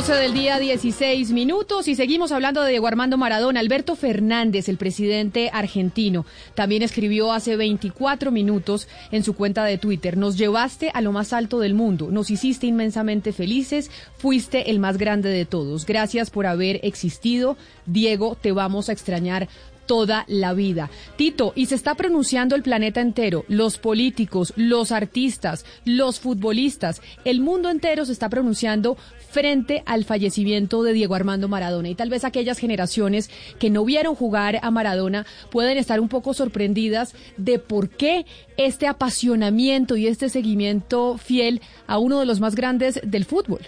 12 del día, 16 minutos y seguimos hablando de Diego Armando Maradona. Alberto Fernández, el presidente argentino, también escribió hace 24 minutos en su cuenta de Twitter, nos llevaste a lo más alto del mundo, nos hiciste inmensamente felices, fuiste el más grande de todos. Gracias por haber existido. Diego, te vamos a extrañar toda la vida. Tito, y se está pronunciando el planeta entero, los políticos, los artistas, los futbolistas, el mundo entero se está pronunciando frente al fallecimiento de Diego Armando Maradona. Y tal vez aquellas generaciones que no vieron jugar a Maradona pueden estar un poco sorprendidas de por qué este apasionamiento y este seguimiento fiel a uno de los más grandes del fútbol.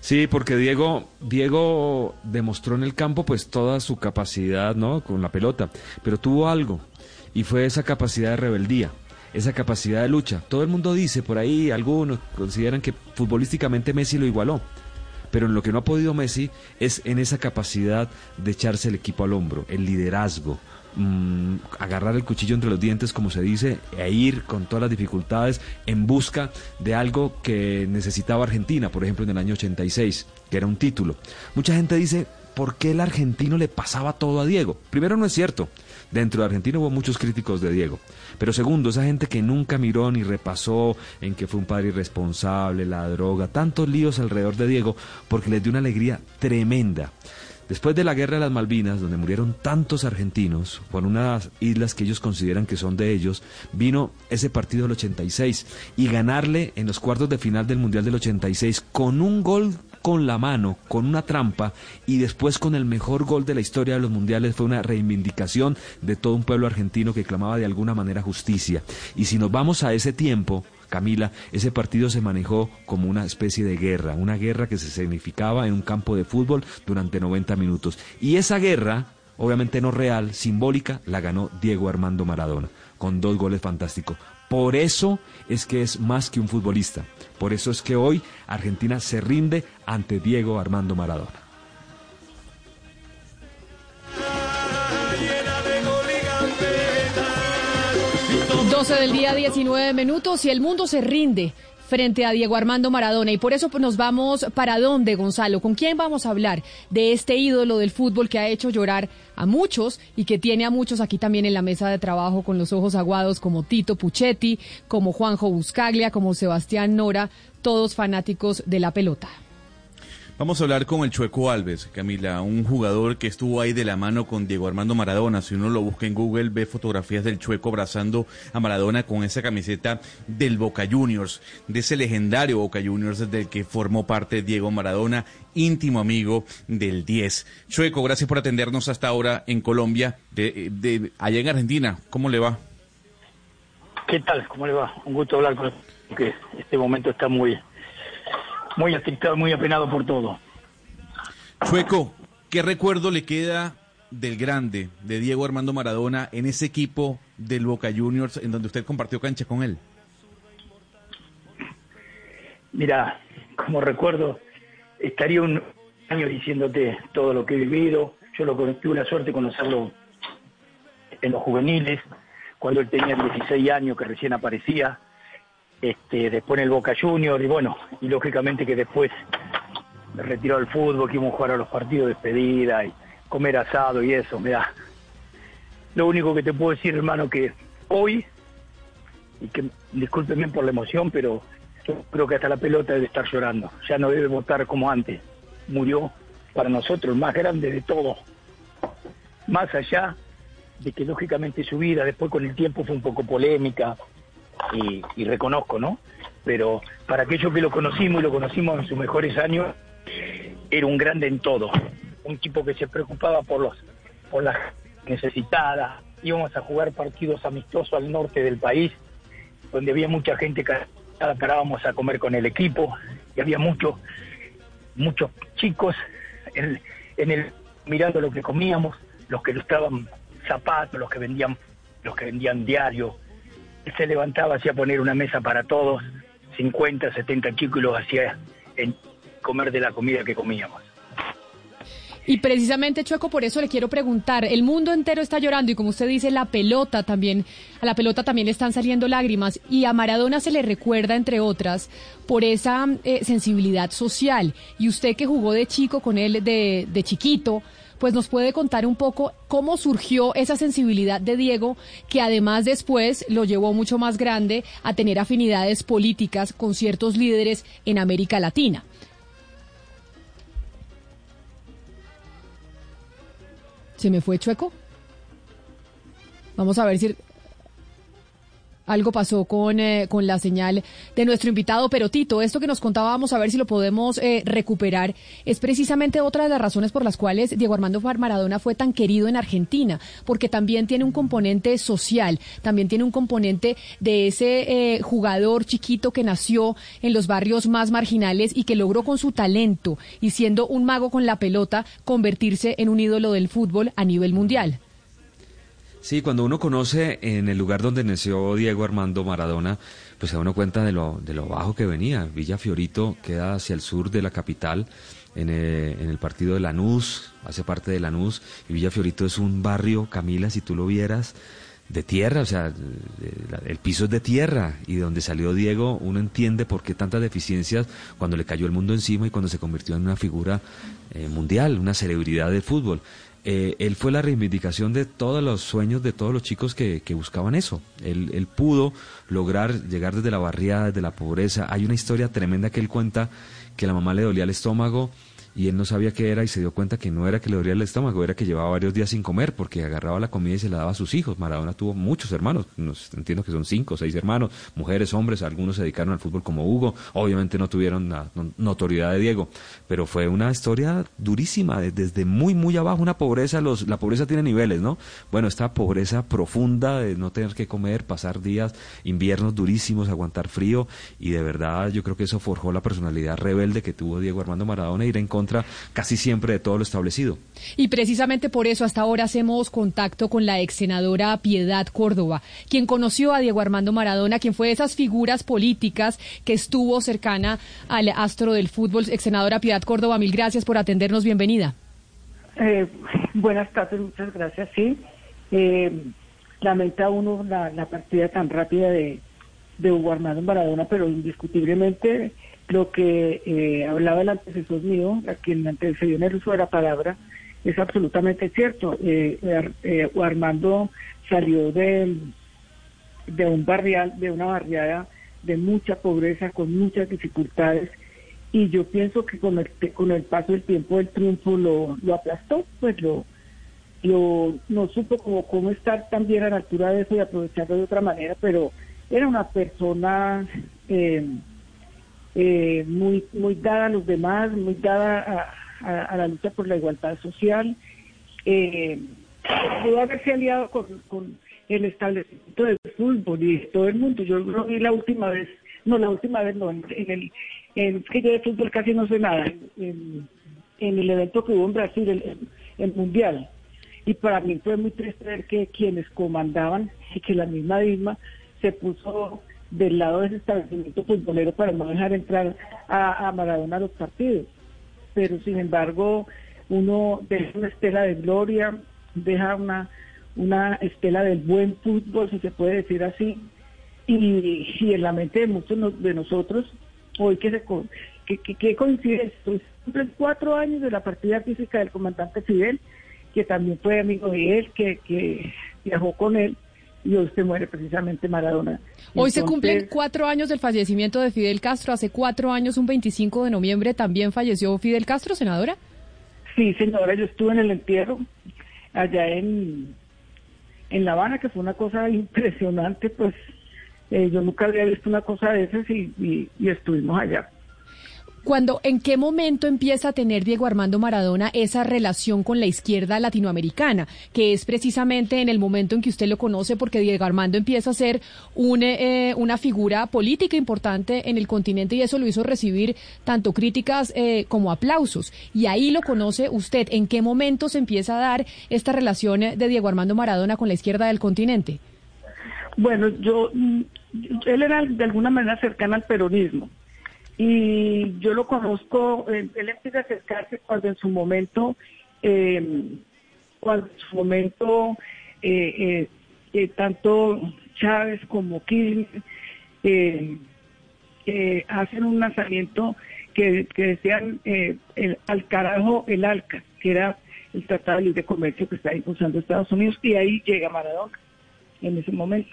Sí, porque Diego, Diego demostró en el campo pues toda su capacidad, ¿no? Con la pelota, pero tuvo algo y fue esa capacidad de rebeldía, esa capacidad de lucha. Todo el mundo dice por ahí, algunos consideran que futbolísticamente Messi lo igualó, pero en lo que no ha podido Messi es en esa capacidad de echarse el equipo al hombro, el liderazgo, Mm, agarrar el cuchillo entre los dientes, como se dice, e ir con todas las dificultades en busca de algo que necesitaba Argentina, por ejemplo, en el año 86, que era un título. Mucha gente dice, ¿por qué el argentino le pasaba todo a Diego? Primero, no es cierto. Dentro de Argentina hubo muchos críticos de Diego. Pero segundo, esa gente que nunca miró ni repasó en que fue un padre irresponsable, la droga, tantos líos alrededor de Diego, porque les dio una alegría tremenda. Después de la guerra de las Malvinas, donde murieron tantos argentinos por unas islas que ellos consideran que son de ellos, vino ese partido del 86 y ganarle en los cuartos de final del Mundial del 86 con un gol con la mano, con una trampa y después con el mejor gol de la historia de los mundiales fue una reivindicación de todo un pueblo argentino que clamaba de alguna manera justicia. Y si nos vamos a ese tiempo, Camila, ese partido se manejó como una especie de guerra, una guerra que se significaba en un campo de fútbol durante 90 minutos. Y esa guerra, obviamente no real, simbólica, la ganó Diego Armando Maradona, con dos goles fantásticos. Por eso es que es más que un futbolista. Por eso es que hoy Argentina se rinde ante Diego Armando Maradona. 12 del día, 19 minutos y el mundo se rinde frente a Diego Armando Maradona. Y por eso nos vamos para dónde, Gonzalo. ¿Con quién vamos a hablar de este ídolo del fútbol que ha hecho llorar a muchos y que tiene a muchos aquí también en la mesa de trabajo con los ojos aguados, como Tito Puchetti, como Juanjo Buscaglia, como Sebastián Nora, todos fanáticos de la pelota? Vamos a hablar con el Chueco Alves, Camila, un jugador que estuvo ahí de la mano con Diego Armando Maradona. Si uno lo busca en Google, ve fotografías del Chueco abrazando a Maradona con esa camiseta del Boca Juniors, de ese legendario Boca Juniors del que formó parte Diego Maradona, íntimo amigo del 10. Chueco, gracias por atendernos hasta ahora en Colombia, de, de allá en Argentina. ¿Cómo le va? ¿Qué tal? ¿Cómo le va? Un gusto hablar con que este momento está muy muy afectado, muy apenado por todo. Chueco, ¿qué recuerdo le queda del grande, de Diego Armando Maradona, en ese equipo del Boca Juniors en donde usted compartió cancha con él? Mira, como recuerdo, estaría un año diciéndote todo lo que he vivido. Yo lo tuve la suerte de conocerlo en los juveniles, cuando él tenía 16 años, que recién aparecía este, después en el Boca Junior y bueno, y lógicamente que después me retiró al fútbol, que íbamos a jugar a los partidos de despedida y comer asado y eso, me da. Lo único que te puedo decir, hermano, que hoy, y que discúlpeme por la emoción, pero creo que hasta la pelota debe estar llorando, ya no debe votar como antes. Murió para nosotros el más grande de todo. Más allá de que lógicamente su vida después con el tiempo fue un poco polémica, y, reconozco, ¿no? Pero para aquellos que lo conocimos y lo conocimos en sus mejores años, era un grande en todo, un tipo que se preocupaba por los por las necesitadas, íbamos a jugar partidos amistosos al norte del país, donde había mucha gente que parábamos a comer con el equipo, y había muchos muchos chicos en, el mirando lo que comíamos, los que estaban zapatos, los que vendían los que vendían diarios, se levantaba, hacía poner una mesa para todos, 50, 70 chicos y los hacía en comer de la comida que comíamos. Y precisamente, Chueco, por eso le quiero preguntar, el mundo entero está llorando y como usted dice, la pelota también, a la pelota también le están saliendo lágrimas y a Maradona se le recuerda, entre otras, por esa eh, sensibilidad social. Y usted que jugó de chico con él, de, de chiquito, pues nos puede contar un poco cómo surgió esa sensibilidad de Diego, que además después lo llevó mucho más grande a tener afinidades políticas con ciertos líderes en América Latina. ¿Se me fue chueco? Vamos a ver si algo pasó con, eh, con la señal de nuestro invitado, pero Tito, esto que nos contaba, vamos a ver si lo podemos eh, recuperar, es precisamente otra de las razones por las cuales Diego Armando Maradona fue tan querido en Argentina, porque también tiene un componente social, también tiene un componente de ese eh, jugador chiquito que nació en los barrios más marginales y que logró con su talento y siendo un mago con la pelota convertirse en un ídolo del fútbol a nivel mundial. Sí, cuando uno conoce en el lugar donde nació Diego Armando Maradona, pues se da uno cuenta de lo, de lo bajo que venía. Villa Fiorito queda hacia el sur de la capital, en el, eh, en el partido de Lanús, hace parte de Lanús, y Villa Fiorito es un barrio, Camila, si tú lo vieras, de tierra, o sea, el piso es de tierra y de donde salió Diego uno entiende por qué tantas deficiencias cuando le cayó el mundo encima y cuando se convirtió en una figura eh, mundial, una celebridad del fútbol. Eh, él fue la reivindicación de todos los sueños de todos los chicos que, buscaban eso. Él, él, pudo lograr llegar desde la barriada, desde la pobreza. Hay una historia tremenda que él cuenta que la mamá le dolía el estómago y él no sabía qué era y se dio cuenta que no era que le dolía el estómago, era que llevaba varios días sin comer porque agarraba la comida y se la daba a sus hijos. Maradona tuvo muchos hermanos, entiendo que son cinco o seis hermanos, mujeres, hombres, algunos se dedicaron al fútbol como Hugo, obviamente no tuvieron la notoriedad de Diego, pero fue una historia durísima, desde muy, muy abajo, una pobreza, los, la pobreza tiene niveles, ¿no? Bueno, esta pobreza profunda de no tener que comer, pasar días, inviernos durísimos, aguantar frío y de verdad yo creo que eso forjó la personalidad rebelde que tuvo Diego Armando Maradona, ir en contra casi siempre de todo lo establecido. Y precisamente por eso hasta ahora hacemos contacto con la ex senadora Piedad Córdoba, quien conoció a Diego Armando Maradona, quien fue de esas figuras políticas que estuvo cercana al astro del fútbol. Ex senadora Piedad Córdoba, mil gracias por atendernos. Bienvenida. Eh, buenas tardes, muchas gracias. Sí, eh, lamenta uno la, partida tan rápida de, de Hugo Armando Maradona, pero indiscutiblemente lo que eh, hablaba el antecesor mío, a quien antecedió en el uso de la palabra, es absolutamente cierto. Eh, eh, Armando salió de, de un barrial, de una barriada de mucha pobreza, con muchas dificultades, y yo pienso que con el, con el paso del tiempo el triunfo lo, lo aplastó, pues lo, lo no supo cómo, cómo estar también a la altura de eso y aprovecharlo de otra manera, pero era una persona eh, eh, muy, muy dada a los demás, muy dada a, la lucha por la igualdad social. Eh, pudo haberse aliado con, el establecimiento del fútbol y todo el mundo. Yo lo vi la última vez, no, la última vez no, en, el, en, que yo de fútbol casi no sé nada, en, el evento que hubo en Brasil, el, Mundial. Y para mí fue muy triste ver que quienes comandaban y que la misma Dilma se puso del lado de ese establecimiento futbolero para no dejar entrar a, Maradona a los partidos. Pero sin embargo, uno deja una estela de gloria, deja una, una estela del buen fútbol, si se puede decir así, y, y en la mente de muchos de nosotros, hoy que se que, que, coincide esto, cuatro años de la partida física del comandante Fidel, que también fue amigo de él, que, que viajó con él, y hoy se muere precisamente Maradona. Hoy se cumplen cuatro años del fallecimiento de Fidel Castro. Hace cuatro años, un 25 de noviembre, también falleció Fidel Castro, senadora. Sí, senadora, yo estuve en el entierro allá en, en La Habana, que fue una cosa impresionante, pues eh, yo nunca había visto una cosa de esas y estuvimos allá. Cuando, ¿En qué momento empieza a tener Diego Armando Maradona esa relación con la izquierda latinoamericana? Que es precisamente en el momento en que usted lo conoce, porque Diego Armando empieza a ser eh, una figura política importante en el continente y eso lo hizo recibir tanto críticas eh, como aplausos. Y ahí lo conoce usted. ¿En qué momento se empieza a dar esta relación de Diego Armando Maradona con la izquierda del continente? Bueno, yo, mm, él era de alguna manera cercana al peronismo y yo lo conozco, él, empieza a acercarse cuando en su momento eh, cuando en su momento eh, eh, eh, tanto Chávez como Kirchner eh, eh, hacen un lanzamiento que, que decían eh, el, al carajo el ALCA, que era el Tratado de Libre Comercio que está impulsando Estados Unidos, y ahí llega Maradona en ese momento.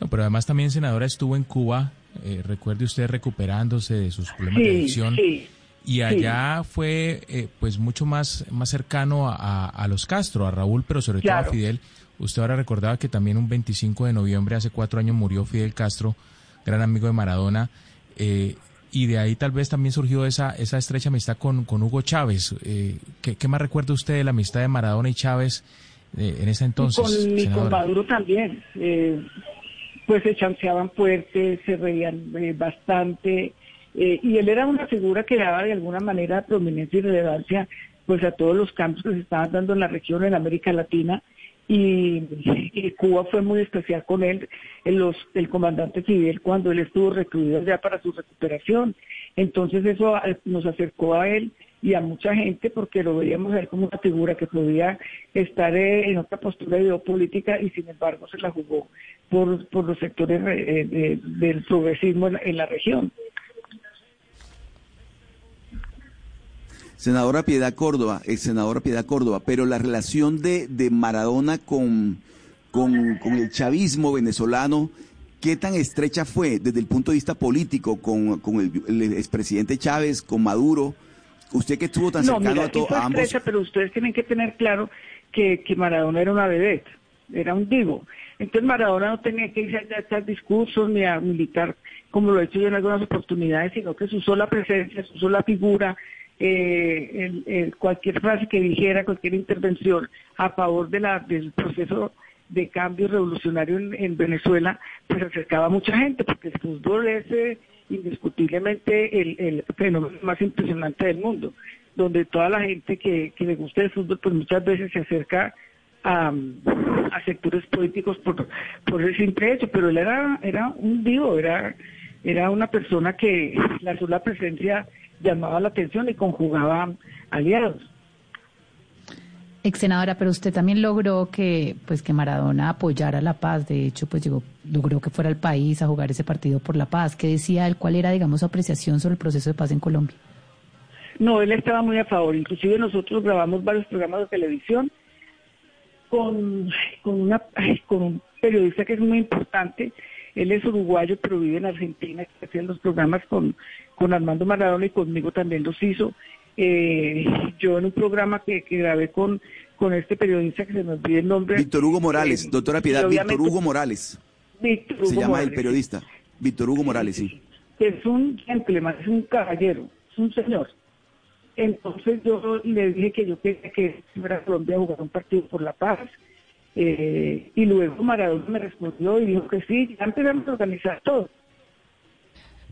No, pero además también, senadora, estuvo en Cuba, eh, recuerde usted, recuperándose de sus problemas de adicción. sí, Y allá fue eh, pues mucho más, más cercano a, a los Castro, a Raúl, pero sobre todo a Fidel. Usted ahora recordaba que también un 25 de noviembre, hace cuatro años, murió Fidel Castro, gran amigo de Maradona. eh, y de ahí tal vez también surgió esa, esa estrecha amistad con, con Hugo Chávez. Eh, ¿qué, qué más recuerda usted de la amistad de Maradona y Chávez eh, en ese entonces? y con, y con senadora? Maduro también. eh, pues se chanceaban fuerte, se reían eh, bastante. eh, y él era una figura que daba de alguna manera prominencia y relevancia pues a todos los cambios que se estaban dando en la región, en América Latina. Y, Cuba fue muy especial con él, el, los, el comandante Fidel, cuando él estuvo recluido ya para su recuperación. Entonces eso eh, nos acercó a él y a mucha gente porque lo veíamos él como una figura que podía estar eh, en otra postura ideopolítica y sin embargo se la jugó por, por los sectores eh, de- del progresismo en, en la región. Senadora Piedad Córdoba, ex senadora Piedad Córdoba, pero la relación de, de Maradona con, con, con el chavismo venezolano, ¿qué tan estrecha fue desde el punto de vista político con, con el, el expresidente Chávez, con Maduro? Usted que estuvo tan No, cercano mira, a, sí to- fue a ambos. pero ustedes tienen que tener claro que, que Maradona era una vedette, era un divo. Entonces Maradona no tenía que irse a echar discursos ni a militar como lo he hecho yo en algunas oportunidades, sino que su sola presencia, su sola figura, eh, el- el- cualquier frase que dijera, cualquier intervención a favor de la, del proceso de cambio revolucionario en, en Venezuela, pues acercaba a mucha gente, porque el fútbol es eh, indiscutiblemente el, el fenómeno más impresionante del mundo, donde toda la gente que, que le gusta el fútbol, pues muchas veces se acerca a, a sectores políticos por, por el simple hecho, pero él era, era un divo, era, era una persona que la sola presencia llamaba la atención y conjugaba aliados. Ex senadora, pero usted también logró que, pues, que Maradona apoyara la paz. De hecho, pues llegó, logró que fuera al país a jugar ese partido por la paz. ¿Qué decía él? ¿Cuál era, digamos, su apreciación sobre el proceso de paz en Colombia? No, él estaba muy a favor. Inclusive nosotros grabamos varios programas de televisión con, con, una, con un periodista que es muy importante. Él es uruguayo, pero vive en Argentina. que los programas con, con Armando Maradona y conmigo también los hizo. Eh, yo en un programa que, que grabé con, con este periodista que se me olvide el nombre. Víctor Hugo Morales, eh, doctora Piedad, Víctor Hugo Morales. Víctor Se Hugo llama el periodista. Víctor Hugo Morales, sí. es un gentleman, es un caballero, es un señor. Entonces yo le dije que yo quería que fuera Colombia a jugar un partido por la paz. eh, y luego Maradona me respondió y dijo que sí, ya empezamos a organizar todo.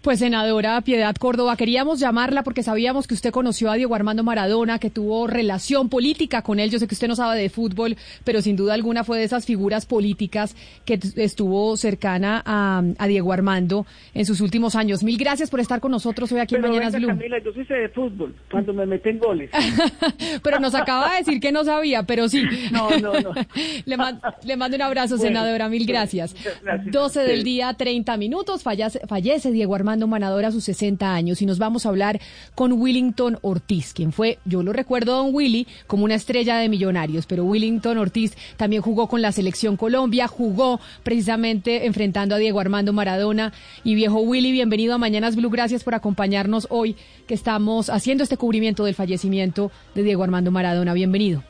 Pues senadora Piedad Córdoba, queríamos llamarla porque sabíamos que usted conoció a Diego Armando Maradona, que tuvo relación política con él. Yo sé que usted no sabe de fútbol, pero sin duda alguna fue de esas figuras políticas que estuvo cercana a, a Diego Armando en sus últimos años. Mil gracias por estar con nosotros hoy aquí Pero en Mañanas venga, Blue. Camila, yo sí sé de fútbol, cuando me meten goles. Pero nos acaba de decir que no sabía, pero sí. No, no, no. le, man- le mando un abrazo, Bueno, senadora. Mil gracias. gracias. 12 del día, 30 minutos. Fallece, fallece Diego Armando Manador a sus 60 años y nos vamos a hablar con Willington Ortiz, quien fue, yo lo recuerdo, don Willy, como una estrella de millonarios, pero Willington Ortiz también jugó con la selección Colombia, jugó precisamente enfrentando a Diego Armando Maradona. Y viejo Willy, bienvenido a Mañanas Blue. Gracias por acompañarnos hoy que estamos haciendo este cubrimiento del fallecimiento de Diego Armando Maradona. Bienvenido.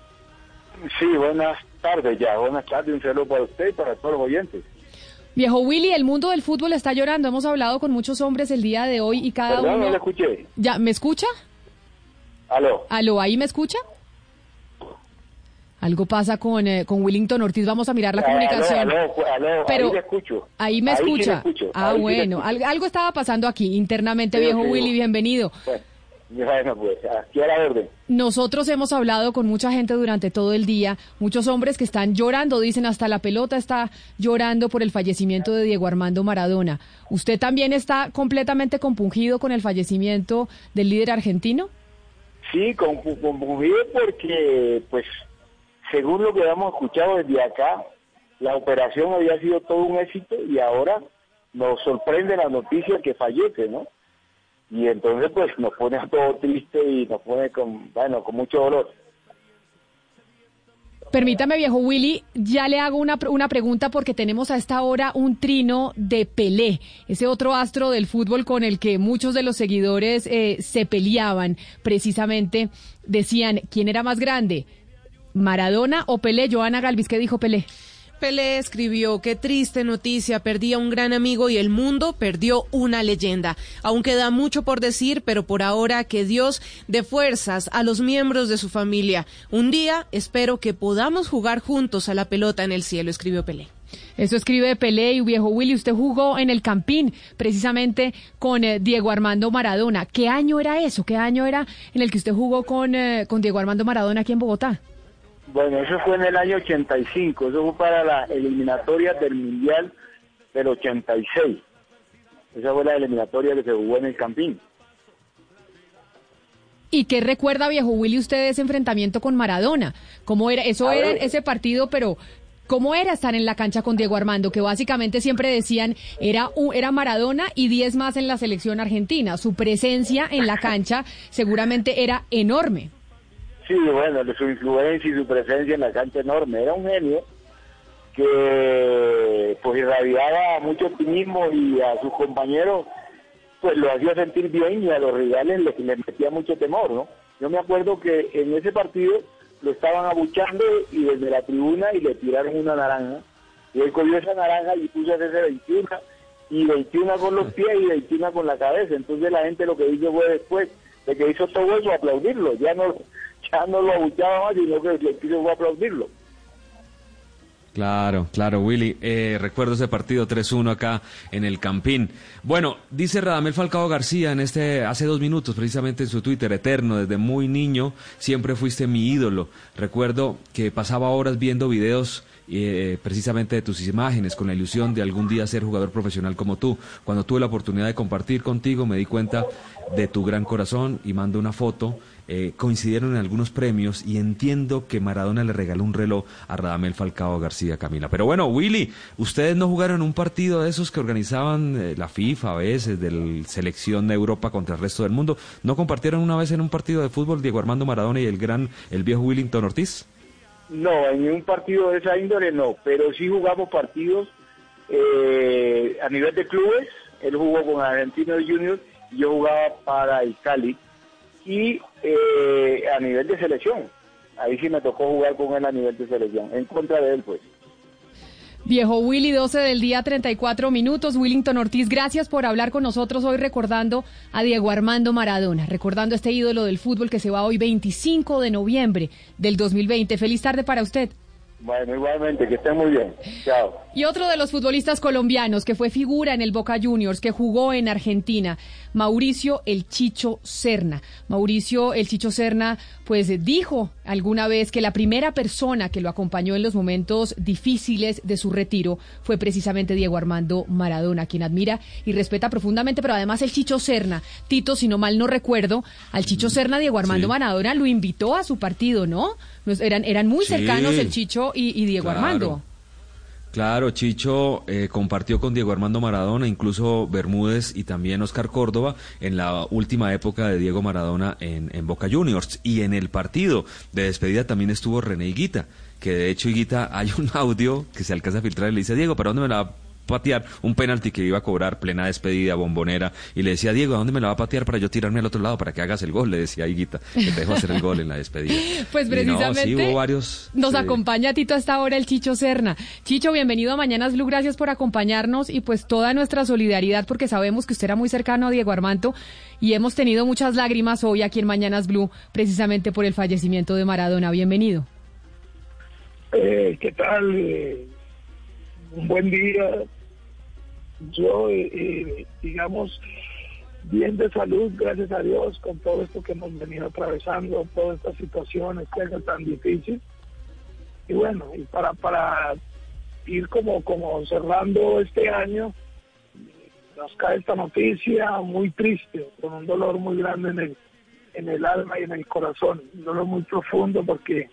Sí, buenas tardes ya, buenas tardes, un saludo para usted y para todos los oyentes. Viejo Willy, el mundo del fútbol está llorando. Hemos hablado con muchos hombres el día de hoy y cada Perdón, uno. no le escuché. ¿Ya me escucha? Aló. Aló, ahí me escucha. Algo pasa con, eh, con Willington Ortiz. Vamos a mirar la Ah, comunicación. Aló, aló, aló, Pero ahí le escucho. Ahí me sí escucha. escucho, ah, ahí sí le bueno. escucho. Algo estaba pasando aquí internamente, Sí, viejo. Willy. Bienvenido. Bueno, pues, aquí a la orden. Nosotros hemos hablado con mucha gente durante todo el día, muchos hombres que están llorando, dicen hasta la pelota está llorando por el fallecimiento de Diego Armando Maradona. ¿Usted también está completamente compungido con el fallecimiento del líder argentino? Sí, confundido porque, pues, según lo que hemos escuchado desde acá, la operación había sido todo un éxito y ahora nos sorprende la noticia que fallece, ¿no? Y entonces, pues, nos pone todo triste y nos pone con, bueno, con mucho dolor. Permítame, viejo Willy, ya le hago una, una pregunta porque tenemos a esta hora un trino de Pelé, ese otro astro del fútbol con el que muchos de los seguidores eh, se peleaban. Precisamente decían, ¿quién era más grande? ¿Maradona o Pelé? Joana Galvis, ¿qué dijo Pelé? Pelé escribió, qué triste noticia, perdí a un gran amigo y el mundo perdió una leyenda. Aún queda mucho por decir, pero por ahora que Dios dé fuerzas a los miembros de su familia. Un día espero que podamos jugar juntos a la pelota en el cielo, escribió Pelé. Eso escribe Pelé y viejo Willy. Usted jugó en el Campín, precisamente con eh, Diego Armando Maradona. ¿Qué año era eso? ¿Qué año era en el que usted jugó con, eh, con Diego Armando Maradona aquí en Bogotá? Bueno, eso fue en el año 85, eso fue para la eliminatoria del Mundial del 86. Esa fue la eliminatoria que se jugó en el Campín. ¿Y qué recuerda, viejo Willy, usted de ese enfrentamiento con Maradona? ¿Cómo era? Eso era ese partido, pero ¿cómo era estar en la cancha con Diego Armando? Que básicamente siempre decían era, era Maradona y 10 más en la selección argentina. Su presencia en la cancha seguramente era enorme. Sí, bueno, su influencia y su presencia en la cancha enorme. Era un genio que pues irradiaba mucho optimismo y a sus compañeros pues lo hacía sentir bien y a los rivales les, metía mucho temor, ¿no? Yo me acuerdo que en ese partido lo estaban abuchando y desde la tribuna y le tiraron una naranja y él cogió esa naranja y puso a hacerse 21 y 21 con los pies y 21 con la cabeza. Entonces la gente lo que hizo fue después de que hizo todo eso aplaudirlo. Ya no no lo abuchaba más, sino que le quiso aplaudirlo. Claro, claro, Willy. Eh, recuerdo ese partido 3-1 acá en el Campín. Bueno, dice Radamel Falcao García en este hace dos minutos, precisamente en su Twitter, eterno, desde muy niño siempre fuiste mi ídolo. Recuerdo que pasaba horas viendo videos eh, precisamente de tus imágenes con la ilusión de algún día ser jugador profesional como tú. Cuando tuve la oportunidad de compartir contigo me di cuenta de tu gran corazón y mando una foto eh, coincidieron en algunos premios y entiendo que Maradona le regaló un reloj a Radamel Falcao García Camila. Pero bueno, Willy, ustedes no jugaron un partido de esos que organizaban eh, la FIFA a veces, de selección de Europa contra el resto del mundo. ¿No compartieron una vez en un partido de fútbol Diego Armando Maradona y el gran, el viejo Willington Ortiz? No, en un partido de esa índole no, pero sí jugamos partidos eh, a nivel de clubes. Él jugó con Argentinos Juniors y yo jugaba para el Cali y eh, a nivel de selección. Ahí sí me tocó jugar con él a nivel de selección, en contra de él, pues. Viejo Willy, 12 del día, 34 minutos. Willington Ortiz, gracias por hablar con nosotros hoy recordando a Diego Armando Maradona, recordando a este ídolo del fútbol que se va hoy 25 de noviembre del 2020. Feliz tarde para usted. Bueno, igualmente, que esté muy bien. Chao. Y otro de los futbolistas colombianos que fue figura en el Boca Juniors, que jugó en Argentina, Mauricio El Chicho Serna. Mauricio El Chicho Serna, pues dijo alguna vez que la primera persona que lo acompañó en los momentos difíciles de su retiro fue precisamente Diego Armando Maradona, quien admira y respeta profundamente, pero además el Chicho Serna, Tito, si no mal no recuerdo, al Chicho Serna, Diego Armando Maradona lo invitó a su partido, ¿no? Eran, eran muy cercanos el Chicho y, Diego Armando. Claro, Chicho eh, compartió con Diego Armando Maradona, incluso Bermúdez y también Oscar Córdoba en la última época de Diego Maradona en, en Boca Juniors. Y en el partido de despedida también estuvo René Higuita, que de hecho Higuita hay un audio que se alcanza a filtrar y le dice, Diego, ¿para dónde me la patear un penalti que iba a cobrar plena despedida, bombonera, y le decía, Diego, ¿a dónde me la va a patear para yo tirarme al otro lado para que hagas el gol? Le decía Higuita, que te dejo hacer el gol en la despedida. Pues precisamente varios, nos acompaña Tito hasta ahora el Chicho Serna. Chicho, bienvenido a Mañanas Blue, gracias por acompañarnos y pues toda nuestra solidaridad porque sabemos que usted era muy cercano a Diego Armando y hemos tenido muchas lágrimas hoy aquí en Mañanas Blue precisamente por el fallecimiento de Maradona. Bienvenido. Eh, ¿Qué tal? Un buen día. Yo, eh, eh, digamos, bien de salud, gracias a Dios, con todo esto que hemos venido atravesando, todas estas situaciones que es tan difícil. Y bueno, y para, para ir como, como cerrando este año, nos cae esta noticia muy triste, con un dolor muy grande en el, en el alma y en el corazón, un dolor muy profundo porque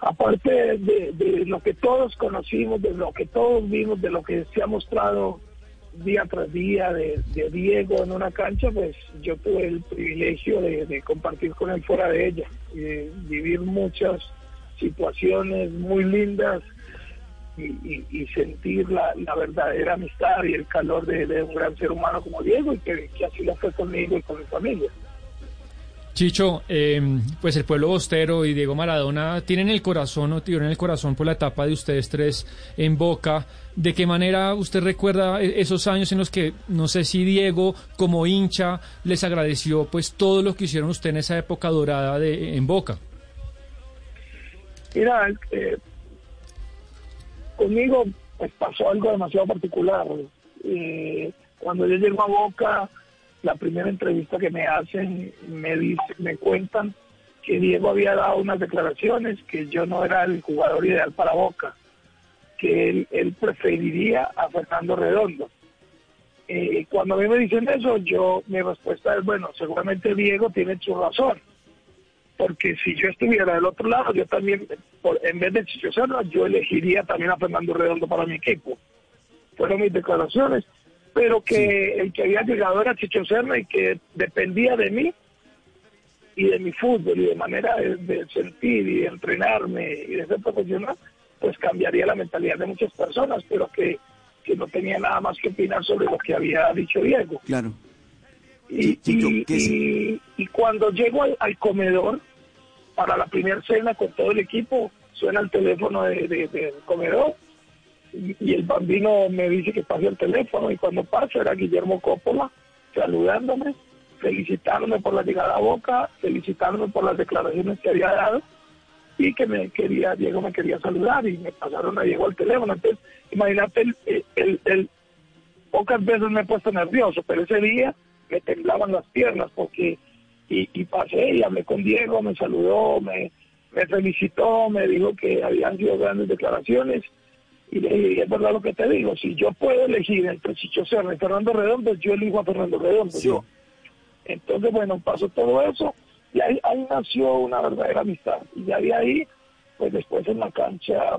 aparte de, de lo que todos conocimos, de lo que todos vimos, de lo que se ha mostrado día tras día de, Diego en una cancha, pues yo tuve el privilegio de, compartir con él fuera de ella vivir muchas situaciones muy lindas y, sentir la, verdadera amistad y el calor de, de un gran ser humano como Diego y que, que así lo fue conmigo y con mi familia. Chicho, eh, pues el pueblo bostero y Diego Maradona tienen el corazón o tuvieron el corazón por la etapa de ustedes tres en Boca. ¿De qué manera usted recuerda e- esos años en los que, no sé si Diego como hincha les agradeció pues todo lo que hicieron usted en esa época dorada de, en Boca? Mira, eh, conmigo pues pasó algo demasiado particular. Eh, cuando yo llego a Boca, la primera entrevista que me hacen, me dice, me cuentan que Diego había dado unas declaraciones que yo no era el jugador ideal para Boca, que él, él preferiría a Fernando Redondo. Eh, cuando a mí me dicen eso, yo mi respuesta es bueno, seguramente Diego tiene su razón porque si yo estuviera del otro lado, yo también, por- en vez de Chicho yo elegiría también a Fernando Redondo para mi equipo. Fueron mis declaraciones, pero que el que había llegado era Chicho Serna y que dependía de mí y de mi fútbol y de manera de, de sentir y de entrenarme y de ser profesional, pues cambiaría la mentalidad de muchas personas, pero que, que no tenía nada más que opinar sobre lo que había dicho Diego. Claro. Y, y- y- y cuando llego al, al comedor para la primera cena con todo el equipo, suena el teléfono de- de- del comedor y, el bambino me dice que pase el teléfono y cuando pasa era Guillermo Coppola saludándome, felicitándome por la llegada a Boca, felicitándome por las declaraciones que había dado y que me quería, Diego me quería saludar y me pasaron a Diego al teléfono. Entonces, imagínate, el, el, el- pocas veces me he puesto nervioso, pero ese día me temblaban las piernas porque y, y pasé y hablé con Diego, me saludó, me, me felicitó, me dijo que habían sido grandes declaraciones y dije, "Y es verdad lo que te digo, si yo puedo elegir entre Chicho Serra y Fernando Redondo, yo elijo a Fernando Redondo. yo. Entonces, bueno, pasó todo eso y ahí, ahí nació una verdadera amistad. Y ya de ahí, pues después en la cancha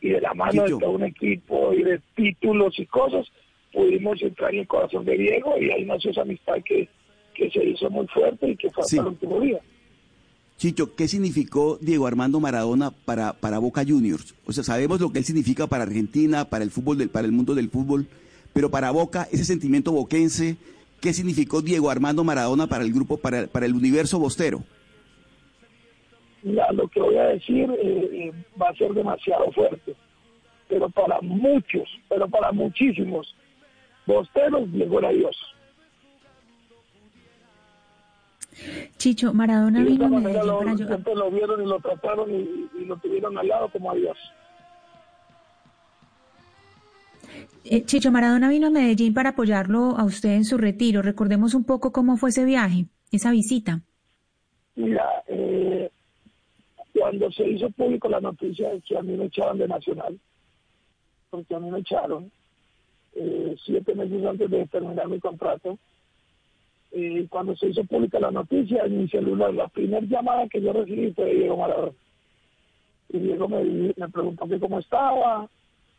y de la mano de todo un equipo y de títulos y cosas, pudimos entrar en el corazón de Diego y ahí nació esa amistad que, que se hizo muy fuerte y que fue hasta Sí. el último día. Chicho, ¿qué significó Diego Armando Maradona para, para Boca Juniors? O sea, sabemos lo que él significa para Argentina, para el fútbol, del, para el mundo del fútbol, pero para Boca, ese sentimiento boquense, ¿qué significó Diego Armando Maradona para el grupo, para, para el universo bostero? Lo que voy a decir eh, eh, va a ser demasiado fuerte, pero para muchos, pero para muchísimos bosteros, Diego era Dios. Chicho, Maradona Y vino a Medellín lo, para lo vieron y lo trataron y, y lo tuvieron al lado como a Dios. Eh, Chicho, Maradona vino a Medellín para apoyarlo a usted en su retiro. Recordemos un poco cómo fue ese viaje, esa visita. Mira, eh, cuando se hizo público la noticia de que a mí me echaban de Nacional, porque a mí me echaron eh, siete meses antes de terminar mi contrato, eh, cuando se hizo pública la noticia en mi celular, la primera llamada que yo recibí fue de Diego Maradona. Y Diego me, preguntó que cómo estaba,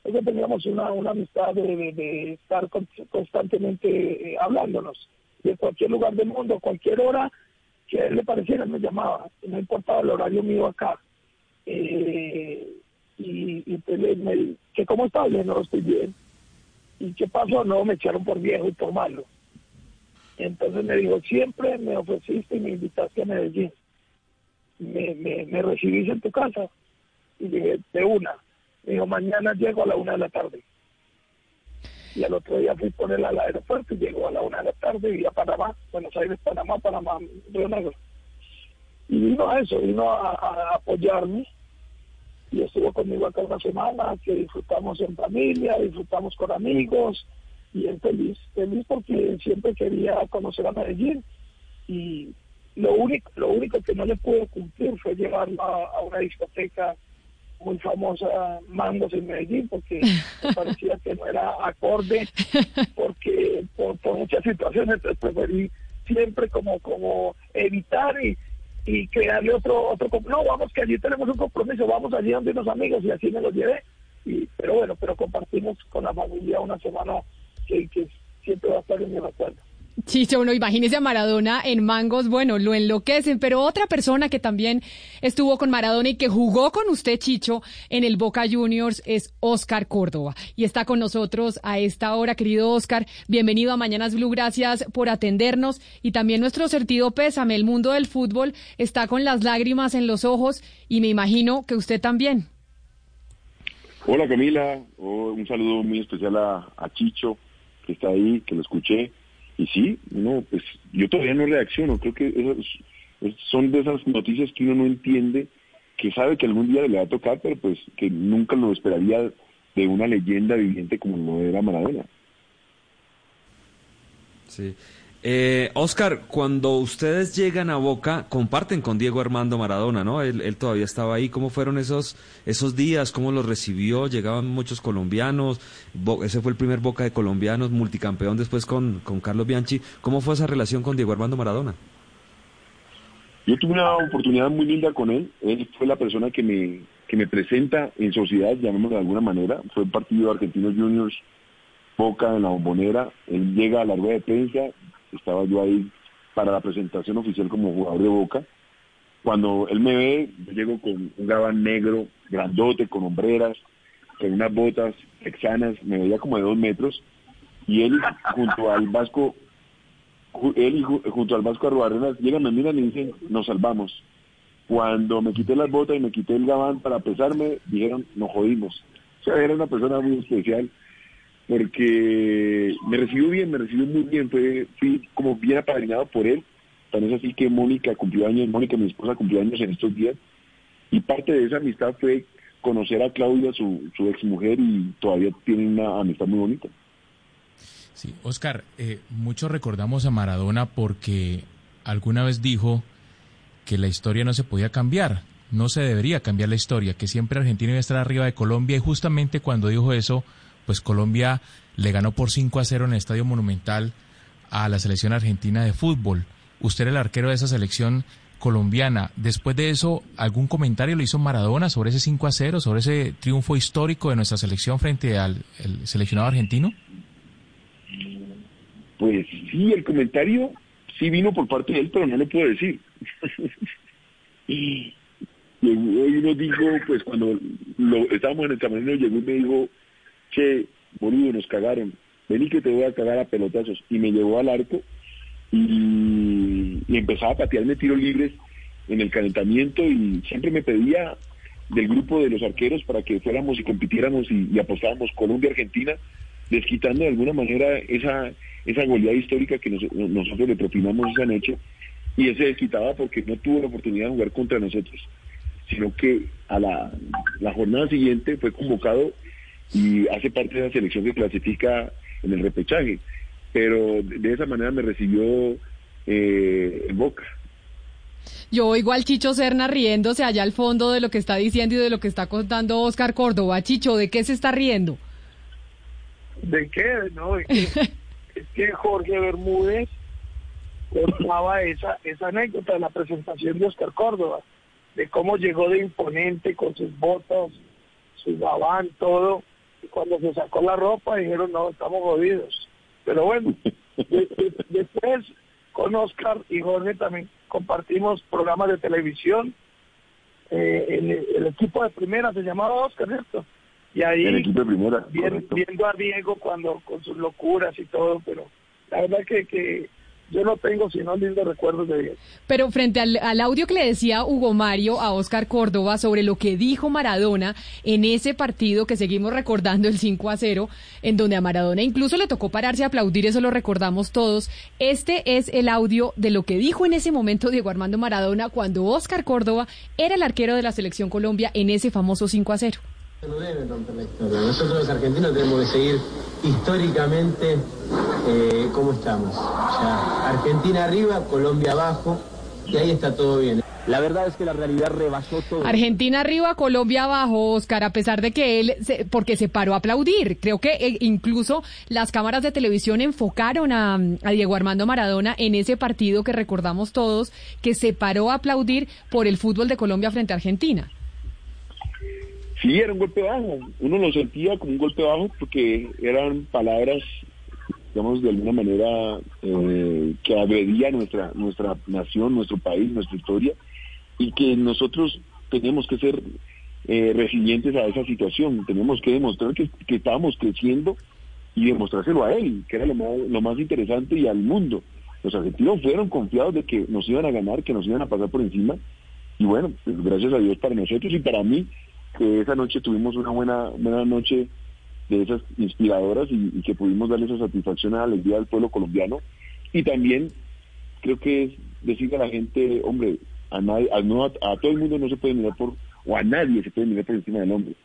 es que teníamos una, una amistad de, de- estar con- constantemente eh, hablándonos. De cualquier lugar del mundo, cualquier hora que a él le pareciera, me llamaba. No importaba el horario mío acá. Eh, y y pues me- que cómo estaba, dije, no estoy bien. ¿Y qué pasó? No, me echaron por viejo y por malo. Entonces me dijo, siempre me ofreciste y me invitaste a Medellín. Me, me, recibiste en tu casa. Y dije, de una. Me dijo, mañana llego a la una de la tarde. Y al otro día fui por él al aeropuerto y llegó a la una de la tarde y a Panamá, Buenos Aires, Panamá, Panamá, Río Negro. Y vino a eso, vino a, a apoyarme y estuvo conmigo acá una semana, que disfrutamos en familia, disfrutamos con amigos y él feliz, feliz porque siempre quería conocer a Medellín y lo único, lo único que no le pude cumplir fue llevarlo a, a una discoteca muy famosa, Mangos en Medellín, porque me parecía que no era acorde, porque por, por muchas situaciones entonces preferí siempre como, como evitar y, y crearle otro, otro, no, vamos que allí tenemos un compromiso, vamos allí donde unos amigos y así me los llevé. Y, pero bueno, pero compartimos con la familia una semana que, que siempre va a estar en mi recuerdo. Chicho, uno imagínese a Maradona en Mangos, bueno, lo enloquecen, pero otra persona que también estuvo con Maradona y que jugó con usted, Chicho, en el Boca Juniors es Oscar Córdoba. Y está con nosotros a esta hora, querido Oscar. Bienvenido a Mañanas Blue, gracias por atendernos. Y también nuestro sentido pésame, el mundo del fútbol está con las lágrimas en los ojos y me imagino que usted también. Hola Camila, oh, un saludo muy especial a, a Chicho, que está ahí, que lo escuché y sí, no, pues yo todavía no reacciono. Creo que esas, son de esas noticias que uno no entiende, que sabe que algún día le va a tocar, pero pues que nunca lo esperaría de una leyenda viviente como lo era Maradona. Sí. Eh, Oscar, cuando ustedes llegan a Boca, comparten con Diego Armando Maradona, ¿no? Él, todavía estaba ahí. ¿Cómo fueron esos, esos días? ¿Cómo los recibió? Llegaban muchos colombianos. ese fue el primer Boca de colombianos, multicampeón después con, con Carlos Bianchi. ¿Cómo fue esa relación con Diego Armando Maradona? Yo tuve una oportunidad muy linda con él. Él fue la persona que me, que me presenta en sociedad, llamémoslo de alguna manera. Fue el partido de Argentinos Juniors Boca en la bombonera. Él llega a la rueda de prensa, estaba yo ahí para la presentación oficial como jugador de Boca. Cuando él me ve, yo llego con un gabán negro, grandote, con hombreras, con unas botas texanas, me veía como de dos metros, y él junto al Vasco, él junto al Vasco Arruarenas llegan, me miran y dicen, nos salvamos. Cuando me quité las botas y me quité el gabán para pesarme, dijeron, nos jodimos. O sea, era una persona muy especial porque me recibió bien, me recibió muy bien, fue, fui como bien apadrinado por él, tan es así que Mónica cumplió años, Mónica mi esposa cumplió años en estos días, y parte de esa amistad fue conocer a Claudia, su, su ex mujer, y todavía tienen una amistad muy bonita. Sí, Oscar, eh, muchos recordamos a Maradona porque alguna vez dijo que la historia no se podía cambiar, no se debería cambiar la historia, que siempre Argentina iba a estar arriba de Colombia, y justamente cuando dijo eso, pues Colombia le ganó por 5 a 0 en el Estadio Monumental a la selección argentina de fútbol. Usted era el arquero de esa selección colombiana. Después de eso, ¿algún comentario le hizo Maradona sobre ese 5 a 0, sobre ese triunfo histórico de nuestra selección frente al seleccionado argentino? Pues sí, el comentario sí vino por parte de él, pero no lo puedo decir. y hoy uno dijo, pues cuando lo, estábamos en el camerino, llegó y me dijo, che, boludo, nos cagaron, vení que te voy a cagar a pelotazos. Y me llevó al arco y, empezaba a patearme tiros libres en el calentamiento y siempre me pedía del grupo de los arqueros para que fuéramos y compitiéramos y, y apostábamos Colombia-Argentina, desquitando de alguna manera esa, esa goleada histórica que nosotros le propinamos esa noche. Y ese desquitaba porque no tuvo la oportunidad de jugar contra nosotros, sino que a la, la jornada siguiente fue convocado y hace parte de la selección que clasifica en el repechaje. Pero de esa manera me recibió eh, en Boca. Yo oigo al Chicho Serna riéndose allá al fondo de lo que está diciendo y de lo que está contando Oscar Córdoba. Chicho, ¿de qué se está riendo? ¿De qué? No, es que, Jorge Bermúdez contaba esa, esa anécdota de la presentación de Oscar Córdoba, de cómo llegó de imponente con sus botas, su gabán, todo, cuando se sacó la ropa dijeron, no, estamos jodidos. Pero bueno, después con Oscar y Jorge también compartimos programas de televisión. Eh, el, equipo de primera se llamaba Oscar, ¿cierto? Y ahí viendo a Diego cuando con sus locuras y todo, pero la verdad que, que yo no tengo sino lindos recuerdos de Diego. Pero frente al, audio que le decía Hugo Mario a Oscar Córdoba sobre lo que dijo Maradona en ese partido que seguimos recordando el 5 a 0, en donde a Maradona incluso le tocó pararse a aplaudir, eso lo recordamos todos. Este es el audio de lo que dijo en ese momento Diego Armando Maradona cuando Oscar Córdoba era el arquero de la selección Colombia en ese famoso 5 a 0 no debe romper la historia. Nosotros los argentinos tenemos que seguir históricamente eh, como estamos. Argentina arriba, Colombia abajo, y ahí está todo bien. La verdad es que la realidad rebasó todo. Argentina arriba, Colombia abajo, Oscar, a pesar de que él, se, porque se paró a aplaudir. Creo que eh, incluso las cámaras de televisión enfocaron a, a, Diego Armando Maradona en ese partido que recordamos todos, que se paró a aplaudir por el fútbol de Colombia frente a Argentina. Sí, era un golpe bajo. Uno lo sentía como un golpe bajo porque eran palabras, digamos, de alguna manera eh, que agredía nuestra, nuestra nación, nuestro país, nuestra historia y que nosotros tenemos que ser eh, resilientes a esa situación, tenemos que demostrar que, que, estábamos creciendo y demostrárselo a él, que era lo más, lo más interesante y al mundo. Los argentinos fueron confiados de que nos iban a ganar, que nos iban a pasar por encima y bueno, pues gracias a Dios para nosotros y para mí, que esa noche tuvimos una buena, buena noche de esas inspiradoras y, que pudimos darle esa satisfacción a la alegría del pueblo colombiano y también creo que es decirle a la gente, hombre, a, nadie, a, no, a, todo el mundo no se puede mirar por, o a nadie se puede mirar por encima del hombre.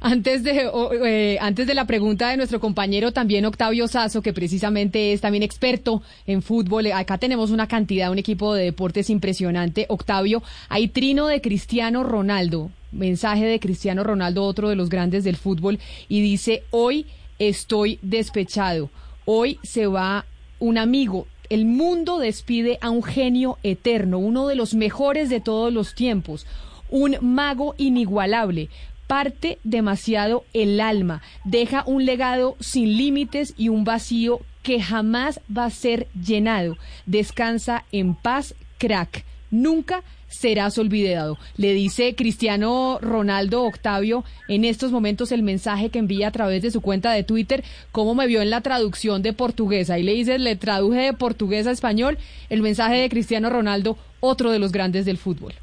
Antes de, eh, antes de la pregunta de nuestro compañero también Octavio Sazo, que precisamente es también experto en fútbol, acá tenemos una cantidad, un equipo de deportes impresionante. Octavio, hay trino de Cristiano Ronaldo, mensaje de Cristiano Ronaldo, otro de los grandes del fútbol, y dice, hoy estoy despechado, hoy se va un amigo, el mundo despide a un genio eterno, uno de los mejores de todos los tiempos, un mago inigualable. Parte demasiado el alma, deja un legado sin límites y un vacío que jamás va a ser llenado. Descansa en paz, crack. Nunca serás olvidado. Le dice Cristiano Ronaldo Octavio en estos momentos el mensaje que envía a través de su cuenta de Twitter, cómo me vio en la traducción de portugués. Ahí le dice, le traduje de portugués a español el mensaje de Cristiano Ronaldo, otro de los grandes del fútbol.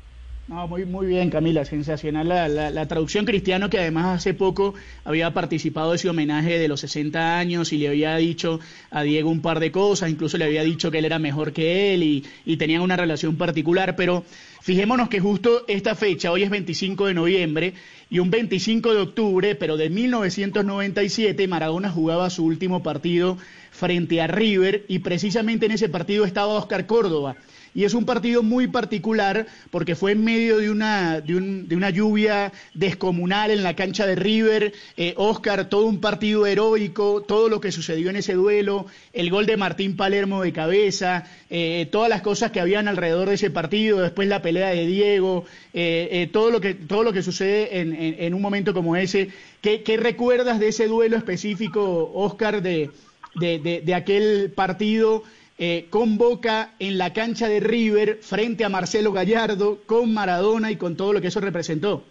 No, muy, muy bien, Camila, sensacional la, la, la, traducción cristiano que además hace poco había participado de ese homenaje de los 60 años y le había dicho a Diego un par de cosas, incluso le había dicho que él era mejor que él y, y tenían una relación particular, pero fijémonos que justo esta fecha, hoy es 25 de noviembre y un 25 de octubre, pero de 1997, Maradona jugaba su último partido frente a River y precisamente en ese partido estaba Oscar Córdoba y es un partido muy particular porque fue en medio de una, de, un, de una lluvia descomunal en la cancha de River. Eh, Oscar, todo un partido heroico, todo lo que sucedió en ese duelo, el gol de Martín Palermo de cabeza, eh, todas las cosas que habían alrededor de ese partido, después la pelea de Diego, eh, todo, lo que, todo lo que sucede en, en, un momento como ese. ¿Qué, ¿Qué, recuerdas de ese duelo específico, Oscar, de, de aquel partido? Eh, con Boca en la cancha de River frente a Marcelo Gallardo, con Maradona y con todo lo que eso representó.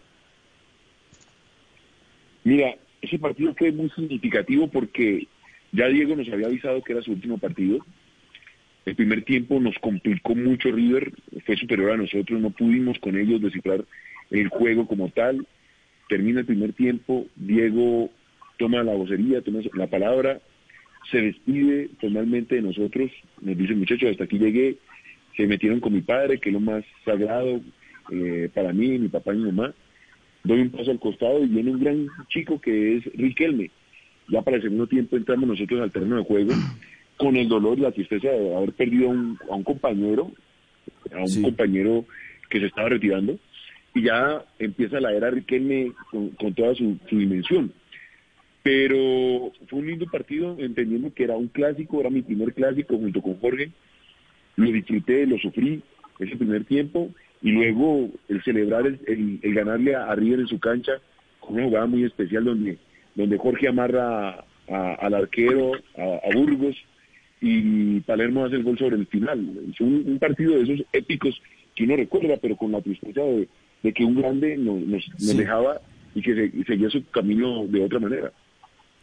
Mira, ese partido fue muy significativo porque ya Diego nos había avisado que era su último partido. El primer tiempo nos complicó mucho River, fue superior a nosotros, no pudimos con ellos descifrar el juego como tal. Termina el primer tiempo, Diego toma la vocería, toma la palabra, se despide formalmente de nosotros, nos dice muchachos, hasta aquí llegué, se metieron con mi padre, que es lo más sagrado eh, para mí, mi papá y mi mamá, doy un paso al costado y viene un gran chico que es Riquelme, ya para el segundo tiempo entramos nosotros al terreno de juego, con el dolor y la tristeza de haber perdido a un, a un compañero, a un sí. compañero que se estaba retirando, y ya empieza la era Riquelme con, con toda su, su dimensión pero fue un lindo partido, entendiendo que era un clásico, era mi primer clásico junto con Jorge, lo disfruté, lo sufrí ese primer tiempo, y luego el celebrar, el, el, el ganarle a, River en su cancha, con una jugada muy especial donde, donde Jorge amarra a, al arquero, a, Burgos, y Palermo hace el gol sobre el final. Es un, un, partido de esos épicos que uno recuerda, pero con la tristeza de, de que un grande nos, nos, dejaba y que se, seguía su camino de otra manera.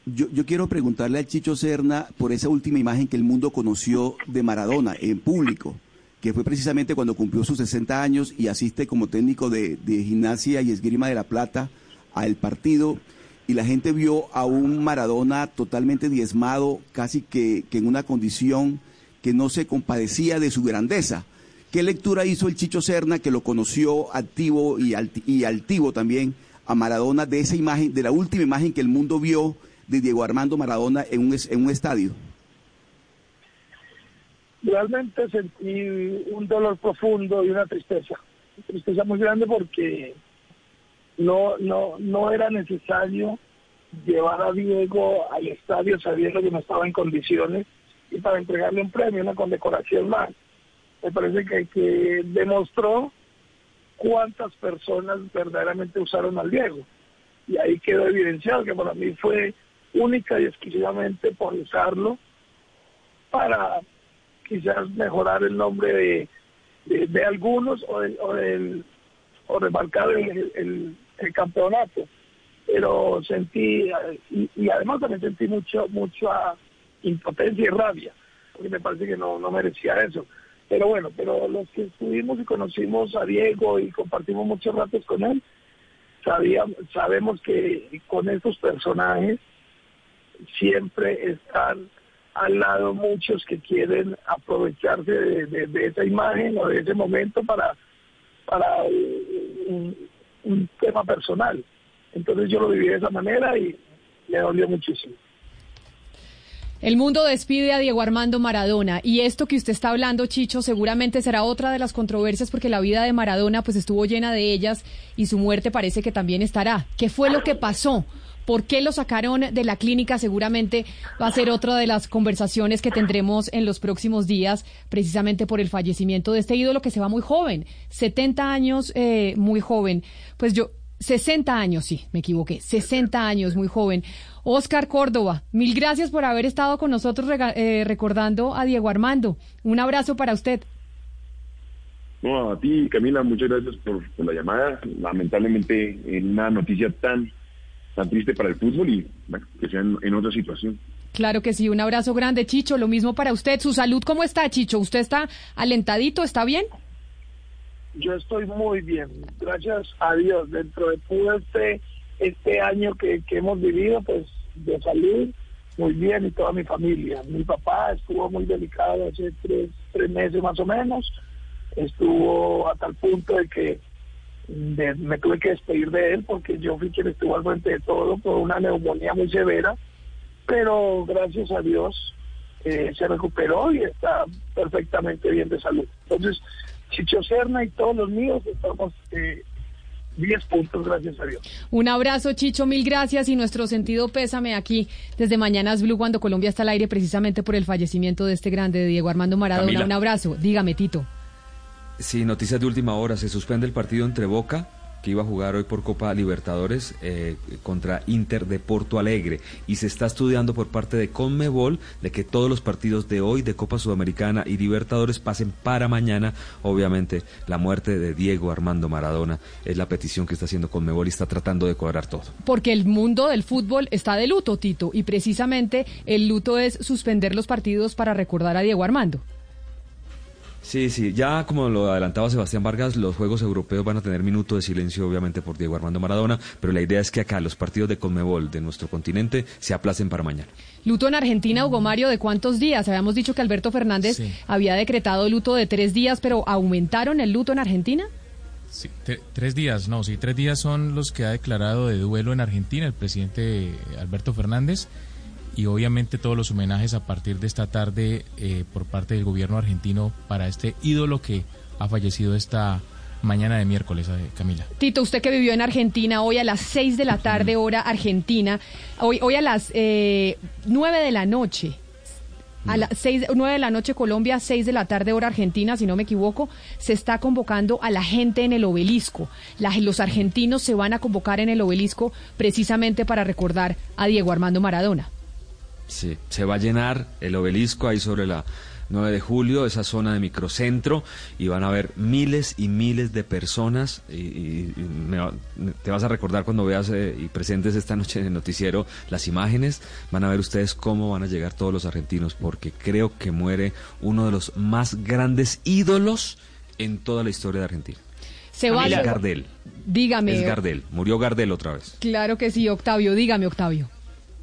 Yo, quiero preguntarle al Chicho Serna por esa última imagen que el mundo conoció de Maradona en público, que fue precisamente cuando cumplió sus 60 años y asiste como técnico de, de gimnasia y esgrima de la plata al partido y la gente vio a un Maradona totalmente diezmado, casi que, que en una condición que no se compadecía de su grandeza. ¿Qué lectura hizo el Chicho Serna, que lo conoció activo y altivo también a Maradona, de esa imagen, de la última imagen que el mundo vio de Diego Armando Maradona en un, en un estadio? realmente sentí un dolor profundo y una tristeza, tristeza muy grande porque no, no, no era necesario llevar a Diego al estadio sabiendo que no estaba en condiciones y para entregarle un premio, una condecoración más. Me parece que, que demostró cuántas personas verdaderamente usaron al Diego. Y ahí quedó evidenciado que para mí fue única y exclusivamente por usarlo para quizás mejorar el nombre de, de, algunos o, de, o, del, o remarcar el, el, campeonato. Pero sentí, y, y, además también sentí mucho, mucha impotencia y rabia, porque me parece que no, no merecía eso. Pero bueno, pero los que estuvimos y conocimos a Diego y compartimos muchos ratos con él, sabíamos, sabemos que con estos personajes siempre están al lado muchos que quieren aprovecharse de, esa imagen o de ese momento para, para un, un, tema personal. Entonces yo lo viví de esa manera y me dolió muchísimo. El mundo despide a Diego Armando Maradona y esto que usted está hablando, Chicho, seguramente será otra de las controversias porque la vida de Maradona pues estuvo llena de ellas y su muerte parece que también estará. ¿Qué fue lo que pasó? ¿Por qué lo sacaron de la clínica? Seguramente va a ser otra de las conversaciones que tendremos en los próximos días, precisamente por el fallecimiento de este ídolo que se va muy joven, 70 años, eh, muy joven. Pues yo, 60 años, sí, me equivoqué, 60 años, muy joven. Oscar Córdoba, mil gracias por haber estado con nosotros eh, recordando a Diego Armando. Un abrazo para usted. No, a ti, Camila, muchas gracias por, por la llamada. Lamentablemente, en una noticia tan tan triste para el fútbol y bueno, que sea en, en, otra situación. Claro que sí, un abrazo grande, Chicho. Lo mismo para usted. ¿Su salud cómo está, Chicho? ¿Usted está alentadito? ¿Está bien? Yo estoy muy bien, gracias a Dios. Dentro de todo este, este año que, que hemos vivido, pues de salud, muy bien, y toda mi familia. Mi papá estuvo muy delicado hace tres, tres meses más o menos. Estuvo a tal punto de que de, me tuve que despedir de él porque yo fui quien estuvo al frente de todo por una neumonía muy severa, pero gracias a Dios eh, se recuperó y está perfectamente bien de salud. Entonces, Chicho Serna y todos los míos estamos eh, 10 puntos, gracias a Dios. Un abrazo, Chicho, mil gracias y nuestro sentido pésame aquí desde Mañanas Blue cuando Colombia está al aire precisamente por el fallecimiento de este grande Diego Armando Maradona. Camila. Un abrazo, dígame, Tito. Sí, noticias de última hora. Se suspende el partido entre Boca, que iba a jugar hoy por Copa Libertadores, eh, contra Inter de Porto Alegre. Y se está estudiando por parte de Conmebol de que todos los partidos de hoy de Copa Sudamericana y Libertadores pasen para mañana. Obviamente, la muerte de Diego Armando Maradona es la petición que está haciendo Conmebol y está tratando de cuadrar todo. Porque el mundo del fútbol está de luto, Tito, y precisamente el luto es suspender los partidos para recordar a Diego Armando. Sí, sí, ya como lo adelantaba Sebastián Vargas, los Juegos Europeos van a tener minuto de silencio obviamente por Diego Armando Maradona, pero la idea es que acá los partidos de Conmebol de nuestro continente se aplacen para mañana. Luto en Argentina, Hugo Mario, ¿de cuántos días? Habíamos dicho que Alberto Fernández sí. había decretado luto de tres días, pero ¿aumentaron el luto en Argentina? Sí, tres días, no, sí, tres días son los que ha declarado de duelo en Argentina el presidente Alberto Fernández y obviamente todos los homenajes a partir de esta tarde eh, por parte del gobierno argentino para este ídolo que ha fallecido esta mañana de miércoles, eh, Camila. Tito, usted que vivió en Argentina, hoy a las 6 de la tarde, hora argentina, hoy, hoy a las eh, 9 de la noche. A las 6, 9 de la noche Colombia, 6 de la tarde hora Argentina, si no me equivoco, se está convocando a la gente en el obelisco. La, los argentinos se van a convocar en el obelisco precisamente para recordar a Diego Armando Maradona. Sí, se va a llenar el obelisco ahí sobre la 9 de julio, esa zona de microcentro, y van a haber miles y miles de personas. Y, y, y me, te vas a recordar cuando veas eh, y presentes esta noche en el noticiero las imágenes. Van a ver ustedes cómo van a llegar todos los argentinos, porque creo que muere uno de los más grandes ídolos en toda la historia de Argentina. Se va es Gardel. Dígame. Es Gardel. Murió Gardel otra vez. Claro que sí, Octavio. Dígame, Octavio.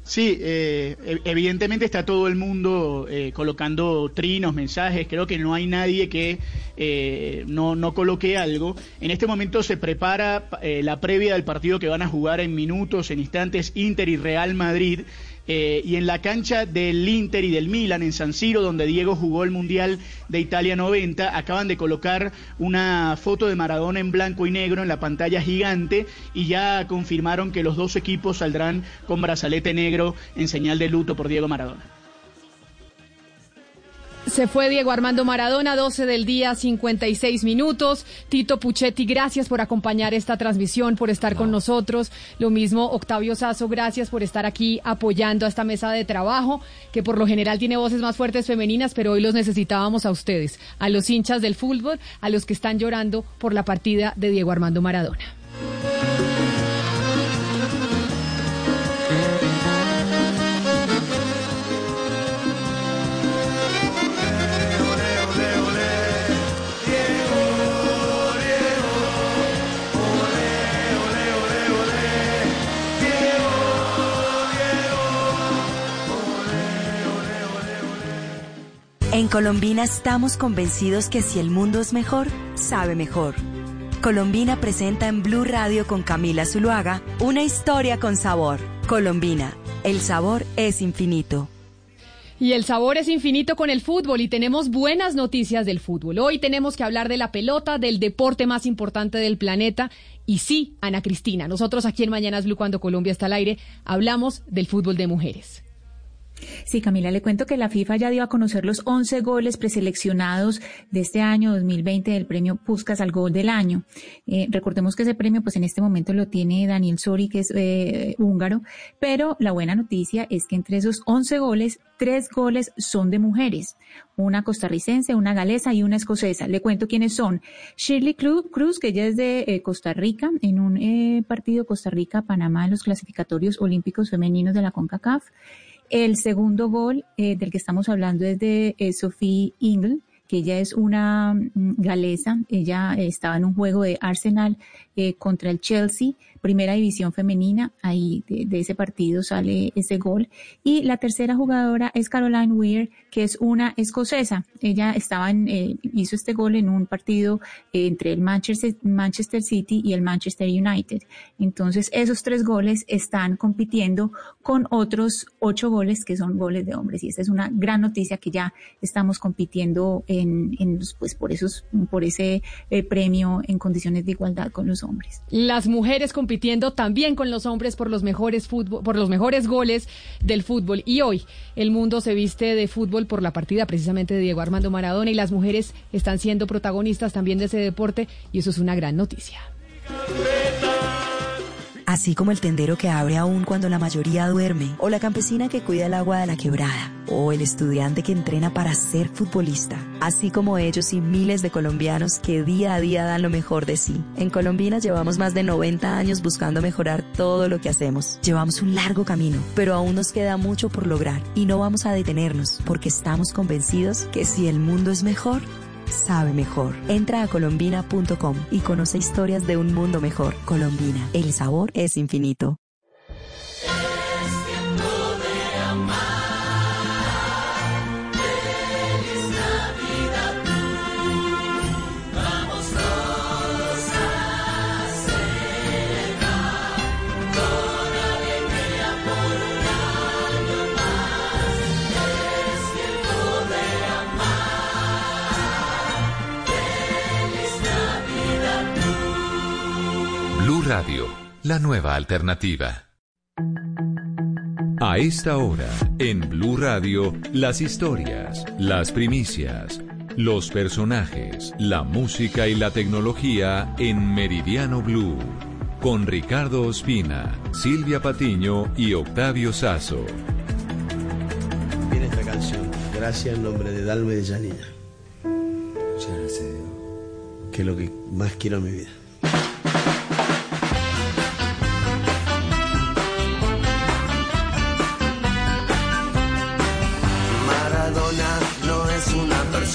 Sí, eh, evidentemente está todo el mundo eh, colocando trinos, mensajes. Creo que no hay nadie que eh, no, no, coloque algo. En este momento se prepara la previa del partido que van a jugar en minutos, en instantes, Inter y Real Madrid. Eh, y en la cancha del Inter y del Milan, en San Siro, donde Diego jugó el Mundial de Italia 90, acaban de colocar una foto de Maradona en blanco y negro en la pantalla gigante y ya confirmaron que los dos equipos saldrán con brazalete negro en señal de luto por Diego Maradona. Se fue Diego Armando Maradona, 12 del día, 56 minutos. Tito Puchetti, gracias por acompañar esta transmisión, por estar con nosotros. Lo mismo Octavio Sazo, gracias por estar aquí apoyando a esta mesa de trabajo, que por lo general tiene voces más fuertes femeninas, pero hoy los necesitábamos a ustedes, a los hinchas del fútbol, a los que están llorando por la partida de Diego Armando Maradona. En Colombina estamos convencidos que si el mundo es mejor, sabe mejor. Colombina presenta en Blue Radio con Camila Zuluaga una historia con sabor. Colombina, el sabor es infinito. Y el sabor es infinito con el fútbol y tenemos buenas noticias del fútbol. Hoy tenemos que hablar de la pelota, del deporte más importante del planeta. Y sí, Ana Cristina, nosotros aquí en Mañanas Blue cuando Colombia está al aire, hablamos del fútbol de mujeres. Sí, Camila, le cuento que la FIFA ya dio a conocer los 11 goles preseleccionados de este año 2020 del premio Puskas al Gol del Año. Eh, recordemos que ese premio, pues en este momento lo tiene Daniel Sori, que es eh, húngaro, pero la buena noticia es que entre esos 11 goles, tres goles son de mujeres. Una costarricense, una galesa y una escocesa. Le cuento quiénes son. Shirley Cruz, que ella es de eh, Costa Rica, en un partido Costa Rica-Panamá en los clasificatorios olímpicos femeninos de la CONCACAF. El segundo gol eh, del que estamos hablando es de eh, Sophie Ingle, que ella es una mm, galesa. Ella estaba en un juego de Arsenal eh, contra el Chelsea primera división femenina, ahí de, ese partido sale ese gol. Y la tercera jugadora es Caroline Weir, que es una escocesa. Ella estaba en, eh, hizo este gol en un partido eh, entre el Manchester, Manchester City y el Manchester United. Entonces, esos tres goles están compitiendo con otros ocho goles que son goles de hombres. Y esa es una gran noticia que ya estamos compitiendo en, en pues por esos, por ese eh, premio en condiciones de igualdad con los hombres. Las mujeres compitiendo también con los hombres por los mejores fútbol, por los mejores goles del fútbol. Y hoy el mundo se viste de fútbol por la partida precisamente de Diego Armando Maradona y las mujeres están siendo protagonistas también de ese deporte y eso es una gran noticia. Así como el tendero que abre aún cuando la mayoría duerme, o la campesina que cuida el agua de la quebrada, o el estudiante que entrena para ser futbolista. Así como ellos y miles de colombianos que día a día dan lo mejor de sí. En Colombina llevamos más de 90 años buscando mejorar todo lo que hacemos. Llevamos un largo camino, pero aún nos queda mucho por lograr y no vamos a detenernos porque estamos convencidos que si el mundo es mejor, sabe mejor. Entra a colombina.com y conoce historias de un mundo mejor. Colombina, el sabor es infinito. La nueva alternativa. A esta hora, en Blue Radio, las historias, las primicias, los personajes, la música y la tecnología en Meridiano Blue. Con Ricardo Ospina, Silvia Patiño y Octavio Sazo. Viene esta canción, gracias en nombre de Dalma y de Janina. Muchas gracias, Que es lo que más quiero en mi vida.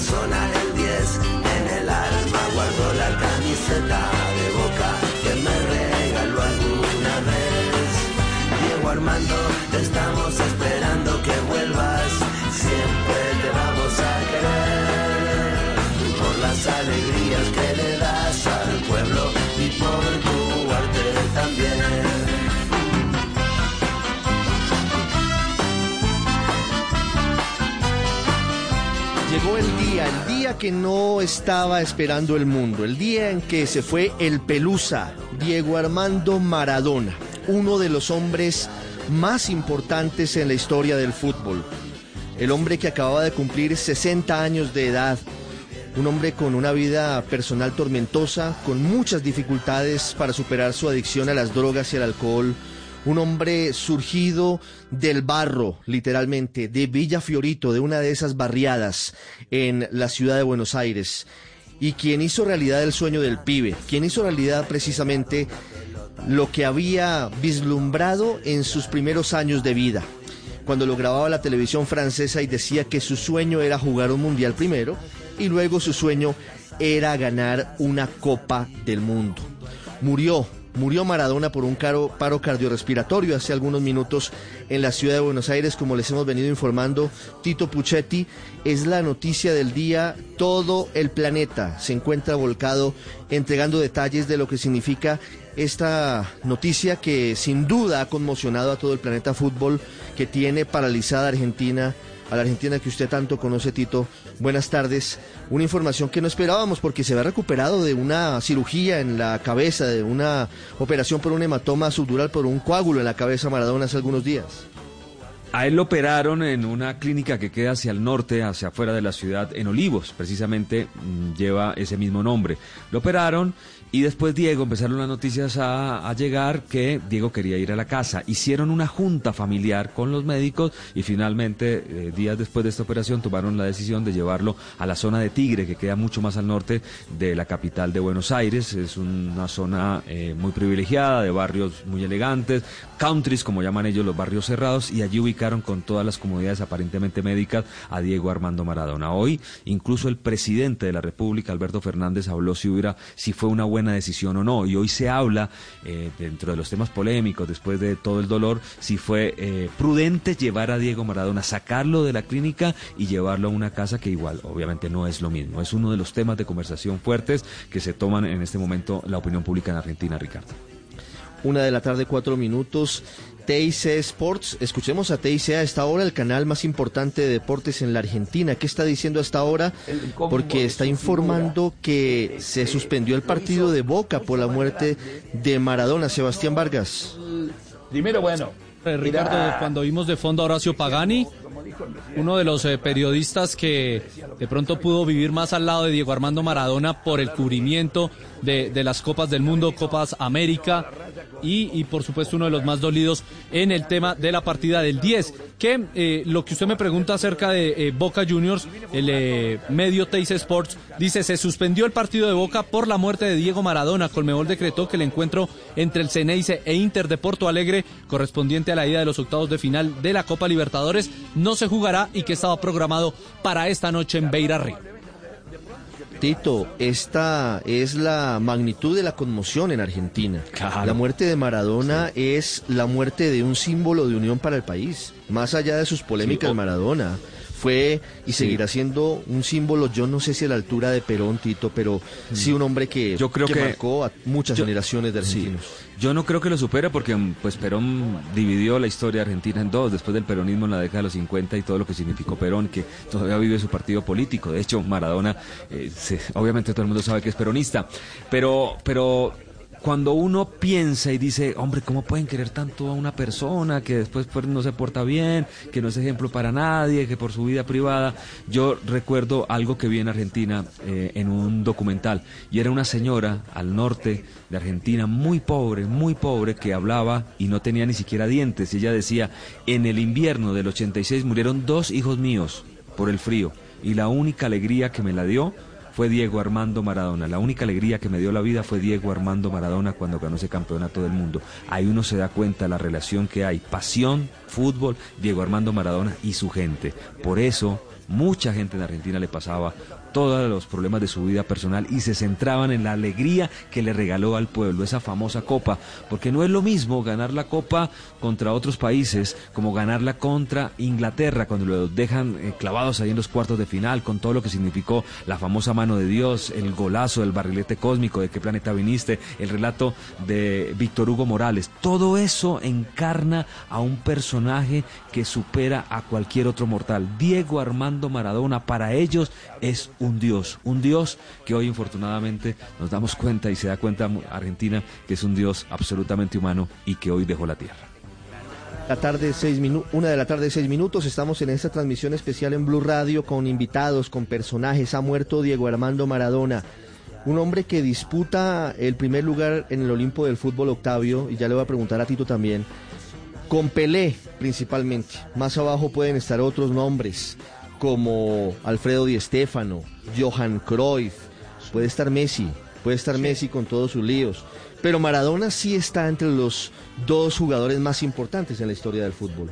persona, el 10 en el alma. Guardo la camiseta de boca que me regaló alguna vez. Diego Armando, que no estaba esperando el mundo, el día en que se fue el Pelusa, Diego Armando Maradona, uno de los hombres más importantes en la historia del fútbol. El hombre que acababa de cumplir 60 años de edad, un hombre con una vida personal tormentosa, con muchas dificultades para superar su adicción a las drogas y al alcohol, un hombre surgido del barro, literalmente, de Villa Fiorito, de una de esas barriadas en la ciudad de Buenos Aires, y quien hizo realidad el sueño del pibe, quien hizo realidad precisamente lo que había vislumbrado en sus primeros años de vida, cuando lo grababa la televisión francesa y decía que su sueño era jugar un mundial primero, y luego su sueño era ganar una Copa del Mundo. Murió Murió Maradona por un caro paro cardiorrespiratorio hace algunos minutos en la ciudad de Buenos Aires, como les hemos venido informando. Tito Puchetti es la noticia del día. Todo el planeta se encuentra volcado entregando detalles de lo que significa esta noticia que sin duda ha conmocionado a todo el planeta fútbol que tiene paralizada Argentina a la Argentina que usted tanto conoce, Tito. Buenas tardes. Una información que no esperábamos porque se había recuperado de una cirugía en la cabeza, de una operación por un hematoma subdural por un coágulo en la cabeza Maradona hace algunos días. A él lo operaron en una clínica que queda hacia el norte, hacia afuera de la ciudad, en Olivos, precisamente mm, lleva ese mismo nombre. Lo operaron y después Diego, empezaron las noticias a, llegar que Diego quería ir a la casa. Hicieron una junta familiar con los médicos y finalmente, eh, días después de esta operación, tomaron la decisión de llevarlo a la zona de Tigre, que queda mucho más al norte de la capital de Buenos Aires. Es una zona eh, muy privilegiada, de barrios muy elegantes, countries, como llaman ellos, los barrios cerrados, y allí ubicaron con todas las comodidades aparentemente médicas a Diego Armando Maradona. Hoy, incluso el presidente de la República, Alberto Fernández, habló si hubiera, si fue una buena decisión o no. Y hoy se habla, eh, dentro de los temas polémicos, después de todo el dolor, si fue eh, prudente llevar a Diego Maradona, sacarlo de la clínica y llevarlo a una casa que igual, obviamente, no es lo mismo. Es uno de los temas de conversación fuertes que se toman en este momento la opinión pública en Argentina, Ricardo. Una de la tarde, cuatro minutos. TIC Sports. Escuchemos a TIC a esta hora, el canal más importante de deportes en la Argentina. ¿Qué está diciendo hasta ahora? Porque está informando que se suspendió el partido de Boca por la muerte de Maradona. Sebastián Vargas. Primero, bueno. Eh, Ricardo, cuando vimos de fondo a Horacio Pagani, uno de los eh, periodistas que de pronto pudo vivir más al lado de Diego Armando Maradona por el cubrimiento de, las Copas del Mundo, Copas América, y, y, por supuesto uno de los más dolidos en el tema de la partida del 10. Que eh, lo que usted me pregunta acerca de eh, Boca Juniors, el medio Teis Sports, dice se suspendió el partido de Boca por la muerte de Diego Maradona. Colmebol decretó que el encuentro entre el Ceneice e Inter de Porto Alegre, correspondiente a la ida de los octavos de final de la Copa Libertadores, no se jugará y que estaba programado para esta noche en Beira Río. Tito, esta es la magnitud de la conmoción en Argentina. Claro. La muerte de Maradona es la muerte de un símbolo de unión para el país. Más allá de sus polémicas, Sí, o- Maradona fue y seguirá siendo un símbolo, yo no sé si a la altura de Perón, Tito, pero sí un hombre que, Yo creo que- marcó a muchas yo- generaciones de argentinos. Yo no creo que lo supere porque pues Perón dividió la historia argentina en dos, después del peronismo en la década de los 50 y todo lo que significó Perón, que todavía vive su partido político. De hecho, Maradona, eh, se- obviamente todo el mundo sabe que es peronista, pero, pero cuando uno piensa y dice, hombre, ¿cómo pueden querer tanto a una persona que después pues, no se porta bien, que no es ejemplo para nadie, que por su vida privada? Yo recuerdo algo que vi en Argentina eh, en un documental y era una señora al norte de Argentina muy pobre, muy pobre, que hablaba y no tenía ni siquiera dientes. Y ella decía, en el invierno del 86 murieron dos hijos míos por el frío y la única alegría que me la dio fue Diego Armando Maradona. La única alegría que me dio la vida fue Diego Armando Maradona cuando ganó ese campeonato del mundo. Ahí uno se da cuenta la relación que hay. Pasión, fútbol, Diego Armando Maradona y su gente. Por eso mucha gente en Argentina le pasaba todos los problemas de su vida personal y se centraban en la alegría que le regaló al pueblo, esa famosa copa, porque no es lo mismo ganar la copa contra otros países como ganarla contra Inglaterra, cuando lo dejan eh, clavados ahí en los cuartos de final, con todo lo que significó la famosa mano de Dios, el golazo del barrilete cósmico, de qué planeta viniste, el relato de Víctor Hugo Morales, todo eso encarna a un personaje que supera a cualquier otro mortal. Diego Armando Maradona para ellos es un dios, un dios que hoy infortunadamente nos damos cuenta y se da cuenta Argentina que es un dios absolutamente humano y que hoy dejó la tierra. La tarde, seis una de la tarde, seis minutos. Estamos en esta transmisión especial en Blue Radio con invitados, con personajes. Ha muerto Diego Armando Maradona, un hombre que disputa el primer lugar en el Olimpo del fútbol Octavio, y ya le voy a preguntar a Tito también, con Pelé principalmente. Más abajo pueden estar otros nombres como Alfredo Di Stéfano, Johan Cruyff, puede estar Messi, puede estar Messi con todos sus líos. Pero Maradona sí está entre los dos jugadores más importantes en la historia del fútbol.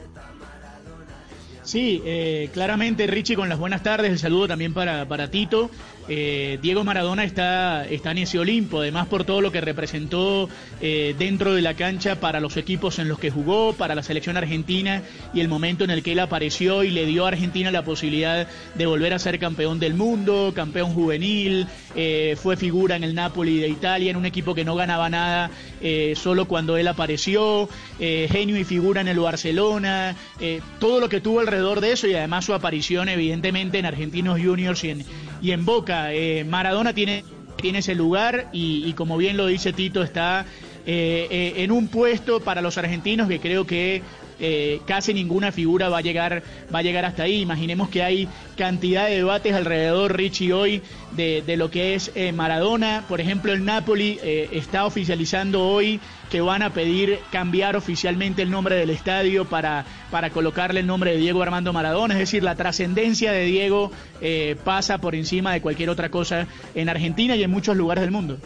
Sí, eh, claramente Richie con las buenas tardes, el saludo también para, para Tito. Eh, Diego Maradona está, en ese Olimpo, además por todo lo que representó eh, dentro de la cancha para los equipos en los que jugó, para la selección argentina y el momento en el que él apareció y le dio a Argentina la posibilidad de volver a ser campeón del mundo, campeón juvenil, fue figura en el Napoli de Italia, en un equipo que no ganaba nada solo cuando él apareció, genio y figura en el Barcelona, todo lo que tuvo alrededor de eso y además su aparición evidentemente en Argentinos Juniors y en, y en Boca. Eh, Maradona tiene, tiene ese lugar y, como bien lo dice Tito, está eh, eh, en un puesto para los argentinos que creo que eh, casi ninguna figura va a llegar va a llegar hasta ahí. Imaginemos que hay cantidad de debates alrededor, Richie, hoy de, lo que es Maradona. Por ejemplo, el Napoli está oficializando hoy que van a pedir cambiar oficialmente el nombre del estadio para, para colocarle el nombre de Diego Armando Maradona. Es decir, la trascendencia de Diego pasa por encima de cualquier otra cosa en Argentina y en muchos lugares del mundo.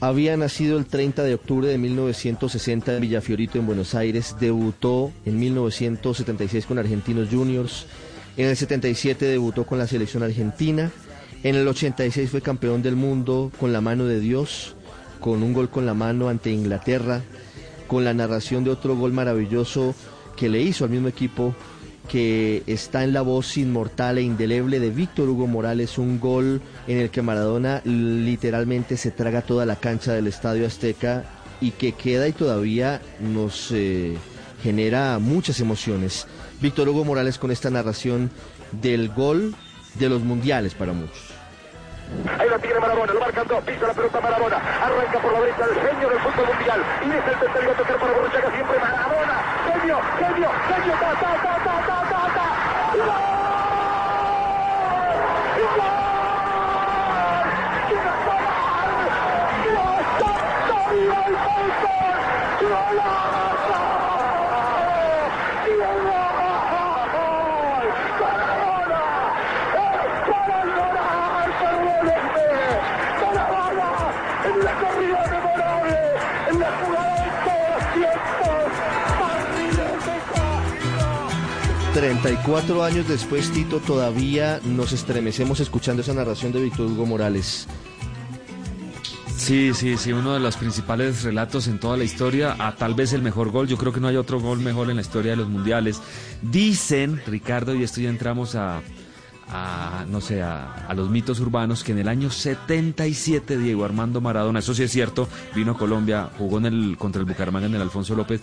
Había nacido el 30 de octubre de 1960 en Villafiorito, en Buenos Aires. Debutó en 1976 con Argentinos Juniors. En el 77 debutó con la selección argentina. En el 86 fue campeón del mundo con la mano de Dios, con un gol con la mano ante Inglaterra, con la narración de otro gol maravilloso que le hizo al mismo equipo que está en la voz inmortal e indeleble de Víctor Hugo Morales, un gol en el que Maradona literalmente se traga toda la cancha del Estadio Azteca y que queda y todavía nos eh, genera muchas emociones. Víctor Hugo Morales con esta narración del gol de los mundiales para muchos. Ahí la tiene Maradona, lo marcan dos, pisa la pelota Maradona, arranca por la derecha el genio del fútbol mundial. Y es el tercero a tocar para Borruchaga siempre Maradona, genio, genio, genio, ta, 34 años después, Tito, todavía nos estremecemos escuchando esa narración de Víctor Hugo Morales. Sí, sí, sí, uno de los principales relatos en toda la historia, a tal vez el mejor gol, yo creo que no hay otro gol mejor en la historia de los mundiales. Dicen, Ricardo, y esto ya entramos a, a no sé, a, los mitos urbanos, que en el año 77 Diego Armando Maradona, eso sí es cierto, vino a Colombia, jugó en el, contra el Bucaramanga en el Alfonso López